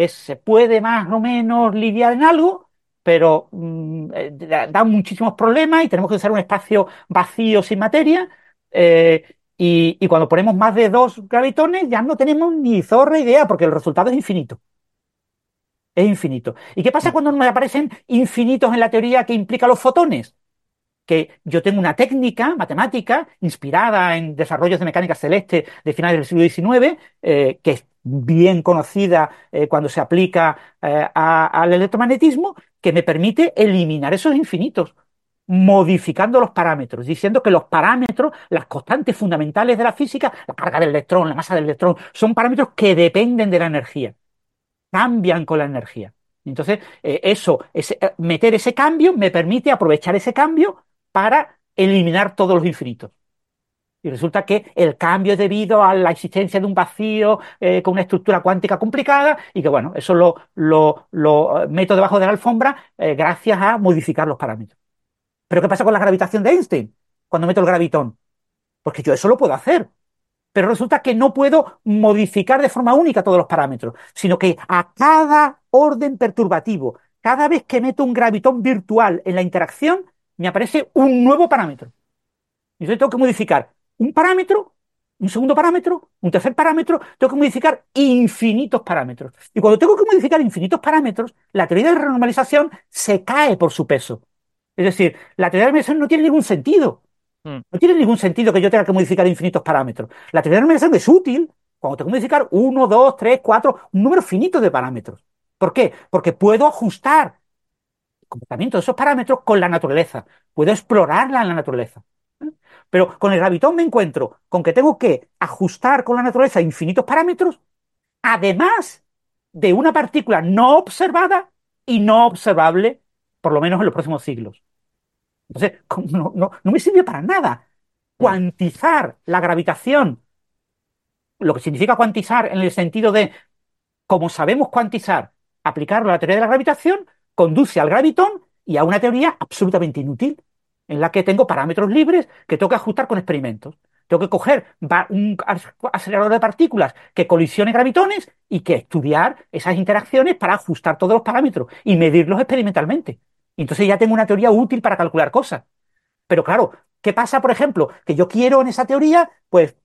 se puede más o menos lidiar en algo, pero mm, eh, da muchísimos problemas y tenemos que usar un espacio vacío sin materia. Eh, y, cuando ponemos más de dos gravitones ya no tenemos ni zorra idea porque el resultado es infinito. Es infinito. ¿Y qué pasa cuando me aparecen infinitos en la teoría que implica los fotones? Que yo tengo una técnica matemática inspirada en desarrollos de mecánica celeste de finales del siglo XIX, eh, que bien conocida cuando se aplica al electromagnetismo, que me permite eliminar esos infinitos, modificando los parámetros, diciendo que los parámetros, las constantes fundamentales de la física, la carga del electrón, la masa del electrón, son parámetros que dependen de la energía, cambian con la energía. Entonces, eh, eso, ese, eh, meter ese cambio me permite aprovechar ese cambio para eliminar todos los infinitos. Y resulta que el cambio es debido a la existencia de un vacío eh, con una estructura cuántica complicada y que, bueno, eso lo, lo, eh, meto debajo de la alfombra eh, gracias a modificar los parámetros. Pero ¿qué pasa con la gravitación de Einstein cuando meto el gravitón? Porque yo eso lo puedo hacer. Pero resulta que no puedo modificar de forma única todos los parámetros, sino que a cada orden perturbativo, cada vez que meto un gravitón virtual en la interacción, me aparece un nuevo parámetro. Y entonces tengo que modificar un parámetro, un segundo parámetro, un tercer parámetro, tengo que modificar infinitos parámetros. Y cuando tengo que modificar infinitos parámetros, la teoría de renormalización se cae por su peso. Es decir, la teoría de renormalización no tiene ningún sentido. Hmm. No tiene ningún sentido que yo tenga que modificar infinitos parámetros. La teoría de renormalización es útil cuando tengo que modificar uno, dos, tres, cuatro, un número finito de parámetros. ¿Por qué? Porque puedo ajustar el comportamiento de esos parámetros con la naturaleza. Puedo explorarla en la naturaleza. Pero con el gravitón me encuentro con que tengo que ajustar con la naturaleza infinitos parámetros, además de una partícula no observada y no observable, por lo menos en los próximos siglos. Entonces, no, me sirve para nada. Cuantizar la gravitación, lo que significa cuantizar en el sentido de, como sabemos cuantizar, aplicarlo a la teoría de la gravitación, conduce al gravitón y a una teoría absolutamente inútil en la que tengo parámetros libres que tengo que ajustar con experimentos. Tengo que coger un acelerador de partículas que colisione gravitones y que estudiar esas interacciones para ajustar todos los parámetros y medirlos experimentalmente. Y entonces ya tengo una teoría útil para calcular cosas. Pero claro, ¿qué pasa, por ejemplo? Que yo quiero en esa teoría, pues,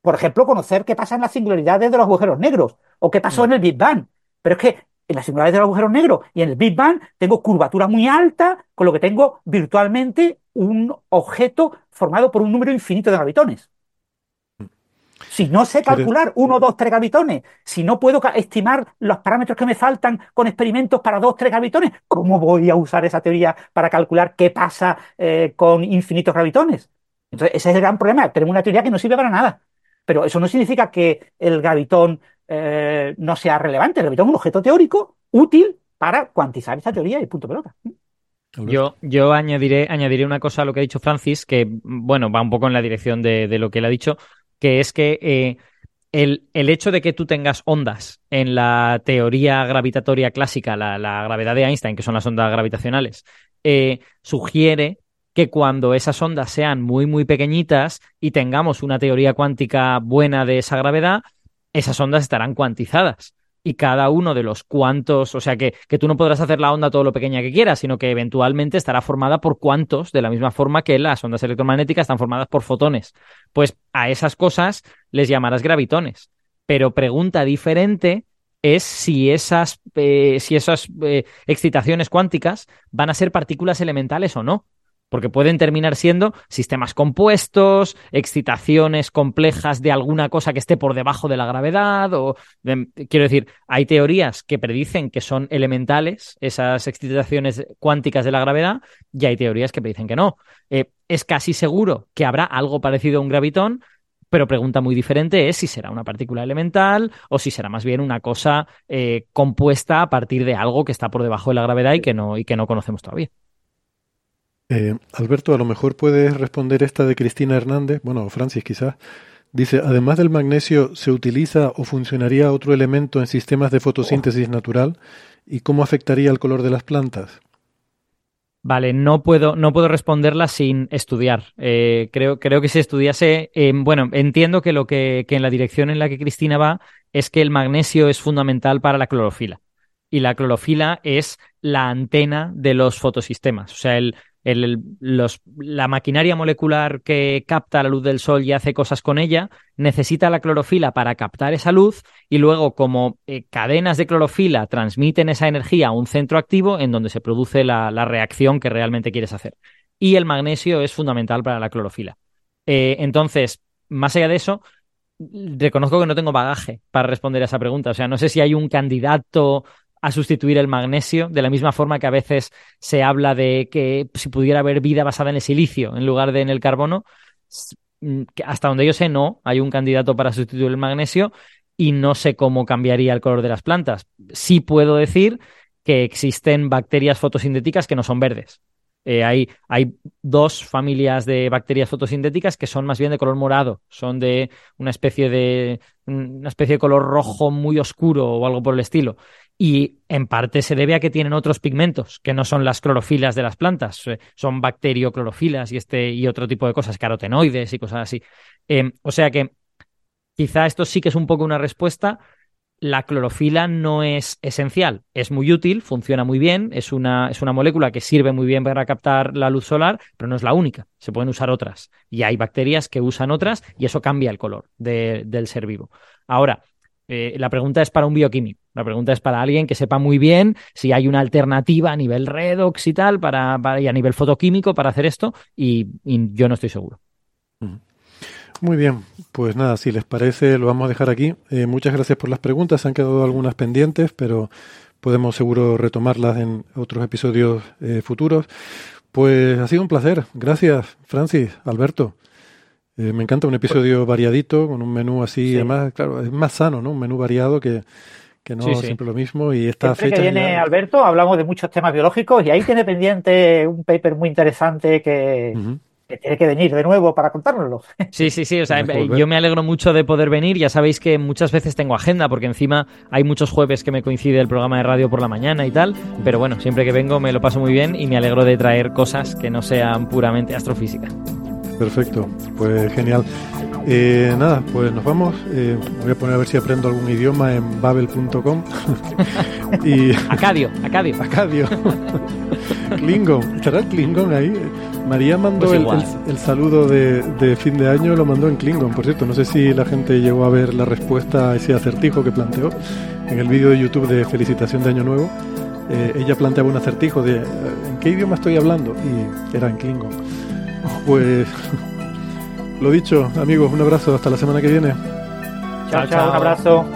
por ejemplo, conocer qué pasa en las singularidades de los agujeros negros o qué pasó en el Big Bang. Pero es que en las singularidades del agujero negro y en el Big Bang tengo curvatura muy alta, con lo que tengo virtualmente un objeto formado por un número infinito de gravitones. Si no sé calcular uno, dos, tres gravitones, si no puedo estimar los parámetros que me faltan con experimentos para dos, tres gravitones, ¿cómo voy a usar esa teoría para calcular qué pasa eh, con infinitos gravitones? Entonces, ese es el gran problema. Tenemos una teoría que no sirve para nada. Pero eso no significa que el gravitón eh, no sea relevante. El gravitón es un objeto teórico útil para cuantizar esa teoría y punto pelota. Yo, yo añadiré, añadiré una cosa a lo que ha dicho Francis, que bueno, va un poco en la dirección de, lo que él ha dicho, que es que eh, el, hecho de que tú tengas ondas en la teoría gravitatoria clásica, la, gravedad de Einstein, que son las ondas gravitacionales, eh, sugiere que cuando esas ondas sean muy, muy pequeñitas y tengamos una teoría cuántica buena de esa gravedad, esas ondas estarán cuantizadas. y cada uno de los cuantos, o sea que, que, tú no podrás hacer la onda todo lo pequeña que quieras, sino que eventualmente estará formada por cuantos, de la misma forma que las ondas electromagnéticas están formadas por fotones. Pues a esas cosas les llamarás gravitones. Pero pregunta diferente es si esas, eh, si esas eh, excitaciones cuánticas van a ser partículas elementales o no porque pueden terminar siendo sistemas compuestos, excitaciones complejas de alguna cosa que esté por debajo de la gravedad, o quiero decir, hay teorías que predicen que son elementales esas excitaciones cuánticas de la gravedad, y hay teorías que predicen que no. Eh, es casi seguro que habrá algo parecido a un gravitón, pero pregunta muy diferente es si será una partícula elemental o si será más bien una cosa eh, compuesta a partir de algo que está por debajo de la gravedad y que no, y que no conocemos todavía. Eh, Alberto, a lo mejor puedes responder esta de Cristina Hernández, bueno, Francis quizás. Dice, además del magnesio, ¿se utiliza o funcionaría otro elemento en sistemas de fotosíntesis natural? ¿Y cómo afectaría el color de las plantas? Vale, no puedo, no puedo responderla sin estudiar. Eh, creo, creo que si estudiase, eh, bueno, entiendo que lo que, que en la dirección en la que Cristina va es que el magnesio es fundamental para la clorofila. Y la clorofila es la antena de los fotosistemas. O sea, el, la maquinaria molecular que capta la luz del sol y hace cosas con ella, necesita la clorofila para captar esa luz y luego como eh, cadenas de clorofila transmiten esa energía a un centro activo en donde se produce la, reacción que realmente quieres hacer. Y el magnesio es fundamental para la clorofila. Eh, entonces, más allá de eso, reconozco que no tengo bagaje para responder a esa pregunta. O sea, no sé si hay un candidato a sustituir el magnesio, de la misma forma que a veces se habla de que si pudiera haber vida basada en el silicio en lugar de en el carbono, mm, hasta donde yo sé no, hay un candidato para sustituir el magnesio y no sé cómo cambiaría el color de las plantas. Sí puedo decir que existen bacterias fotosintéticas que no son verdes. Eh, hay, hay, dos familias de bacterias fotosintéticas que son más bien de color morado, son de una especie de una especie de color rojo muy oscuro o algo por el estilo y en parte se debe a que tienen otros pigmentos que no son las clorofilas de las plantas, eh, son bacterioclorofilas y este y otro tipo de cosas, carotenoides y cosas así. Em, o sea que quizá esto sí que es un poco una respuesta. La clorofila no es esencial, es muy útil, funciona muy bien, es una, es una molécula que sirve muy bien para captar la luz solar, pero no es la única, se pueden usar otras. Y hay bacterias que usan otras y eso cambia el color del ser vivo. Ahora, eh, la pregunta es para un bioquímico. La pregunta es para alguien que sepa muy bien si hay una alternativa a nivel redox y tal, para, y a nivel fotoquímico para hacer esto, y, yo no estoy seguro. Muy bien, pues nada, si les parece, lo vamos a dejar aquí. Eh, muchas gracias por las preguntas, han quedado algunas pendientes, pero podemos seguro retomarlas en otros episodios eh, futuros. Pues ha sido un placer. Gracias, Francis, Alberto. Eh, me encanta un episodio variadito, con un menú así, además, claro, es más sano, ¿no? Un menú variado que, que no siempre lo mismo. Y esta fecha. que viene Alberto, hablamos de muchos temas biológicos y ahí tiene pendiente un paper muy interesante que. tiene que venir de nuevo para contárnoslo. Sí, sí, sí. O sea, yo me alegro mucho de poder venir. Ya sabéis que muchas veces tengo agenda, porque encima hay muchos jueves que me coincide el programa de radio por la mañana y tal. Pero bueno, siempre que vengo me lo paso muy bien y me alegro de traer cosas que no sean puramente astrofísica. Perfecto, pues genial. Eh, nada, pues nos vamos. Eh, voy a poner a ver si aprendo algún idioma en babel.com. y... Acadio, Acadio. Acadio. Klingon. ¿Estará el Klingon ahí? María mandó pues el, saludo de, fin de año, lo mandó en Klingon, por cierto. No sé si la gente llegó a ver la respuesta a ese acertijo que planteó en el vídeo de YouTube de felicitación de Año Nuevo. Eh, ella planteaba un acertijo de ¿en qué idioma estoy hablando? Y era en Klingon. Pues lo dicho, amigos, un abrazo, hasta la semana que viene. Chao, chao, un abrazo.